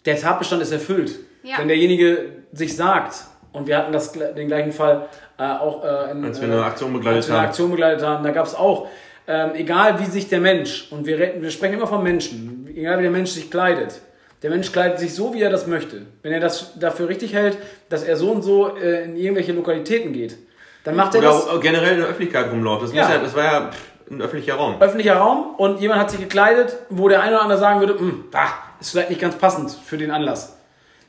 der Tatbestand ist erfüllt. Wenn derjenige sich sagt, und wir hatten das, den gleichen Fall äh, auch äh, in, als wir eine Aktion begleitet als wir eine Aktion begleitet haben. Da gab es auch, ähm, egal wie sich der Mensch, und wir, wir sprechen immer von Menschen, egal wie der Mensch sich kleidet, der Mensch kleidet sich so, wie er das möchte. Wenn er das dafür richtig hält, dass er so und so äh, in irgendwelche Lokalitäten geht, dann macht er Oder das. Oder generell in der Öffentlichkeit rumläuft. Das, ja. ja, das war ja ein öffentlicher Raum. Öffentlicher Raum und jemand hat sich gekleidet, wo der eine oder andere sagen würde, hm, ah, ist vielleicht nicht ganz passend für den Anlass.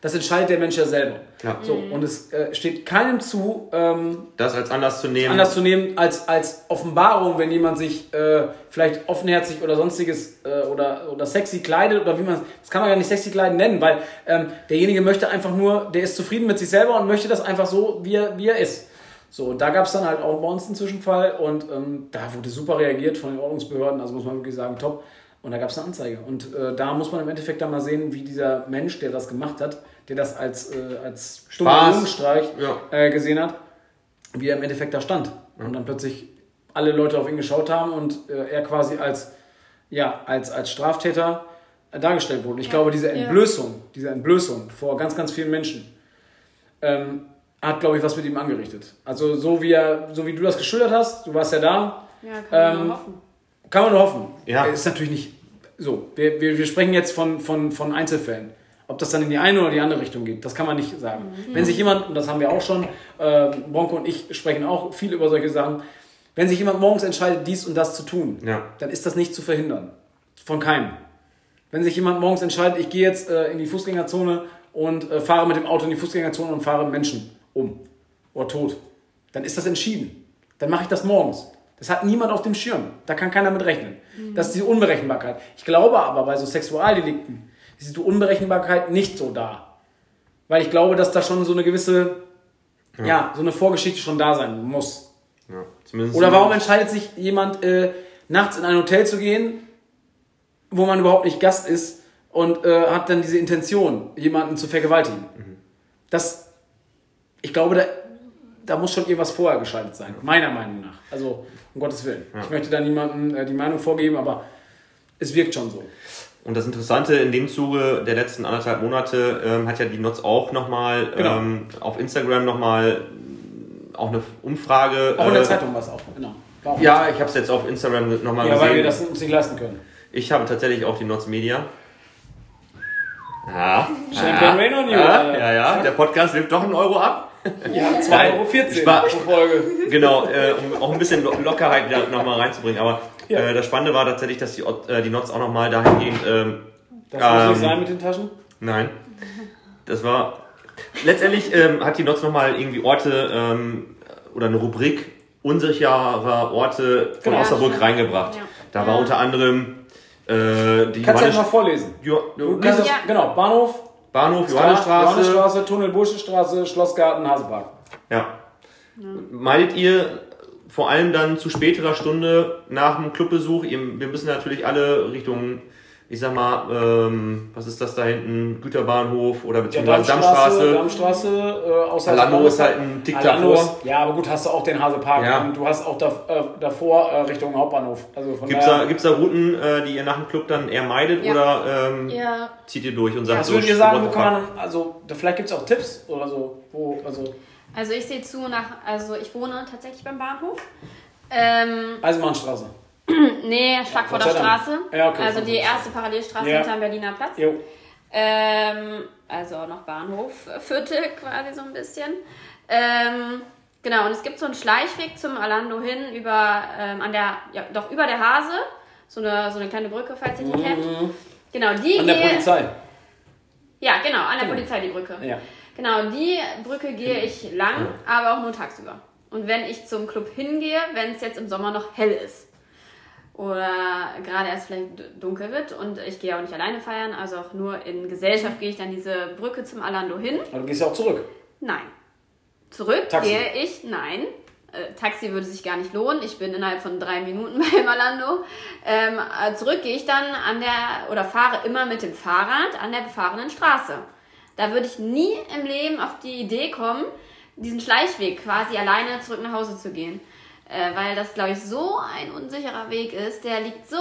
Das entscheidet der Mensch ja selber. Ja. So, und es äh, steht keinem zu, ähm, das als Anlass zu nehmen. Anlass zu nehmen als, als Offenbarung, wenn jemand sich äh, vielleicht offenherzig oder sonstiges äh, oder, oder sexy kleidet oder wie man das kann man ja nicht sexy kleiden nennen, weil ähm, derjenige möchte einfach nur, der ist zufrieden mit sich selber und möchte das einfach so, wie er, wie er ist. So, und da gab es dann halt auch bei uns einen Zwischenfall und ähm, da wurde super reagiert von den Ordnungsbehörden, also muss man wirklich sagen, top. Und da gab es eine Anzeige. Und äh, da muss man im Endeffekt dann mal sehen, wie dieser Mensch, der das gemacht hat, der das als, äh, als Jungenstreich ja. äh, gesehen hat, wie er im Endeffekt da stand. Ja. Und dann plötzlich alle Leute auf ihn geschaut haben und äh, er quasi als, ja, als, als Straftäter dargestellt wurde. Ich ja. glaube, diese Entblößung, diese Entblößung vor ganz, ganz vielen Menschen, ähm, hat, glaube ich, was mit ihm angerichtet. Also so wie, er, so wie du das geschildert hast, du warst ja da. Ja, kann ähm, hoffen kann man nur hoffen. Ja. Ist natürlich nicht so. Wir, wir, wir sprechen jetzt von, von, von Einzelfällen. Ob das dann in die eine oder die andere Richtung geht, das kann man nicht sagen. Mhm. Wenn sich jemand, und das haben wir auch schon, äh, Bronco und ich sprechen auch viel über solche Sachen, wenn sich jemand morgens entscheidet, dies und das zu tun, ja. dann ist das nicht zu verhindern. Von keinem. Wenn sich jemand morgens entscheidet, ich gehe jetzt äh, in die Fußgängerzone und äh, fahre mit dem Auto in die Fußgängerzone und fahre Menschen um oder tot, dann ist das entschieden. Dann mache ich das morgens. Das hat niemand auf dem Schirm. Da kann keiner mit rechnen. Das ist die Unberechenbarkeit. Ich glaube aber, bei so Sexualdelikten ist die Unberechenbarkeit nicht so da. Weil ich glaube, dass da schon so eine gewisse, ja, so eine Vorgeschichte schon da sein muss. Ja, zumindest Oder warum entscheidet sich jemand, äh, nachts in ein Hotel zu gehen, wo man überhaupt nicht Gast ist und äh, hat dann diese Intention, jemanden zu vergewaltigen? Das, ich glaube, da, da muss schon irgendwas vorher geschaltet sein, meiner Meinung nach. Also, um Gottes Willen. Ich möchte da niemandem äh, die Meinung vorgeben, aber es wirkt schon so. Und das Interessante in dem Zuge der letzten anderthalb Monate ähm, hat ja die Notz auch nochmal Genau. ähm, auf Instagram nochmal auch eine Umfrage. Auch in der äh, Zeitung war es auch, genau. Auch Ja, ich habe es jetzt auf Instagram nochmal ja, gesehen. weil wir das uns nicht leisten können. ich habe tatsächlich auch die Notz Media. Ja. Champagne Rain on you. Ja, ja, ja, der Podcast wirft doch einen Euro ab. Ja, 2,14 Nein, Euro Spaß. pro Folge. Genau, äh, um auch ein bisschen Lo- Lockerheit wieder nochmal reinzubringen. Aber Ja. äh, das Spannende war tatsächlich, dass die, äh, die Notz auch nochmal dahingehend ähm, Das muss Ähm, nicht sein mit den Taschen. Nein. Das war. Letztendlich ähm, hat die Notz nochmal irgendwie Orte ähm, oder eine Rubrik unsicherer Orte von Genau. Osnabrück reingebracht. Ja. Da war unter anderem äh, die Kannst du ja mal vorlesen. jo Du kannst das, Ja. genau, Bahnhof, Bahnhof, Johannesstraße. Johannesstraße, Tunnel Burschenstraße, Schlossgarten, Hasepark. Ja. Meidet ihr vor allem dann zu späterer Stunde nach dem Clubbesuch, ihr, wir müssen natürlich alle Richtung, ich sag mal, ähm, was ist das da hinten, Güterbahnhof oder Ja, beziehungsweise Dammstraße, Dammstraße. Dammstraße, äh, außer Alando ist halt ein Tick Alando davor. ist- Ja, aber gut, hast du auch den Hasepark Ja. und du hast auch da, äh, davor äh, Richtung Hauptbahnhof. Also von Gibt's daher, da, gibt's da Routen, äh, die ihr nach dem Club dann eher meidet Ja. oder ähm, Ja, zieht ihr durch und sagt was würdet ihr sagen, wo what the kann man, also da, vielleicht gibt es auch Tipps oder so, wo, also Also ich sehe zu nach, also ich wohne tatsächlich beim Bahnhof. Ähm, Eisenbahnstraße. nee, Schlagvorder Dank. Straße. Ja, okay, also die erste Parallelstraße Ja. hinterm Berliner Platz. Ähm, also noch Bahnhofviertel quasi so ein bisschen. Ähm, genau, und es gibt so einen Schleichweg zum Alando hin über, ähm, an der, ja, doch über der Hase. So eine, so eine kleine Brücke, falls ihr die kennt. Genau, die Mhm. An der Polizei. Ja, genau, an der Genau. Polizei die Brücke. Ja. Genau, die Brücke gehe ich lang, aber auch nur tagsüber. Und wenn ich zum Club hingehe, wenn es jetzt im Sommer noch hell ist oder gerade erst vielleicht dunkel wird und ich gehe auch nicht alleine feiern, also auch nur in Gesellschaft gehe ich dann diese Brücke zum Alando hin. Aber du gehst ja auch zurück. Nein. Zurück Taxi. gehe ich, nein. Äh, Taxi würde sich gar nicht lohnen. Ich bin innerhalb von drei Minuten beim Alando. Ähm, äh, zurück gehe ich dann an der, oder fahre immer mit dem Fahrrad an der befahrenen Straße. Da würde ich nie im Leben auf die Idee kommen, diesen Schleichweg quasi alleine zurück nach Hause zu gehen. Äh, weil das, glaube ich, so ein unsicherer Weg ist. Der liegt so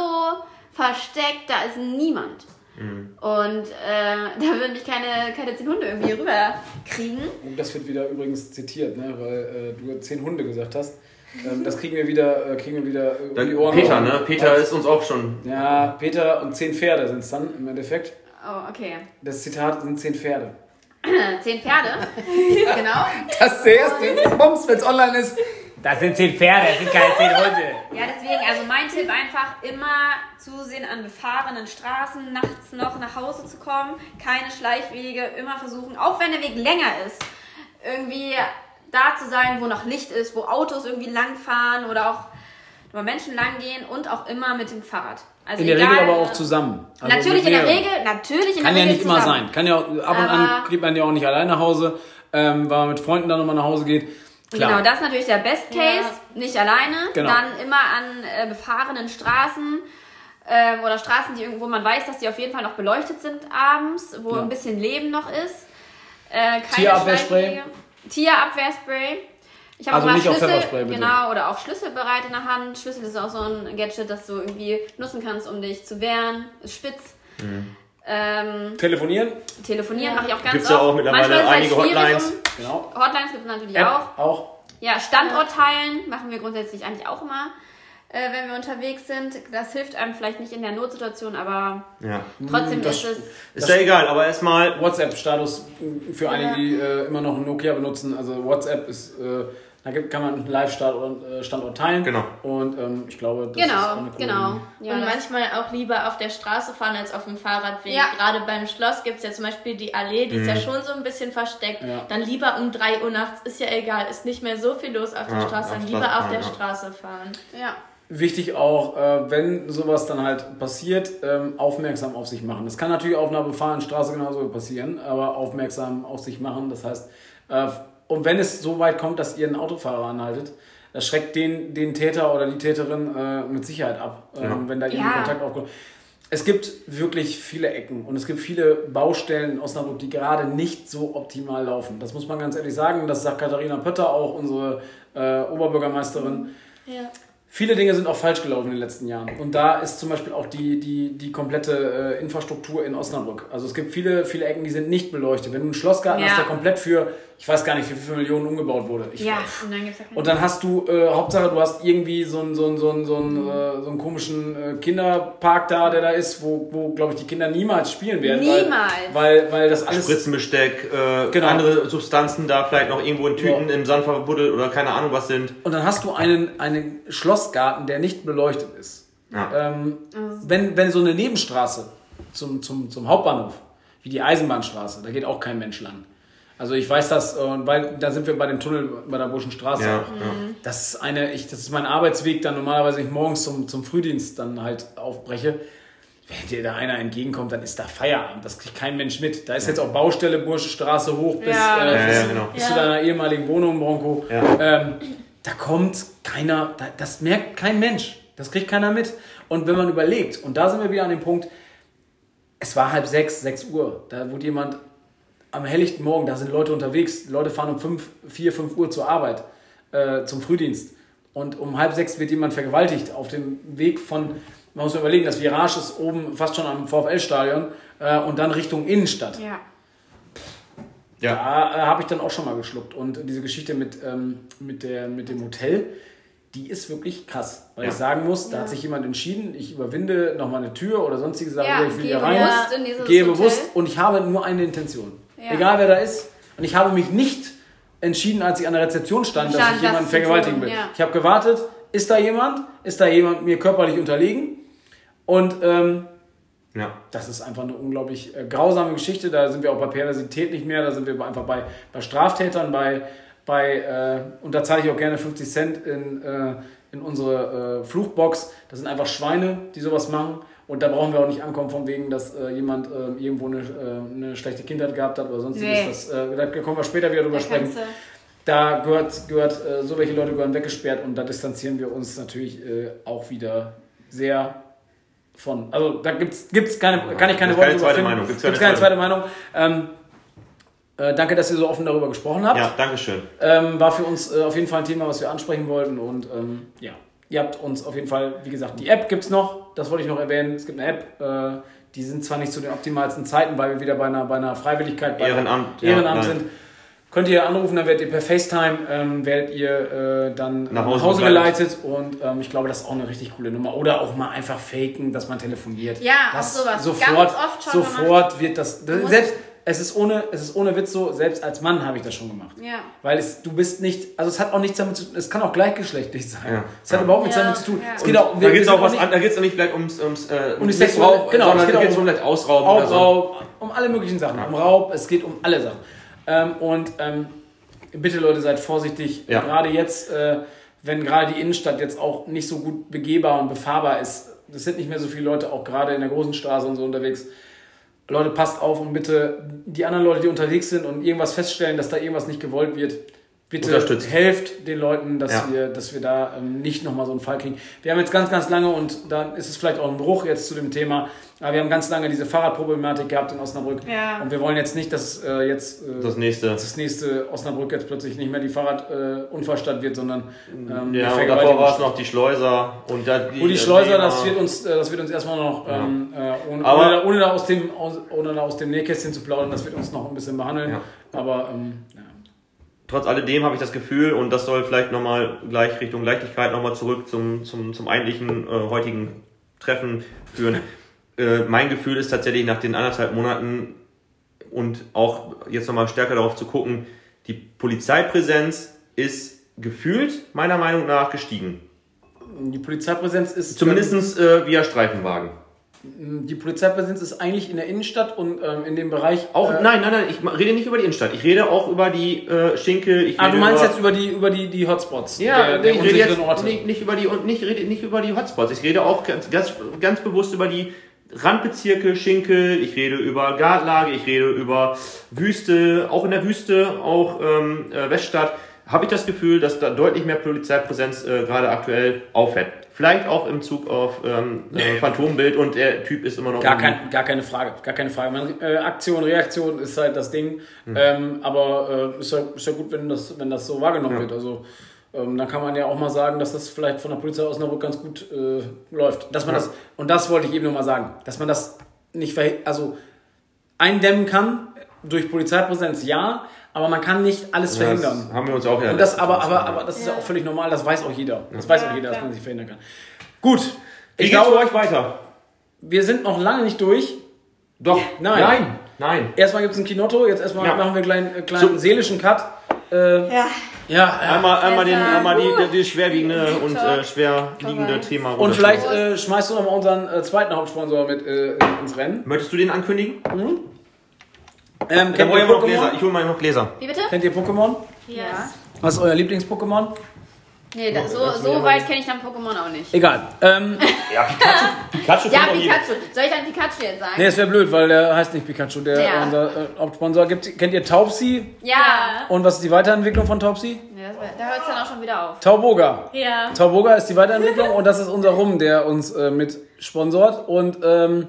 versteckt, da ist niemand. Und äh, da würden mich keine, keine zehn Hunde irgendwie rüberkriegen. Und das wird wieder übrigens zitiert, ne? weil äh, du zehn Hunde gesagt hast. Ähm, das kriegen wir wieder, äh, kriegen wir wieder äh, um die Ohren. Peter, ne? Peter ist uns auch schon. Ja, Peter und zehn Pferde sind es dann im Endeffekt. Oh, okay. Das Zitat sind zehn Pferde. Zehn Pferde. genau. Das erste Bums, wenn es online ist. Das sind zehn Pferde, das sind keine zehn Hunde. Ja, deswegen, also mein Tipp einfach immer zusehen an befahrenen Straßen, nachts noch nach Hause zu kommen, keine Schleichwege, immer versuchen, auch wenn der Weg länger ist, irgendwie da zu sein, wo noch Licht ist, wo Autos irgendwie langfahren oder auch wo Menschen langgehen und auch immer mit dem Fahrrad. Also In der egal, Regel aber auch zusammen. Also Natürlich in der. Regel, natürlich in Kann der ja Regel nicht immer zusammen. sein. Kann ja auch, ab und an Aber- geht man ja auch nicht alleine nach Hause, ähm, weil man mit Freunden dann nochmal nach Hause geht. Klar. Genau, das ist natürlich der Best Case, Ja. nicht alleine. Genau. Dann immer an äh, befahrenen Straßen ähm, oder Straßen, die irgendwo man weiß, dass die auf jeden Fall noch beleuchtet sind abends, wo Ja. ein bisschen Leben noch ist. Äh, keine Tierabwehrspray. Tierabwehrspray. Ich habe Also auf Schlüssel, genau, oder auch Schlüssel bereit in der Hand. Schlüssel ist auch so ein Gadget, das du irgendwie nutzen kannst, um dich zu wehren. Ist spitz. Mhm. Ähm, Telefonieren, telefonieren Ja. mache ich auch ganz Gibt's ja oft. auch mittlerweile Manchmal es einige halt Hotlines. Um, genau. Hotlines gibt es natürlich App auch. auch. Ja, Standort teilen machen wir grundsätzlich eigentlich auch immer, äh, wenn wir unterwegs sind. Das hilft einem vielleicht nicht in der Notsituation, aber Ja. trotzdem das- ist es. Ist ja egal, aber erstmal. WhatsApp-Status für einige, die äh, immer noch ein Nokia benutzen. Also WhatsApp ist, äh, Da kann man einen Live-Standort äh, Standort teilen. Genau. Und ähm, ich glaube, das ist auch Genau, eine coole genau. Ja, und manchmal auch lieber auf der Straße fahren als auf dem Fahrradweg. Ja. Gerade beim Schloss gibt es ja zum Beispiel die Allee, die ist ja schon so ein bisschen versteckt. Ja. Dann lieber um 3 Uhr nachts, ist ja egal, ist nicht mehr so viel los auf der Straße, dann lieber auf der ja. Straße fahren. ja. Wichtig auch, äh, wenn sowas dann halt passiert, ähm, aufmerksam auf sich machen. Das kann natürlich auf einer befahrenen Straße genauso passieren, aber aufmerksam auf sich machen. Das heißt, äh, und wenn es so weit kommt, dass ihr einen Autofahrer anhaltet, das schreckt den, den Täter oder die Täterin äh, mit Sicherheit ab, ähm, Ja. wenn da irgendwie Ja. Kontakt aufkommt. Es gibt wirklich viele Ecken und es gibt viele Baustellen in Osnabrück, die gerade nicht so optimal laufen. Das muss man ganz ehrlich sagen. Das sagt Katharina Pötter auch, unsere äh, Oberbürgermeisterin. Ja. Viele Dinge sind auch falsch gelaufen in den letzten Jahren. Und da ist zum Beispiel auch die, die, die komplette äh, Infrastruktur in Osnabrück. Also es gibt viele, viele Ecken, die sind nicht beleuchtet. Wenn du einen Schlossgarten Ja. hast, der komplett für, ich weiß gar nicht, wie viele Millionen umgebaut wurde. Ich, Ja, und dann gibt's ja keine Und dann hast du, äh, Hauptsache, du hast irgendwie so einen, so einen, so einen, so einen, äh, so einen komischen äh, Kinderpark da, der da ist, wo, wo glaube ich, die Kinder niemals spielen werden. Niemals. Weil, weil, weil das alles... Spritzenbesteck, äh, Genau. andere Substanzen da vielleicht noch irgendwo in Tüten im Sand verbuddelt oder keine Ahnung was sind. Und dann hast du einen, einen Schlossgarten, der nicht beleuchtet ist. Ja. Ähm, wenn, wenn so eine Nebenstraße zum, zum, zum Hauptbahnhof, wie die Eisenbahnstraße, da geht auch kein Mensch lang. Also ich weiß das, äh, weil da sind wir bei dem Tunnel bei der Burschen Straße. Ja, auch. Das ist eine, ich, das ist mein Arbeitsweg, dann normalerweise ich morgens zum, zum Frühdienst dann halt aufbreche. Wenn dir da einer entgegenkommt, dann ist da Feierabend. Das kriegt kein Mensch mit. Da ist jetzt auch Baustelle, Bursche Straße hoch bis, Ja. äh, Ja, bis, ja, genau. bis zu Ja. deiner ehemaligen Wohnung, Bronco. Ja. Ähm, da kommt keiner, da, das merkt kein Mensch. Das kriegt keiner mit. Und wenn man überlegt, und da sind wir wieder an dem Punkt, es war halb sechs, sechs Uhr, da wurde jemand am helllichten Morgen, da sind Leute unterwegs, Leute fahren um fünf, vier, fünf Uhr zur Arbeit, äh, zum Frühdienst. Und um halb sechs wird jemand vergewaltigt auf dem Weg von, man muss überlegen, das Virage ist oben fast schon am VfL-Stadion äh, und dann Richtung Innenstadt. Ja. Ja. Da äh, habe ich dann auch schon mal geschluckt. Und diese Geschichte mit, ähm, mit, der, mit dem Hotel, die ist wirklich krass. Weil Ja. ich sagen muss, da hat sich jemand entschieden, ich überwinde nochmal eine Tür oder sonstige Sachen, Ja, ich will hier rein. bewusst in dieses Gehe Hotel. bewusst und ich habe nur eine Intention. Ja. Egal wer da ist. Und ich habe mich nicht entschieden, als ich an der Rezeption stand, dass Stand, ich jemanden das zu vergewaltigen will. ja. Ich habe gewartet, ist da jemand? Ist da jemand mir körperlich unterlegen? Und ähm, Ja. das ist einfach eine unglaublich äh, grausame Geschichte. Da sind wir auch bei Perversität nicht mehr. Da sind wir einfach bei, bei Straftätern, bei, bei äh, und da zahle ich auch gerne 50 Cent in, äh, in unsere äh, Fluchbox. Das sind einfach Schweine, die sowas machen. Und da brauchen wir auch nicht ankommen, von wegen, dass äh, jemand äh, irgendwo eine, äh, eine schlechte Kindheit gehabt hat oder sonstiges. Nee. Das, äh, da können wir später wieder drüber Da sprechen. Da gehört, gehört äh, so welche Leute gehören weggesperrt und da distanzieren wir uns natürlich äh, auch wieder sehr von. Also da gibt's gibt's keine, kann ich keine Worte keine zweite Meinung, gibt's Gibt's keine zweite Meinung. Ähm, äh, danke, dass ihr so offen darüber gesprochen habt. Ja, Dankeschön. Ähm, war für uns äh, auf jeden Fall ein Thema, was wir ansprechen wollten und ähm, ja, ihr habt uns auf jeden Fall, wie gesagt, die App gibt's noch, das wollte ich noch erwähnen. Es gibt eine App, äh, die sind zwar nicht zu den optimalsten Zeiten, weil wir wieder bei einer, bei einer Freiwilligkeit, bei Ehrenamt, Ehrenamt ja, nein. Könnt ihr anrufen, dann werdet ihr per FaceTime ähm, werdet ihr äh, dann nach Nach Hause, Hause geleitet und ähm, ich glaube, das ist auch eine richtig coole Nummer. Oder auch mal einfach faken, dass man telefoniert. Ja, das auch sowas. Sofort, Ganz oft schon sofort wird das. das selbst, es ist ohne, es ist ohne Witz so. Selbst als Mann habe ich das schon gemacht. ja. Weil es, du bist nicht, also es hat auch nichts damit zu tun, es kann auch gleichgeschlechtlich sein. Ja. Es hat Ja. überhaupt nichts Ja. damit zu tun. Ja. Es geht auch, Da geht es auch was nicht- an, da geht es nicht vielleicht ums, ums, äh, Um Missbrauch, sexuelle- genau, sondern es geht da auch geht es um- um vielleicht Ausrauben oder so. Raub, um alle möglichen Sachen. Um Raub, es geht um alle Sachen. Ähm, und ähm, bitte Leute, seid vorsichtig. Ja. Gerade jetzt, äh, wenn gerade die Innenstadt jetzt auch nicht so gut begehbar und befahrbar ist. Es sind nicht mehr so viele Leute, auch gerade in der großen Straße und so unterwegs. Leute, passt auf und bitte die anderen Leute, die unterwegs sind und irgendwas feststellen, dass da irgendwas nicht gewollt wird, bitte Unterstützt. helft den Leuten, dass, Ja. wir, dass wir da ähm, nicht nochmal so einen Fall kriegen. Wir haben jetzt ganz, ganz lange, und dann ist es vielleicht auch ein Bruch jetzt zu dem Thema, aber wir haben ganz lange diese Fahrradproblematik gehabt in Osnabrück. Ja. Und wir wollen jetzt nicht, dass äh, jetzt äh, Das nächste. das nächste Osnabrück jetzt plötzlich nicht mehr die Fahrradunfallstadt wird, sondern ähm, Ja, und davor war es noch die Schleuser und dann die, Wo die Schleuser, das Thema- wird uns, äh, das wird uns erstmal noch, ähm, äh, ohne, Aber- ohne, da- ohne, da aus dem, aus, ohne da aus dem Nähkästchen zu plaudern, das wird uns noch ein bisschen behandeln. Ja. Aber ähm. Trotz alledem habe ich das Gefühl, und das soll vielleicht nochmal gleich Richtung Leichtigkeit nochmal zurück zum, zum, zum eigentlichen äh, heutigen Treffen führen. äh, mein Gefühl ist tatsächlich nach den anderthalb Monaten und auch jetzt nochmal stärker darauf zu gucken, die Polizeipräsenz ist gefühlt meiner Meinung nach gestiegen. Die Polizeipräsenz ist Zumindest äh, via Streifenwagen. Die Polizeipräsenz ist eigentlich in der Innenstadt und ähm, in dem Bereich Auch, äh, nein, nein, nein, ich rede nicht über die Innenstadt. Ich rede auch über die äh, Schinkel. Ich Ah, du meinst über, jetzt über die über die die Hotspots Ja, der, der ich rede jetzt Orte. nicht, nicht über die und nicht, rede nicht über die Hotspots. Ich rede auch ganz, ganz, ganz bewusst über die Randbezirke, Schinkel, ich rede über Gartlage, ich rede über Wüste, auch in der Wüste, auch ähm, äh, Weststadt, habe ich das Gefühl, dass da deutlich mehr Polizeipräsenz äh, gerade aktuell auffällt. Vielleicht auch im Zug auf ähm, äh, Phantombild und der Typ ist immer noch Gar, kein, gar keine Frage, gar keine Frage. Man, äh, Aktion, Reaktion ist halt das Ding. Hm. Ähm, aber äh, ist, ja, ist ja gut, wenn das, wenn das so wahrgenommen wird. Also ähm, dann kann man ja auch mal sagen, dass das vielleicht von der Polizei Osnabrück ganz gut äh, läuft. Dass man Ja. das, und das wollte ich eben nochmal sagen, dass man das nicht also eindämmen kann durch Polizeipräsenz, ja, aber man kann nicht alles Ja, verhindern. Das haben wir uns auch ja Und das, aber, aber, aber das ist ja auch völlig normal, das weiß auch jeder. Das weiß auch jeder, dass man sich verhindern kann. Gut, Wie ich geht's für glaube, euch weiter? wir sind noch lange nicht durch. Doch. Nein. Nein. Nein. Erstmal gibt es ein Kinotto, jetzt erstmal Ja. machen wir einen kleinen, äh, kleinen So. seelischen Cut. Äh, Ja. ja, ja. Einmal, einmal, den, einmal die, die schwerwiegende und äh, schwerliegende. Thema. Und vielleicht äh, schmeißt du noch mal unseren äh, zweiten Hauptsponsor mit äh, ins Rennen. Möchtest du den ankündigen? Ähm, kennt, ihr ich noch Gläser. Pokémon? Ich hole mal noch Gläser. Wie bitte? kennt ihr Pokémon? Ja. Was ist euer Lieblings-Pokémon? Nee, da, so, du so weit kenne ich dann Pokémon auch nicht. Egal. Ähm, Ja, Pikachu. Pikachu Ja, kennt doch jeder. Pikachu. Soll ich dann Pikachu jetzt sagen? nee, es wäre blöd, weil der heißt nicht Pikachu, der Ja. unser äh, Hauptsponsor. Gibt, kennt ihr Taubsi? Ja. Und was ist die Weiterentwicklung von Taubsi? Das, wär- da hört es dann auch schon wieder auf. Tauboga. Ja. Tauboga ist die Weiterentwicklung und das ist unser Rum, der uns äh, mit sponsort. Und ähm,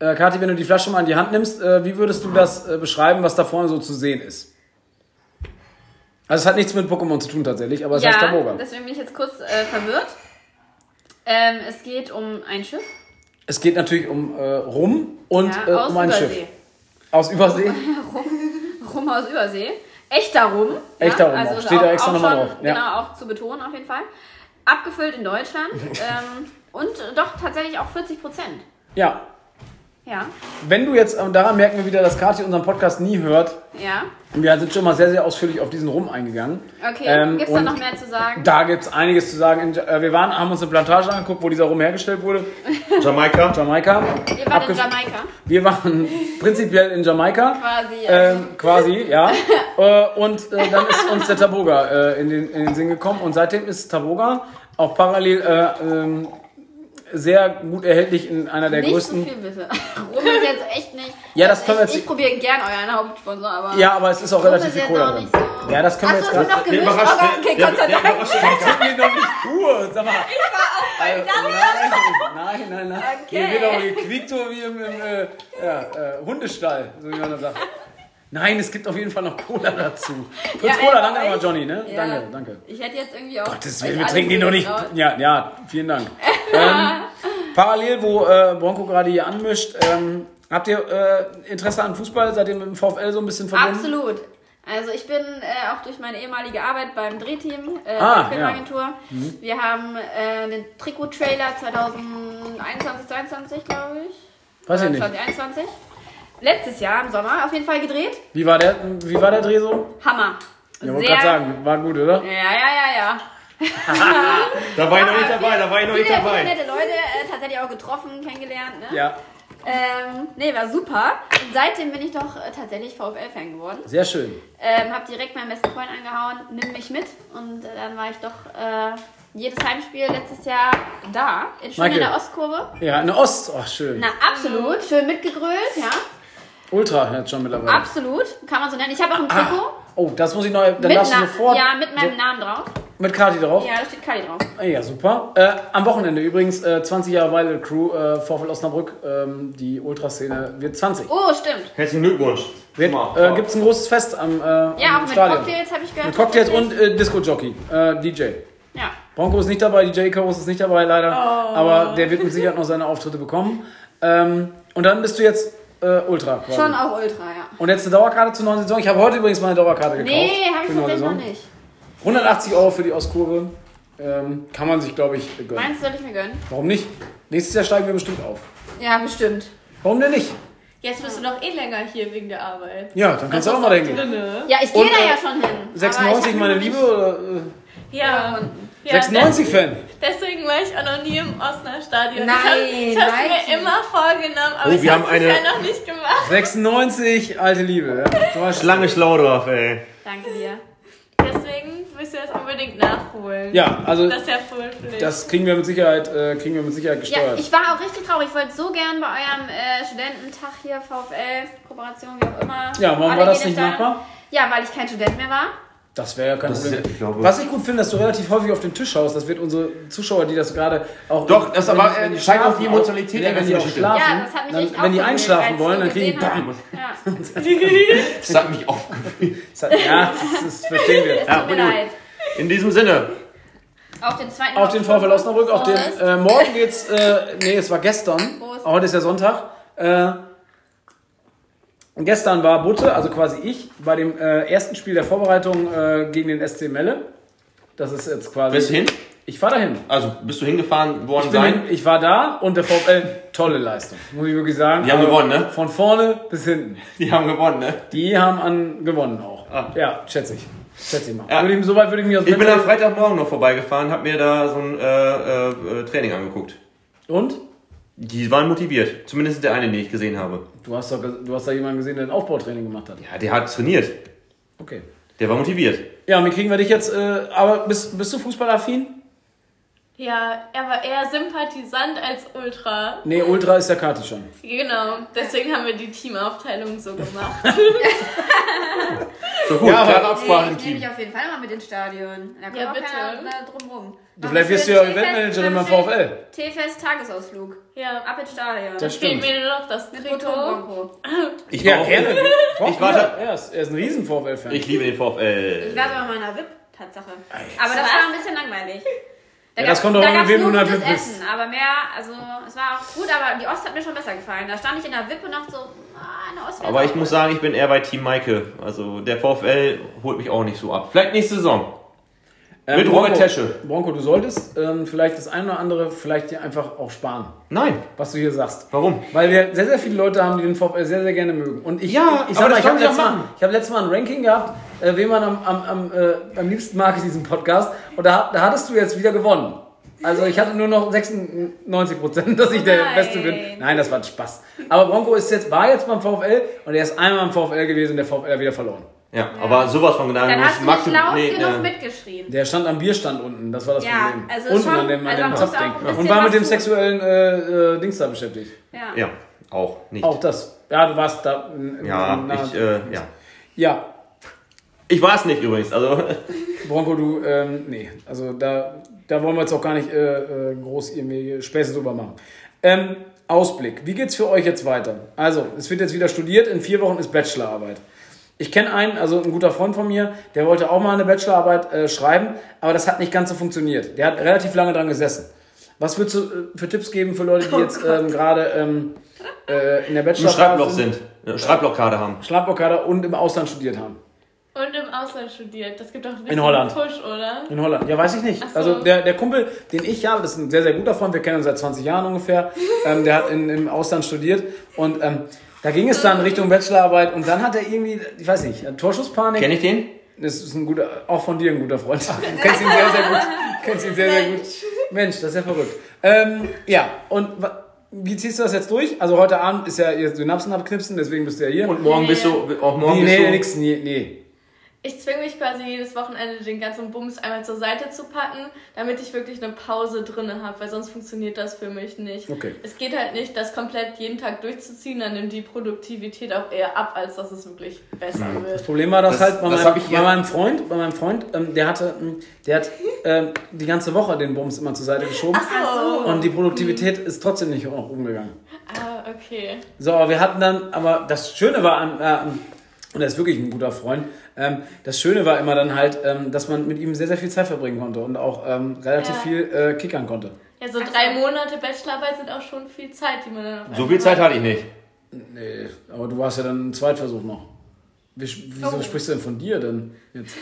äh, Kathi, wenn du die Flasche mal in die Hand nimmst, äh, wie würdest du das äh, beschreiben, was da vorne so zu sehen ist? Also es hat nichts mit Pokémon zu tun tatsächlich, aber es heißt ja, Tauboga. deswegen bin ich jetzt kurz äh, verwirrt. Ähm, es geht um ein Schiff. Es geht natürlich um äh, Rum und ja, äh, um ein Übersee. Schiff. Aus Übersee? Rum aus Übersee. Echter Rum. Echter Rum, also auch. Steht da auch- extra auch nochmal drauf. Ja. Genau, auch zu betonen auf jeden Fall. Abgefüllt in Deutschland. ähm, und doch tatsächlich auch 40 Prozent. Ja. Ja, Wenn du jetzt, ähm, daran merken wir wieder, dass Kathi unseren Podcast nie hört. ja. Wir sind schon mal sehr, sehr ausführlich auf diesen Rum eingegangen. Okay, Ähm, gibt's da und noch mehr zu sagen? Da gibt es einiges zu sagen. Äh, wir waren, haben uns eine Plantage angeguckt, wo dieser Rum hergestellt wurde. Jamaika. Jamaika. Ihr wart in Jamaika, Wir waren prinzipiell in Jamaika. quasi. also- Ähm, quasi, ja. äh, und äh, dann ist uns der Taboga äh, in, den, in den Sinn gekommen. Und seitdem ist Taboga auch parallel äh, ähm, sehr gut erhältlich in einer der nicht größten. zu viel bitte. Rum ist jetzt echt nicht. Ja, das können wir ich, jetzt- Ich probiere gern euren Hauptsponsor, aber. Ja, aber es ist auch Rum relativ viel Cola auch nicht so. Ja, das können wir Achso, jetzt es wird noch gemischt. aber okay, Gott sei Dank. Das geht doch nicht gut. Sag mal. Also, nein, nein, nein, nein. Okay. Hier wird aber gequiekt so wie im, im äh, ja, äh, Hundestall, so wie man das sagt. Nein, es gibt auf jeden Fall noch Cola dazu. Fritz Ja, Cola, danke ich- Johnny, ne? Ja. Danke, danke. Ich hätte jetzt irgendwie auch. Gottes Willen, wir alle trinken die noch nicht. Ja, ja, vielen Dank. ähm, parallel, wo äh, Bronco gerade hier anmischt, ähm, habt ihr äh, Interesse an Fußball? Seid ihr mit dem VfL so ein bisschen verbunden? Absolut. Also ich bin äh, auch durch meine ehemalige Arbeit beim Drehteam, äh, Ah, der Filmagentur. Wir haben äh, den Trikot-Trailer 2021, 2022, glaube ich. Weiß ich nicht. 2021. Letztes Jahr im Sommer auf jeden Fall gedreht. Wie war der, wie war der Dreh so? Hammer. Ja, wollte gerade sagen, war gut, oder? Ja, ja, ja, ja. Da war ich noch nicht dabei, da war ich noch nicht Viele, viele dabei. nette Leute äh, tatsächlich auch getroffen, kennengelernt. Ne? Ja, Ähm, nee, war super. Und seitdem bin ich doch äh, tatsächlich VfL-Fan geworden. sehr schön. Ähm, hab direkt meinen besten Freund angehauen, nimm mich mit. Und äh, dann war ich doch äh, jedes Heimspiel letztes Jahr da. In, schön in der Ostkurve. Ja, eine Ost, ach schön. Na, absolut. Schön mitgegrölt, ja. Ultra jetzt schon mittlerweile. Absolut. Kann man so nennen. Ich habe auch ein Trikot. Oh, das muss ich noch, dann mit, darfst du sofort ja, mit meinem so, Namen drauf. mit Kati drauf. Ja, da steht Kali drauf. Ah, Ja, super. Äh, am Wochenende übrigens äh, 20 Jahre Weile Crew, äh, VfL Osnabrück, ähm, die Ultraszene wird 20. Oh, stimmt. Herzlichen Glückwunsch. Wird, Mal. äh, Gibt es ein großes Fest am, äh, Ja, am auch mit Stadion. Cocktails habe ich gehört. Mit Cocktails und äh, Disco-Jockey, äh, DJ. Ja. Bronco ist nicht dabei, DJ Chorus ist nicht dabei leider, aber der wird mit Sicherheit noch seine Auftritte bekommen. Ähm, und dann bist du jetzt äh, Ultra quasi. Schon auch Ultra, ja. Und jetzt eine Dauerkarte zur neuen Saison. Ich habe heute übrigens mal eine Dauerkarte gekauft. Nee, habe für ich tatsächlich noch Saison. nicht. 180 Euro für die Ostkurve. Ähm, kann man sich, glaube ich, gönnen. Meinst du, soll ich mir gönnen? Warum nicht? Nächstes Jahr steigen wir bestimmt auf. Ja, bestimmt. Warum denn nicht? Jetzt bist du doch eh länger hier wegen der Arbeit. Ja, dann kannst du auch mal. Drinne. Ja, ich gehe da äh, ja schon hin. Aber ich 96, hab meine Liebe? Oder, äh, Ja. unten. Ja 96-Fan. Deswegen war ich auch noch nie im Osnabrücker Stadion. Nein, ich habe es nein. mir immer vorgenommen, aber Oh, ich wir habe haben es eine- bisher noch nicht gemacht. 96, alte Liebe. Ja. Du hast- Schlange Schlaudorf, ey. Danke dir. Deswegen müsst ihr das unbedingt nachholen. Ja, also Das ist ja das kriegen wir mit Sicherheit, äh, kriegen wir mit Sicherheit Ja, gesteuert. ich war auch richtig traurig. Ich wollte so gern bei eurem äh, Studententag hier, VfL, Kooperation, wie auch immer. Ja, warum war das nicht machbar? Ja, weil ich kein Student mehr war. Das wäre ja kein Das ist Problem. ich glaube- Was ich gut finde, dass du relativ häufig auf den Tisch schaust. Das wird unsere Zuschauer, die das gerade auch. Doch, das aber, äh, die zeigt auch schlafen die Emotionalität der wenn ganzen Geschichte. schlafen, Ja, das hat mich dann, echt wenn die einschlafen wollen, dann kriegen die BAM! Ja, Das hat mich aufgefühlt. Ja, das, das verstehen wir. Ja, tut mir leid. In diesem Sinne, Auf den zweiten Auf den VfL Osnabrück, auf den, äh, morgen geht's, äh, nee, es war gestern, Prost. heute ist ja Sonntag, äh, gestern war Butte, also quasi ich, bei dem äh, ersten Spiel der Vorbereitung äh, gegen den SC Melle. Das ist jetzt quasi... bist du hin? Ich war dahin. Also, bist du hingefahren worden Ich, sein? hin, ich war da und der VfL, tolle Leistung, muss ich wirklich sagen. Die haben Also gewonnen, ne? Von vorne bis hinten. Die haben gewonnen, ne? Die haben an gewonnen auch. Ah. Ja, schätze ich. Schätze ich mal. Ja. Würde ich, soweit würde ich mich aus dem Ich bin am Freitagmorgen noch vorbeigefahren, hab mir da so ein äh, äh, äh, Training angeguckt. Und? Die waren motiviert. Zumindest der eine, den ich gesehen habe. Du hast, doch, du hast da jemanden gesehen, der ein Aufbautraining gemacht hat. Ja, der hat trainiert. Okay. Der war motiviert. Ja, wie kriegen wir dich jetzt, äh, aber bist, bist du fußballaffin? Ja, er war eher Sympathisant als Ultra. Nee, Ultra ist der Kati schon. Genau, deswegen haben wir die Teamaufteilung so gemacht. So gut, Ja, aber- klare Absprache im ich nehme auf jeden Fall mal mit ins Stadion. Da kommt Ja, bitte. keiner drum rum. Du, vielleicht wirst du ja Eventmanagerin beim VfL. T-Fest Tagesausflug. Ja, Ab ins Stadion. Das fehlt stimmt. mir nur noch das Trikot. Ich Ja, war auch- gerne. Ich warte- Er ist, er ist ein riesen VfL-Fan. Ich liebe den Ich VfL. war sogar mal in einer VIP, Tatsache. Aber das war ein bisschen langweilig. Da Ja, das kommt doch da an, wem nur du in der VIP bist. Essen, aber mehr, also es war auch gut, aber die Ost hat mir schon besser gefallen. Da stand ich in der VIP und dachte so, ah, in der Ost Aber auch ich muss sagen, ich bin eher bei Team Maike. Also der VfL holt mich auch nicht so ab. Vielleicht nächste Saison. Ähm, Mit Robert Tesche. Bronco, du solltest ähm, vielleicht das eine oder andere vielleicht dir einfach auch sparen, Nein. was du hier sagst. Warum? Weil wir sehr, sehr viele Leute haben, die den VfL sehr, sehr gerne mögen. Und ich, Ja, ich, ich, sag mal, ich habe letztes, Mal- ich hab letztes Mal ein Ranking gehabt, äh, wen man am, am, am, äh, am liebsten mag in diesem Podcast. Und da, da hattest du jetzt wieder gewonnen. Also ich hatte nur noch 96 Prozent, dass ich der Nein. Beste bin. Nein, das war Spaß. Aber Bronco ist jetzt, war jetzt beim VfL und er ist einmal im VfL gewesen und der VfL hat wieder verloren. Ja, aber sowas von genau. Dann hast du nicht laut nee, genug äh, mitgeschrien. Der stand am Bierstand unten, das war das Ja, Problem. also unten schon- an dem, an also dem auch Zapfding. ein Und war mit dem sexuellen äh, äh, Dings da beschäftigt. Ja. Ja, auch nicht. Auch das. Ja, du warst da. in- Ja, in- ich, äh, ja. ja, Ich war es nicht übrigens. Also, Bronco, du, ähm, nee, also da, da wollen wir jetzt auch gar nicht äh, äh, groß irgendwie Späße drüber machen. Ähm, Ausblick, wie geht's für euch jetzt weiter? Also, es wird jetzt wieder studiert, in vier Wochen ist Bachelorarbeit. Ich kenne einen, also ein guter Freund von mir, der wollte auch mal eine Bachelorarbeit äh, schreiben, aber das hat nicht ganz so funktioniert. Der hat relativ lange dran gesessen. Was würdest du äh, für Tipps geben für Leute, die jetzt ähm, gerade ähm, äh, in der im Bachelorarbeit Schreibblock sind. Eine Schreibblockade haben. Schreibblockade und im Ausland studiert haben? Und im Ausland studiert. Das gibt doch einen In Holland. Push, oder? In Holland. Ja, weiß ich nicht. Ach so. Also der, der Kumpel, den ich habe, das ist ein sehr, sehr guter Freund, wir kennen uns seit 20 Jahren ungefähr, ähm, der hat in, im Ausland studiert und ähm, da ging es dann Richtung Bachelorarbeit und dann hat er irgendwie, ich weiß nicht, Torschusspanik. Kenn ich den? Das ist ein guter, auch von dir ein guter Freund. Du kennst ihn sehr, sehr gut. Kennst ihn sehr, sehr gut. Mensch, das ist ja verrückt. Ähm, ja, und wie ziehst du das jetzt durch? Also heute Abend ist ja ihr Synapsen abknipsen, deswegen bist du ja hier. Und morgen Nee. bist du, auch morgen nee, bist nee, du. nix, nee, nee. Ich zwinge mich quasi jedes Wochenende den ganzen Bums einmal zur Seite zu packen, damit ich wirklich eine Pause drinne habe, weil sonst funktioniert das für mich nicht. Okay. Es geht halt nicht, das komplett jeden Tag durchzuziehen, dann nimmt die Produktivität auch eher ab, als dass es wirklich besser Das wird. Problem war das, Das- halt bei, das meinem, bei ja- meinem Freund, bei meinem Freund, ähm, der hatte, ähm, der hat ähm, die ganze Woche den Bums immer zur Seite geschoben Ach so. und die Produktivität ist trotzdem nicht hoch umgegangen. Ah, okay. So, aber wir hatten dann, aber das Schöne war an, äh, und er ist wirklich ein guter Freund, ähm, das Schöne war immer dann halt, ähm, dass man mit ihm sehr, sehr viel Zeit verbringen konnte und auch ähm, relativ Ja. viel äh, kickern konnte. Ja, so drei Monate Bachelorarbeit sind auch schon viel Zeit, die man dann auf So viel Zeit hat. hatte ich nicht. Nee, aber du warst ja dann ein Zweitversuch noch. Wie, wieso Oh. sprichst du denn von dir denn jetzt?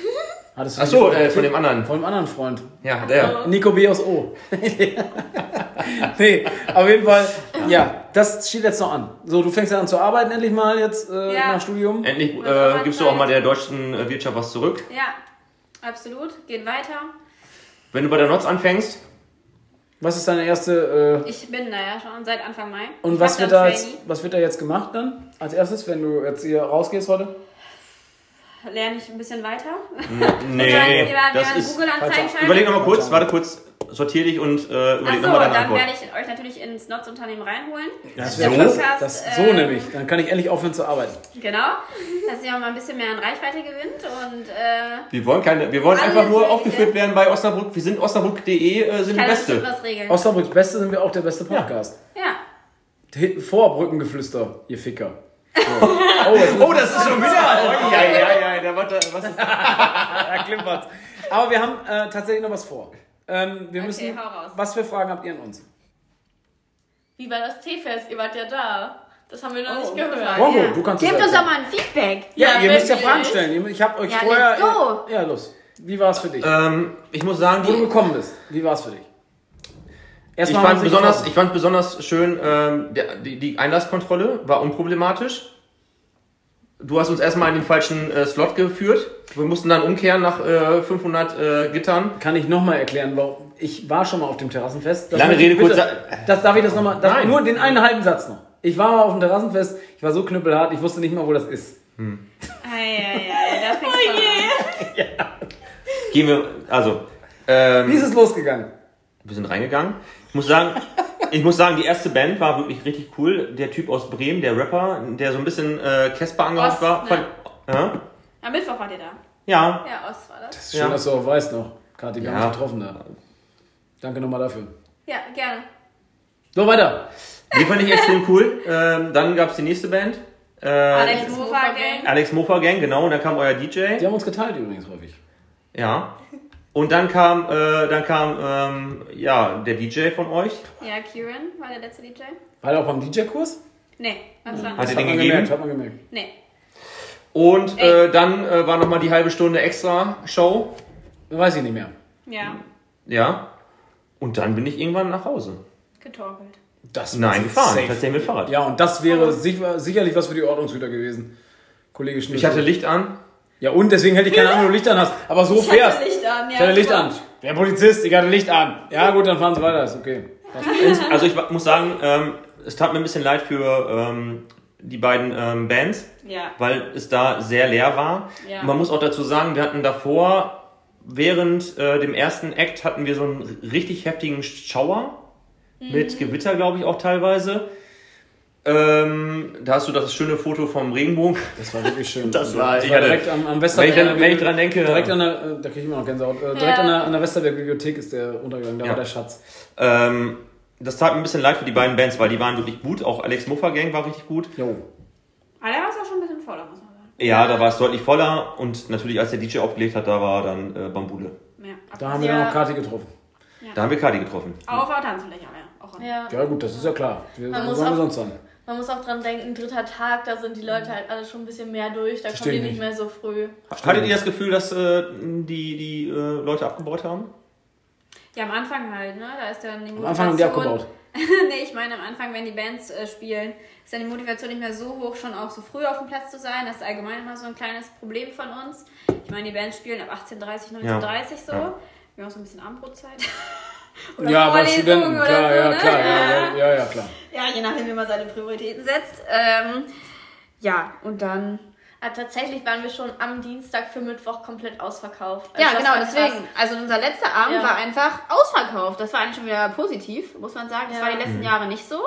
Hattest du Ach so, nicht- äh, von dem anderen. Von dem anderen Freund. Ja, der. Nico B aus O. nee, auf jeden Fall, ja, das steht jetzt noch an. So, du fängst ja an zu arbeiten endlich mal jetzt äh, Ja. nach Studium. Endlich äh, gibst du auch mal der deutschen äh, Wirtschaft was zurück. Ja, absolut. Geht weiter. Wenn du bei der Notz anfängst, Was ist deine erste äh, Ich bin da ja schon seit Anfang Mai. und Ich was wird, da jetzt, was wird da jetzt gemacht dann? Als erstes, wenn du jetzt hier rausgehst heute? Lerne ich ein bisschen weiter. nee, wir werden das ist. Google-Anzeigen schalten. Überleg nochmal kurz, warte kurz, sortier dich und äh, überleg Achso, nochmal deine dann Antwort. werde ich euch natürlich ins Notz-Unternehmen reinholen. Das Der wäre so, Podcast, das, so äh, nämlich. Dann kann ich endlich aufhören zu arbeiten. Genau, dass ihr auch mal ein bisschen mehr an Reichweite gewinnt und äh, Wir wollen keine, wir wollen einfach nur aufgeführt werden bei Osnabrück. Wir sind osnabrück.de, äh, sind die das Beste. was regeln. Osnabrücks Beste sind wir auch der beste Podcast. Ja. Hinten vor Brückengeflüster, ihr Ficker. So. Oh, jetzt Oh, das ist schon wieder. Oh, ja, ja, ja, da war da, was ist ja, klimpert. Aber wir haben äh, tatsächlich noch was vor. Ähm, wir Okay, müssen. hau raus. Was für Fragen habt ihr an uns? Wie war das Teefest? Ihr wart ja da. Das haben wir noch Oh, nicht gehört. Bongo, Ja. du kannst Gebt es uns doch mal ein Feedback. Ja, Ja, ihr müsst ja Fragen stellen. Ich habe euch Ja, vorher. let's go. Ja, los. Wie war es für dich? Ähm, ich muss sagen, Wo du gekommen bist. Wie war es für dich? ich Erstmal fand haben sie besonders, ich fand besonders schön, ähm, der, die, die Einlasskontrolle war unproblematisch. Du hast uns erstmal in den falschen äh, Slot geführt. Wir mussten dann umkehren nach äh, 500 äh, Gittern. Kann ich nochmal erklären, warum. Ich war schon mal auf dem Terrassenfest. Das Lange Rede, bitte- kurzer- Das darf ich das nochmal. Nur den einen halben Satz noch. Ich war mal auf dem Terrassenfest. Ich war so knüppelhart. Ich wusste nicht mal, wo das ist. Eieiei, da fängt schon an. Gehen wir, also, ähm, Wie ist es losgegangen? wir sind reingegangen. Ich muss sagen, ich muss sagen, die erste Band war wirklich richtig cool. Der Typ aus Bremen, der Rapper, der so ein bisschen äh, Casper angehaucht war. ne? Fand, ja? Am Mittwoch wart ihr da. ja, Ja, Ost war das. Schön, Ja. dass du auch weißt noch. Kathi, wir Ja. haben uns getroffen da. Danke nochmal dafür. Ja, gerne. So, weiter. die fand ich extrem cool. Ähm, dann gab es die nächste Band. Äh, Alex Mofa Gang. Alex Mofa Gang, genau, und dann kam euer DJ. Die haben uns geteilt übrigens häufig. Ja. Und dann kam, äh, dann kam, ähm, ja, der DJ von euch. Ja, Kieran war der letzte DJ. War der auch beim DJ-Kurs? Nee, war Hat er den man gegeben? gemerkt, hat man gemerkt. Nee. Und äh, dann äh, war nochmal die halbe Stunde extra Show. Weiß ich nicht mehr. Ja, Ja. Und dann bin ich irgendwann nach Hause. getorkelt. Das Nein, gefahren. safe. Tatsächlich mit Fahrrad. Ja, und das wäre sicher, sicherlich was für die Ordnungshüter gewesen. Kollege Schnitzel. Ich hatte Licht an. Ja, und deswegen hätte ich keine Ahnung, wo du Licht an hast. Aber so Ich fährst. hatte Licht an, ja. Ich hatte Licht an. Der Polizist, ich hatte Licht an. Ja, gut, dann fahren Sie weiter, ist okay. Also ich muss sagen, ähm, es tat mir ein bisschen leid für ähm, die beiden ähm, Bands, Ja. weil es da sehr leer war. Ja. Man muss auch dazu sagen, wir hatten davor, während äh, dem ersten Act, hatten wir so einen richtig heftigen Schauer mit Gewitter, glaube ich, auch teilweise. Ähm, da hast du das schöne Foto vom Regenbogen. Das war wirklich schön. Das war- ich war hatte- direkt am, am Wester Wenn ich, dann, wenn ich dran denke, Direkt an der, äh, da kriege ich immer noch Gänsehaut. Äh, direkt Ja. an, der, an der Westerberg-Bibliothek ist der untergegangen, da Ja. war der Schatz. ähm, das tat mir ein bisschen leid für die beiden Bands, weil die waren wirklich gut. Auch Alex Muffer Gang war richtig gut. Jo. Aber der war es auch schon ein bisschen voller, muss man sagen. Ja, da war es deutlich voller und natürlich, als der DJ aufgelegt hat, da war dann äh, Bambule. Ja. Da haben wir dann auch Kati getroffen. Da haben wir Kadi getroffen. Auf der Tanzfläche, ja. Auch. Ja. Ja gut, das ist ja klar. Wir, Man wo muss sollen wir auch- sonst sein? Man muss auch dran denken, dritter Tag, da sind die Leute halt alle schon ein bisschen mehr durch, da kommen die ich nicht mehr so früh. Hattet ihr das Gefühl, dass äh, die, die äh, Leute abgebaut haben? Ja, am Anfang halt, ne? Da ist dann die Am Anfang haben die Motivation- abgebaut. nee, ich meine am Anfang, wenn die Bands äh, spielen, ist dann die Motivation nicht mehr so hoch, schon auch so früh auf dem Platz zu sein. Das ist allgemein immer so ein kleines Problem von uns. Ich meine, die Bands spielen ab 18.30, 19.30 so. Ja. Wir haben auch so ein bisschen. Oder Ja, bei Vorlesungen Studenten, klar, so, ja, ne? klar, ja, ja, ja, ja, klar. Ja, je nachdem, wie man seine Prioritäten setzt. Ähm, ja, und dann. Aber tatsächlich waren wir schon am Dienstag für Mittwoch komplett ausverkauft. Also Ja, genau, krass. deswegen. Also unser letzter Abend Ja. war einfach ausverkauft. Das war eigentlich schon wieder positiv, muss man sagen. Das Ja. war die letzten Jahre nicht so.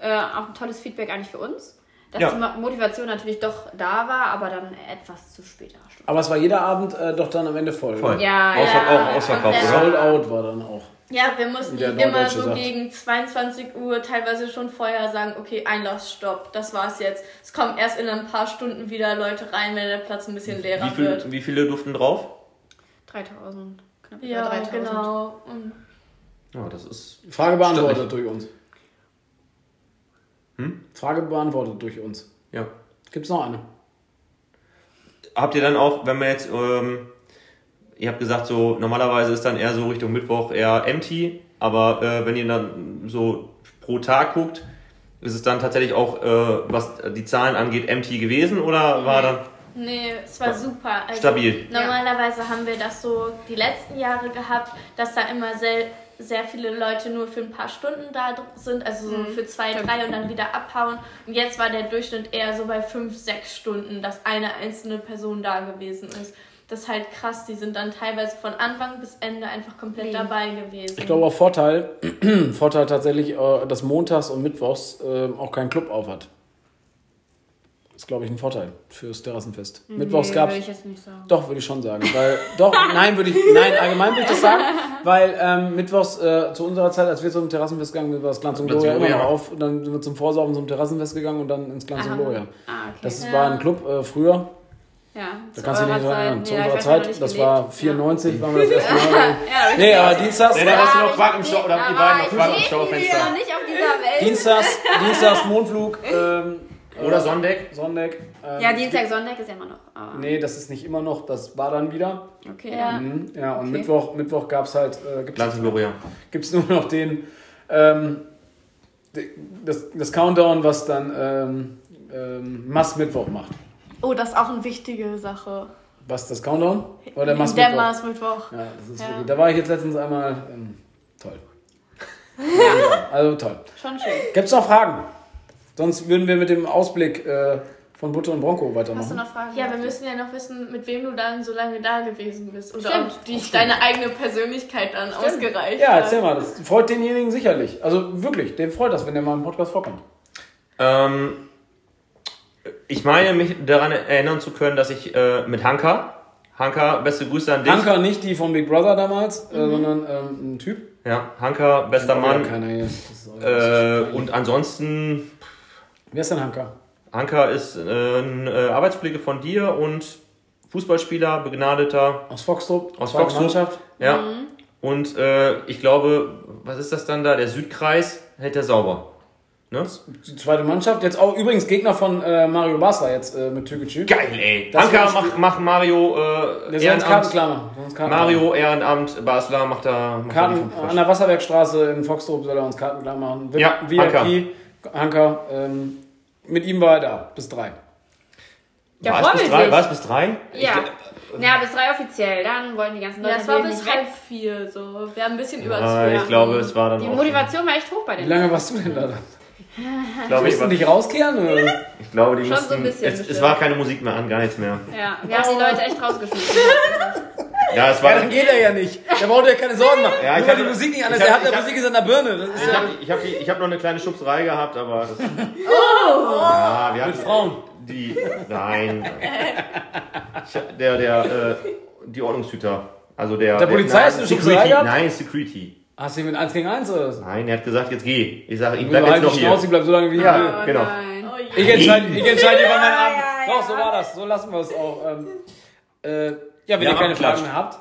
Äh, auch ein tolles Feedback eigentlich für uns. Dass Ja. die Mo- Motivation natürlich doch da war, aber dann etwas zu später Stunde. Aber es war jeder Abend äh, doch dann am Ende voll. Voll. Ja, Ausver ja. Auch ausverkauft? Sold out war dann auch. Ja, wir mussten der immer so sagt. gegen 22 Uhr teilweise schon vorher sagen, okay, Einlassstopp, das war's jetzt. Es kommen erst in ein paar Stunden wieder Leute rein, wenn der Platz ein bisschen leerer Wie, viel, wird. wie viele durften drauf? 3000. Knapp über Ja, 3000. genau. Und Ja, das ist. Frage beantwortet durch uns. Hm? Frage beantwortet durch uns. Ja. Gibt's noch eine? Habt ihr dann auch, wenn man jetzt, ähm, ihr habt gesagt, so normalerweise ist dann eher so Richtung Mittwoch eher empty, aber äh, wenn ihr dann so pro Tag guckt, ist es dann tatsächlich auch, äh, was die Zahlen angeht, empty gewesen oder war dann. Nee, es war super. Also Stabil. Normalerweise haben wir das so die letzten Jahre gehabt, dass da immer sehr, sehr viele Leute nur für ein paar Stunden da sind, also so für zwei, drei und dann wieder abhauen. Und jetzt war der Durchschnitt eher so bei fünf, sechs Stunden, dass eine einzelne Person da gewesen ist. Das ist halt krass, die sind dann teilweise von Anfang bis Ende einfach komplett dabei gewesen. Ich glaube auch Vorteil, Vorteil tatsächlich, äh, dass montags und mittwochs äh, auch kein Club auf hat. ist, glaube ich, ein Vorteil fürs Terrassenfest. Mittwochs gab sagen. Doch, würde ich schon sagen. Weil, doch, nein, würde ich, nein, allgemein würde ich das sagen, weil ähm, Mittwochs äh, zu unserer Zeit, als wir zum Terrassenfest gegangen sind, war das Glanz und Gloria immer noch auf. Und dann sind wir zum Vorsaufen zum Terrassenfest gegangen und dann ins Glanz und Gloria. Ah, okay. Das Ja. war ein Club äh, früher, ja, da zu kannst du nicht erinnern. Zeit. Zu unserer Zeit, das gelebt. war 94, waren wir das erste Mal. Ja, ja nee, aber dienstags, Nee, da warst du Ja, noch Quark im Stau, oder die beiden noch Quark im Schaufenster. noch nicht auf dieser Welt. Dienstags, Dienstags Mondflug, ähm, Oder Sonntag. Sonntag. Ähm, Ja, Dienstag, Sonntag ist ja immer noch. Aber Nee, das ist nicht immer noch, das war dann wieder. okay. Ja. Mhm, Ja, und Mittwoch, Mittwoch gab es halt, äh, gibt's Gloria. gibt es nur noch den, ähm, das, das Countdown, was dann ähm, ähm, Mast-Mittwoch macht. Oh, das ist auch eine wichtige Sache. Was, das Countdown? Oder der Der Mast-Mittwoch? Mars-Mittwoch. Ja, das ist Ja. wirklich, da war ich jetzt letztens einmal, ähm, toll. Also toll. Schon schön. Gibt es noch Fragen? Sonst würden wir mit dem Ausblick äh, von Butte und Bronco Hast du weitermachen. noch Fragen? Ja, wir müssen ja noch wissen, mit wem du dann so lange da gewesen bist. Oder Stimmt. ob dich deine eigene Persönlichkeit dann ausgereicht Ja, erzähl mal, das freut denjenigen sicherlich. Also wirklich, dem freut das, wenn der mal im Podcast vorkommt. Ähm, ich meine, mich daran erinnern zu können, dass ich äh, mit Hanka, Hanka, beste Grüße an dich. Anker nicht die von Big Brother damals, äh, sondern ähm, ein Typ. Ja, Hanka, bester Mann. Keiner Äh, und ansonsten, Wer ist denn Hanker? Hanka ist äh, ein äh, Arbeitskollege von dir und Fußballspieler, begnadeter. Aus Foxtrop? Aus Foxtrop. Ja. Und äh, ich glaube, was ist das dann da? Der Südkreis hält er sauber. Ne? Die zweite Mannschaft. Jetzt auch übrigens Gegner von äh, Mario Basler jetzt äh, mit Türkgücü. Geil, ey. Das Hanka wär- macht mach Mario äh, Ehrenamt. Mario Ehrenamt, Basler macht da macht da Karten fünf an der Wasserbergstraße in Foxtrop soll er uns Karten klar machen. VIP, Ja, VIP, Hanker. ähm, mit ihm war er da, bis drei. Ja, War es bis drei? War es bis drei? Ja. Ja, bis drei offiziell. Dann wollen die ganzen Ja, Leute es war bis halb vier, so. Wir haben ein bisschen über Ah, zwölf. ich glaube, es war dann Die. Motivation war echt hoch bei Wie den lange warst du denn da? Ich glaube, ich, dich rauskehren? Oder? ich glaube, die Schon so mussten, ein bisschen es, es war keine Musik mehr an, gar nichts mehr. Ja, wir haben die Leute echt rausgeschmissen. Ja, es war Ja, dann geht er ja nicht. Der braucht ja keine Sorgen machen. Ja, ich hatte- die Musik nicht an ich ist. Er hat ja Musik ist an der Birne. Das ist Ich ja habe ich hab, die- ich hab noch eine kleine Schubserei gehabt, aber das. Oh! Ja, wir mit hatten Frauen. die. Nein. Ich, der, der, äh, die Ordnungshüter. Also der. Der Polizei hast du eine Schubserei Security. gehabt? Nein, Security. Hast du ihn mit 1 gegen 1 oder was? Nein, er hat gesagt, jetzt geh. Ich sage, ich Du bleib halt jetzt noch hier. Schnauze, bleib so lange wie Ja. hier. Oh genau. nein. Oh, ja. Ich entscheide, ich entscheide über meinen Abend. ja, Doch, so war das. So lassen wir es auch. Ähm, äh, ja, wenn ihr keine. Fragen mehr habt.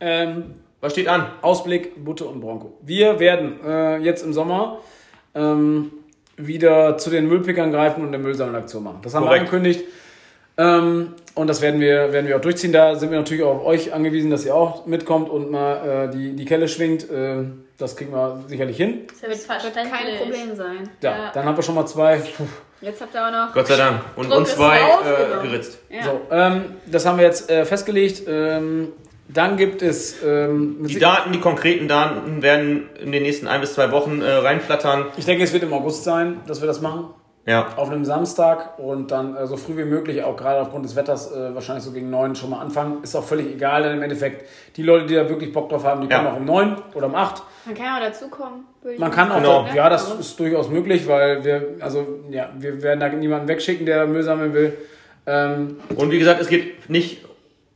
Ähm, Was steht an? Ausblick Butte und Bronco. Wir werden äh, jetzt im Sommer ähm, wieder zu den Müllpickern greifen und eine Müllsammelaktion machen. Das haben Korrekt. wir angekündigt. Ähm, und das werden wir, werden wir auch durchziehen. Da sind wir natürlich auch auf euch angewiesen, dass ihr auch mitkommt und mal äh, die, die Kelle schwingt. Ähm, das kriegen wir sicherlich hin. Das wird Wird verständlich. kein Problem sein. Ja, Ja. dann haben wir schon mal zwei. Puh. Jetzt habt ihr auch noch. Gott sei Dank. Und Druck uns zwei äh, geritzt. Ja. So, ähm, das haben wir jetzt äh, festgelegt. Ähm, dann gibt es ähm, Die Daten, die konkreten Daten werden in den nächsten ein bis zwei Wochen äh, reinflattern. ich denke, es wird im August sein, dass wir das machen. Ja. auf einem Samstag und dann äh, so früh wie möglich, auch gerade aufgrund des Wetters, äh, wahrscheinlich so gegen neun schon mal anfangen. Ist auch völlig egal, denn im Endeffekt, die Leute, die da wirklich Bock drauf haben, die Ja. kommen auch um neun oder um acht. Man kann ja auch dazukommen. würde ich Man kann auch, Genau. da, ja, das ist durchaus möglich, weil wir, also, ja, wir werden da niemanden wegschicken, der Müll sammeln will. Ähm, Und wie gesagt, es geht nicht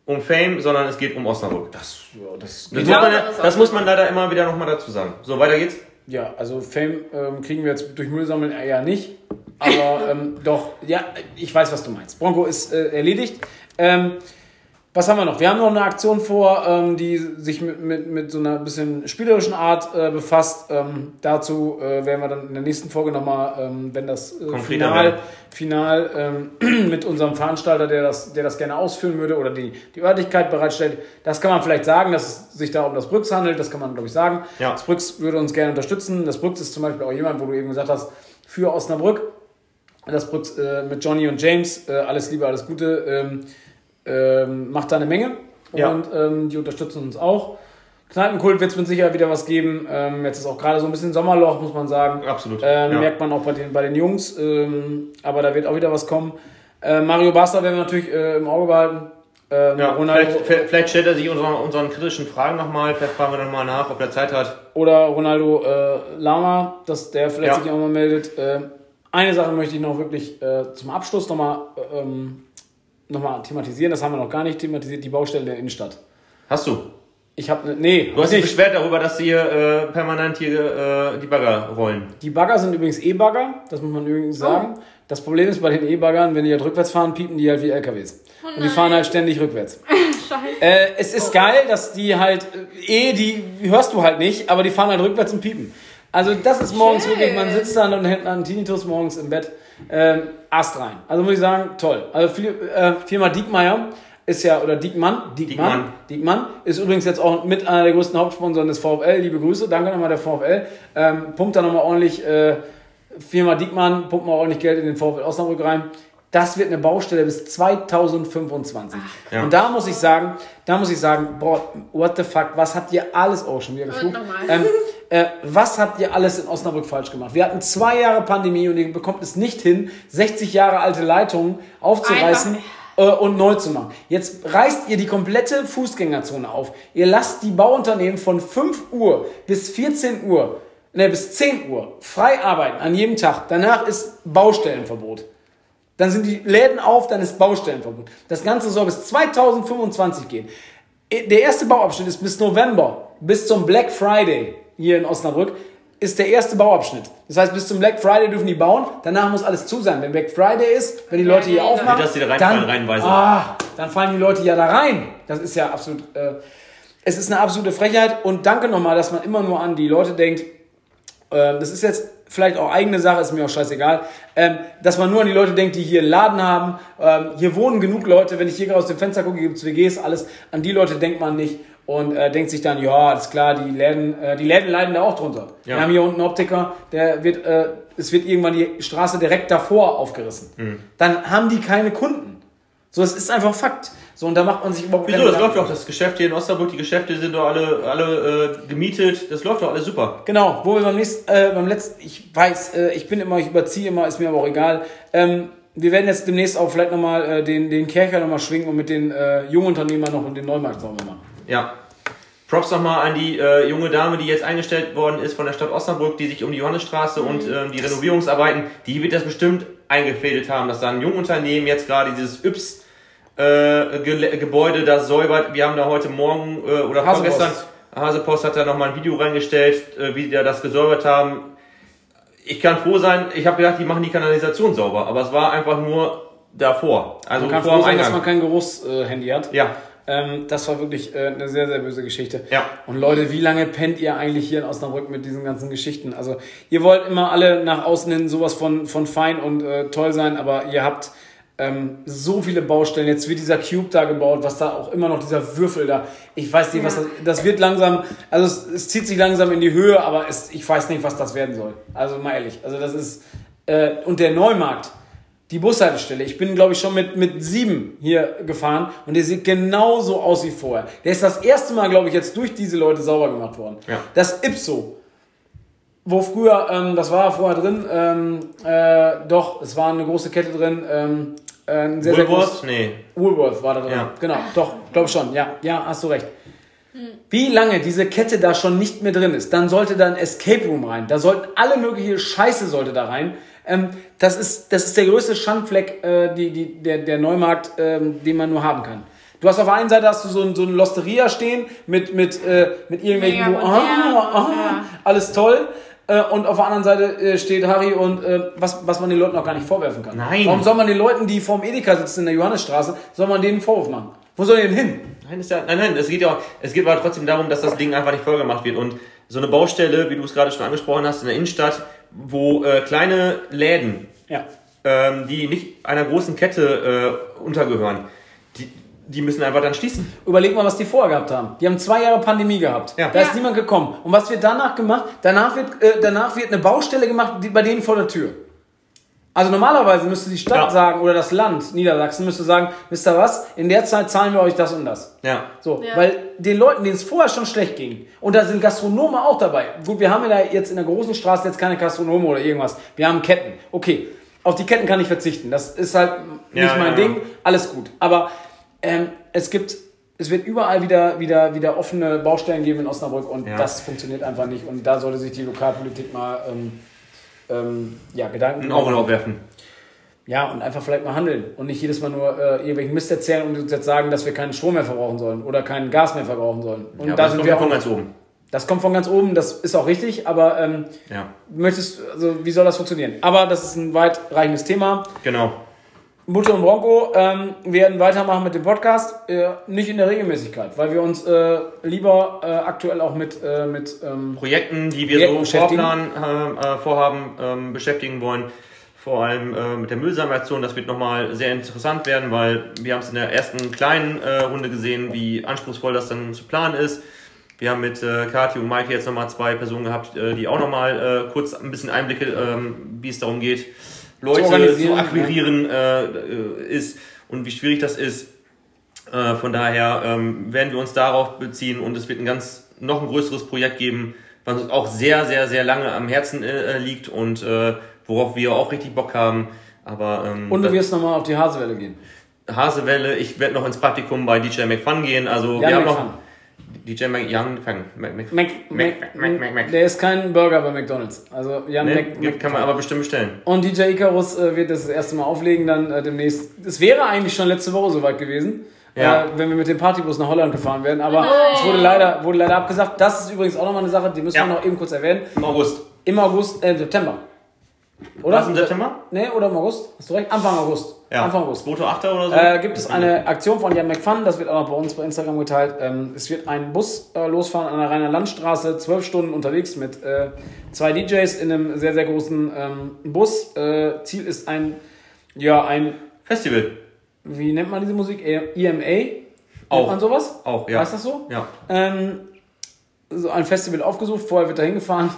um Fame, sondern es geht um Osnabrück. das, ja, das Das, muss man, das muss man leider immer wieder nochmal dazu sagen. So, weiter geht's. Ja, also Fame ähm, kriegen wir jetzt durch Müllsammeln eher nicht. Aber ähm, doch, ja, ich weiß, was du meinst. Bronco ist äh, erledigt. Ähm, was haben wir noch? Wir haben noch eine Aktion vor, ähm, die sich mit, mit, mit so einer bisschen spielerischen Art äh, befasst. Ähm, dazu äh, werden wir dann in der nächsten Folge nochmal, ähm, wenn das äh, Final. Final ähm, mit unserem Veranstalter, der das, der das gerne ausführen würde oder die, die Örtlichkeit bereitstellt, das kann man vielleicht sagen, dass es sich da um das Brücks handelt. Das kann man, glaube ich, sagen. Ja. Das Brücks würde uns gerne unterstützen. Das Brücks ist zum Beispiel auch jemand, wo du eben gesagt hast, für Osnabrück. Das Brooks äh, mit Johnny und James, äh, alles Liebe, alles Gute, ähm, ähm, macht da eine Menge. Ja. Und ähm, die unterstützen uns auch. Kneipenkult wird es mit Sicherheit wieder was geben. Ähm, jetzt ist auch gerade so ein bisschen Sommerloch, muss man sagen. Absolut. Ähm, ja. Merkt man auch bei den, bei den Jungs. Ähm, aber da wird auch wieder was kommen. Äh, Mario Basta werden wir natürlich äh, im Auge behalten. Ähm, Ja, Ronaldo, vielleicht, vielleicht- stellt er sich unseren, unseren kritischen Fragen nochmal. Vielleicht fragen wir nochmal nach, ob er Zeit hat. oder Ronaldo äh, Lama, dass der vielleicht Ja. sich auch mal meldet. Ähm, eine Sache möchte ich noch wirklich äh, zum Abschluss nochmal ähm, noch mal thematisieren. Das haben wir noch gar nicht thematisiert. Die Baustelle der Innenstadt. Hast du? Ich habe nee, Du hast dich nicht. beschwert darüber, dass hier äh, permanent hier äh, die Bagger rollen. Die Bagger sind übrigens E-Bagger, das muss man übrigens sagen. Das Problem ist bei den E-Baggern, wenn die halt rückwärts fahren, piepen die halt wie LKWs. und die fahren halt ständig rückwärts. Scheiße. Äh, es ist geil, dass die halt, äh, eh, die hörst du halt nicht, aber die fahren halt rückwärts und piepen. Also das ist morgens Schön. wirklich, man sitzt dann und hält einen Tinnitus morgens im Bett, ähm, Ast rein. Also muss ich sagen, toll. Also viel, äh, Firma Diekmeier ist ja, oder Diekmann, Diekmann, Diekmann, ist übrigens jetzt auch mit einer der größten Hauptsponsoren des VfL. Liebe Grüße, danke nochmal der VfL. Ähm, pumpt da nochmal ordentlich, äh, Firma Diekmann, pumpt mal ordentlich Geld in den VfL Osnabrück rein. Das wird eine Baustelle bis 2025. Ja. Und da muss ich sagen, da muss ich sagen, boah, what the fuck, was habt ihr alles auch schon wieder geflucht? Ähm, äh, was habt ihr alles in Osnabrück falsch gemacht? Wir hatten zwei Jahre Pandemie und ihr bekommt es nicht hin, 60 Jahre alte Leitungen aufzureißen äh, und neu zu machen. Jetzt reißt ihr die komplette Fußgängerzone auf. Ihr lasst die Bauunternehmen von 5 Uhr bis 14 Uhr, ne, bis 10 Uhr frei arbeiten an jedem Tag. Danach ist Baustellenverbot. Dann sind die Läden auf, dann ist Baustellenverbot. Das Ganze soll bis 2025 gehen. Der erste Bauabschnitt ist bis November, bis zum Black Friday hier in Osnabrück, ist der erste Bauabschnitt. Das heißt, bis zum Black Friday dürfen die bauen, danach muss alles zu sein. Wenn Black Friday ist, wenn die Leute hier aufmachen, da dann, reihenweise. Ah, dann fallen die Leute ja da rein. Das ist ja absolut, äh, es ist eine absolute Frechheit und danke nochmal, dass man immer nur an die Leute denkt, ähm, das ist jetzt vielleicht auch eigene Sache, ist mir auch scheißegal, ähm, dass man nur an die Leute denkt, die hier einen Laden haben. Ähm, hier wohnen genug Leute, wenn ich hier gerade aus dem Fenster gucke, gibt es WGs, alles. An die Leute denkt man nicht und äh, denkt sich dann, ja, alles klar, die Läden, äh, die Läden leiden da auch drunter. Ja. Wir haben hier unten einen Optiker, der wird, äh, es wird irgendwann die Straße direkt davor aufgerissen. Mhm. Dann haben die keine Kunden. So, es ist einfach Fakt. So, und da macht man sich überhaupt Wieso? Das läuft doch, das Geschäft hier in Osnabrück, die Geschäfte sind doch alle, alle äh, gemietet. Das läuft doch alles super. Genau, wo wir beim nächsten, äh, beim letzten, ich weiß, äh, ich bin immer, ich überziehe immer, ist mir aber auch egal. Ähm, wir werden jetzt demnächst auch vielleicht nochmal äh, den, den Kercher nochmal schwingen und mit den äh, Jungunternehmern noch und den Neumarkt sauber machen. Ja. Props nochmal an die äh, junge Dame, die jetzt eingestellt worden ist von der Stadt Osnabrück, die sich um die Johannesstraße und ähm, die Renovierungsarbeiten, die wird das bestimmt eingefädelt haben, dass da ein Jungunternehmen jetzt gerade dieses Yps äh, Gele- Gebäude da säubert. Wir haben da heute Morgen äh, oder Hasepost. vorgestern, Hasepost hat da nochmal ein Video reingestellt, äh, wie die da das gesäubert haben. Ich kann froh sein, ich habe gedacht, die machen die Kanalisation sauber, aber es war einfach nur davor. Also Man kann vor froh sein, dass man kein Geruchshandy hat. Ja, Ähm, das war wirklich äh, eine sehr, sehr böse Geschichte. Ja. Und Leute, wie lange pennt ihr eigentlich hier in Osnabrück mit diesen ganzen Geschichten? Also, ihr wollt immer alle nach außen hin sowas von, von fein und äh, toll sein, aber ihr habt ähm, so viele Baustellen. Jetzt wird dieser Cube da gebaut, was da auch immer noch dieser Würfel da. Ich weiß nicht, was das, das wird langsam, also es, es zieht sich langsam in die Höhe, aber es, ich weiß nicht, was das werden soll. Also mal ehrlich. Also das ist, äh, und der Neumarkt, die Bushaltestelle. Ich bin, glaube ich, schon mit, mit sieben hier gefahren und der sieht genauso aus wie vorher. Der ist das erste Mal, glaube ich, jetzt durch diese Leute sauber gemacht worden. Ja. Das Ipso, wo früher, ähm, das war vorher drin, ähm, äh, doch, es war eine große Kette drin, ähm, äh, sehr, sehr groß, Woolworth? Nee. Woolworth war da drin. Ja. Genau, doch, glaube schon. Ja, ja, hast du recht. Wie lange diese Kette da schon nicht mehr drin ist, dann sollte da ein Escape Room rein. Da sollten alle mögliche Scheiße sollte da rein. Ähm, das, ist, das ist der größte Schandfleck, äh, die, die, der, der Neumarkt, ähm, den man nur haben kann. Du hast auf der einen Seite hast du so, ein, so eine Losteria stehen mit, mit, äh, mit irgendwelchen, Mega wo, ah, ah, ja. alles toll. Äh, und auf der anderen Seite äh, steht Harry und äh, was, was man den Leuten auch gar nicht vorwerfen kann. Nein. Warum soll man den Leuten, die vorm Edeka sitzen in der Johannesstraße, soll man denen einen Vorwurf machen? Wo soll die denn hin? Nein, ist ja, nein, nein, es geht ja auch, es geht aber trotzdem darum, dass das Ding einfach nicht vollgemacht wird. Und so eine Baustelle, wie du es gerade schon angesprochen hast, in der Innenstadt, wo äh, kleine Läden, Ja. ähm, die nicht einer großen Kette äh, untergehören, die, die müssen einfach dann schließen. Überleg mal, was die vorher gehabt haben. Die haben zwei Jahre Pandemie gehabt. Ja. Da ist Ja. niemand gekommen. Und was wird danach gemacht? Danach wird, äh, danach wird eine Baustelle gemacht, die, bei denen vor der Tür. Also normalerweise müsste die Stadt Ja. sagen oder das Land Niedersachsen müsste sagen, wisst ihr was, in der Zeit zahlen wir euch das und das. Ja. So, Ja. weil den Leuten, denen es vorher schon schlecht ging, und da sind Gastronomen auch dabei. Gut, wir haben ja jetzt in der großen Straße jetzt keine Gastronomen oder irgendwas. Wir haben Ketten. Okay, auf die Ketten kann ich verzichten. Das ist halt nicht Ja, mein ja, Ding. ja. Alles gut. Aber ähm, es gibt, es wird überall wieder, wieder, wieder offene Baustellen geben in Osnabrück und Ja. das funktioniert einfach nicht. Und da sollte sich die Lokalpolitik mal ähm, ähm, ja, Gedanken Ein Auge werfen. ja, und einfach vielleicht mal handeln und nicht jedes Mal nur äh, irgendwelchen Mist erzählen und uns jetzt sagen, dass wir keinen Strom mehr verbrauchen sollen oder kein Gas mehr verbrauchen sollen. Und Ja, da das sind kommt wir ja von auch. ganz oben. Das kommt von ganz oben, das ist auch richtig, aber ähm, Ja, möchtest, also wie soll das funktionieren? Aber das ist ein weitreichendes Thema. genau. Mutter und Bronco ähm, werden weitermachen mit dem Podcast, äh, nicht in der Regelmäßigkeit, weil wir uns äh, lieber äh, aktuell auch mit, äh, mit ähm, Projekten, die wir Projekten so beschäftigen. Vorplan, äh, vorhaben, ähm, beschäftigen wollen. Vor allem äh, mit der Müllsammelaktion, das wird nochmal sehr interessant werden, weil wir haben es in der ersten kleinen Runde gesehen, wie anspruchsvoll das dann zu planen ist. Wir haben mit äh, Kathi und Maike jetzt nochmal zwei Personen gehabt, die auch nochmal kurz ein bisschen Einblicke, ähm, wie es darum geht, Leute zu, organisieren, akquirieren äh, äh, ist und wie schwierig das ist. Äh, von daher ähm, werden wir uns darauf beziehen und es wird ein ganz noch ein größeres Projekt geben, was uns auch sehr, sehr, sehr lange am Herzen äh, liegt und äh, worauf wir auch richtig Bock haben. Aber ähm, und du wirst nochmal auf die Hasewelle gehen. Hasewelle, ich werde noch ins Praktikum bei DJ McFun gehen. Also Jan wir haben McFun. noch DJ Young Fang. Mac, Mac, Mac, Mac, Mac, Mac. Der ist kein Burger bei McDonalds. Also Jan Ne, Mac, Mac, kann man aber bestimmt bestellen. Und DJ Icarus äh, wird das, das erste Mal auflegen, dann äh, demnächst. Es wäre eigentlich schon letzte Woche soweit gewesen, Ja. äh, wenn wir mit dem Partybus nach Holland gefahren wären. Aber Nein. es wurde leider, wurde leider abgesagt. Das ist übrigens auch nochmal eine Sache, die müssen Ja. wir noch eben kurz erwähnen. Im August. Im August, äh, September. Oder? Was im September? Nee, oder im August? Hast du recht? Anfang August. Ja. Anfang August. 2.8. oder so? Äh, gibt es eine Aktion von Jan McFun, das wird auch noch bei uns bei Instagram geteilt. Ähm, es wird ein Bus äh, losfahren an der Rheiner Landstraße, zwölf Stunden unterwegs mit äh, zwei DJs in einem sehr, sehr großen ähm, Bus. Äh, Ziel ist ein, ja, ein, Festival. wie nennt man diese Musik? E- EMA? Nennt Auch. man sowas? Auch, ja. Heißt das so? Ja. Ähm, so ein Festival aufgesucht, vorher wird da hingefahren,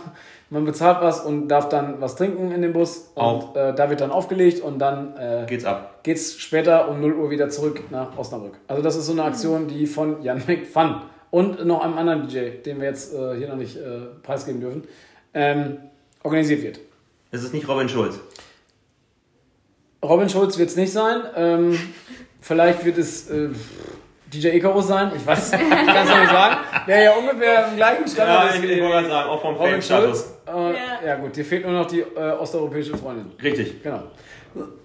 man bezahlt was und darf dann was trinken in dem Bus. Und Auch. äh, da wird dann aufgelegt und dann äh, Geht's ab. geht's später um 0 Uhr wieder zurück nach Osnabrück. Also das ist so eine Aktion, die von Jan McFun und noch einem anderen DJ, den wir jetzt äh, hier noch nicht äh, preisgeben dürfen, ähm, organisiert wird. Es ist nicht Robin Schulz. Robin Schulz wird es nicht sein. Ähm, vielleicht wird es äh, DJ Icarus sein. Ich weiß, ich kann es noch nicht sagen. Der ja ungefähr im gleichen Standard ist. wie gerade sagen, auch vom Robin Schulz. Äh, Ja. ja. gut, dir fehlt nur noch die äh, osteuropäische Freundin. Richtig. Genau.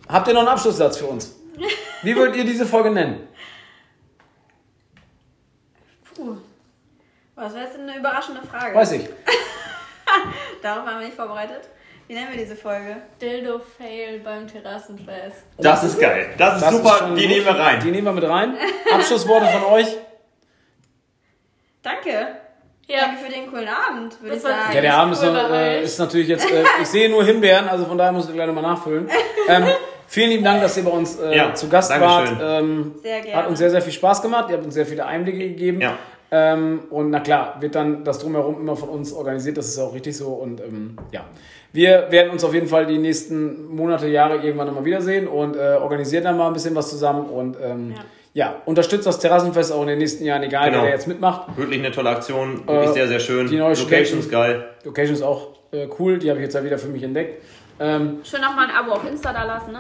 Habt ihr noch einen Abschlusssatz für uns? Wie würdet ihr diese Folge nennen? Puh. Was wäre jetzt eine überraschende Frage? Weiß ich. Darauf haben wir nicht vorbereitet. Wie nennen wir diese Folge? Dildo Fail beim Terrassenfest. Das ist geil. Das ist Das super. schon die gut. nehmen wir rein. Die nehmen wir mit rein. Abschlussworte von euch. Danke. Ja, Danke für den coolen Abend, würde ich sagen. Ja, der Abend ist, Cool noch, äh, ist natürlich jetzt. Äh, ich sehe nur Himbeeren, also von daher muss ich gleich nochmal nachfüllen. Ähm, vielen lieben Dank, dass ihr bei uns äh, Ja, zu Gast Dankeschön. wart. Ähm, Sehr gerne. Hat uns sehr, sehr viel Spaß gemacht. Ihr habt uns sehr viele Einblicke gegeben. Ja. Ähm, und na klar, wird dann das Drumherum immer von uns organisiert. Das ist ja auch richtig so. Und ähm, ja, wir werden uns auf jeden Fall die nächsten Monate, Jahre irgendwann nochmal wiedersehen und äh, organisieren dann mal ein bisschen was zusammen. Und ähm, ja. unterstützt das Terrassenfest auch in den nächsten Jahren, egal Genau. wer jetzt mitmacht. Wirklich eine tolle Aktion. Wirklich Äh, sehr, sehr schön. die neue Location ist geil. Die Occasion ist auch äh, cool. Die habe ich jetzt ja wieder für mich entdeckt. Ähm, Schön nochmal ein Abo auf Insta da lassen, ne?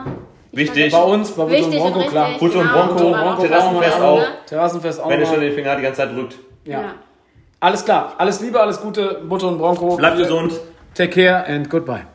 Wichtig. bei uns, bei Butter und Wichtig und Bronco, richtig. klar. Butter und genau. Bronco, Und Bronco, Terrassenfest auch. Terrassenfest auch Wenn ihr schon mal. den Finger die ganze Zeit drückt. Ja. Ja. Alles klar. Alles Liebe, alles Gute. Butter und Bronco. Bleibt gesund. Take care and goodbye.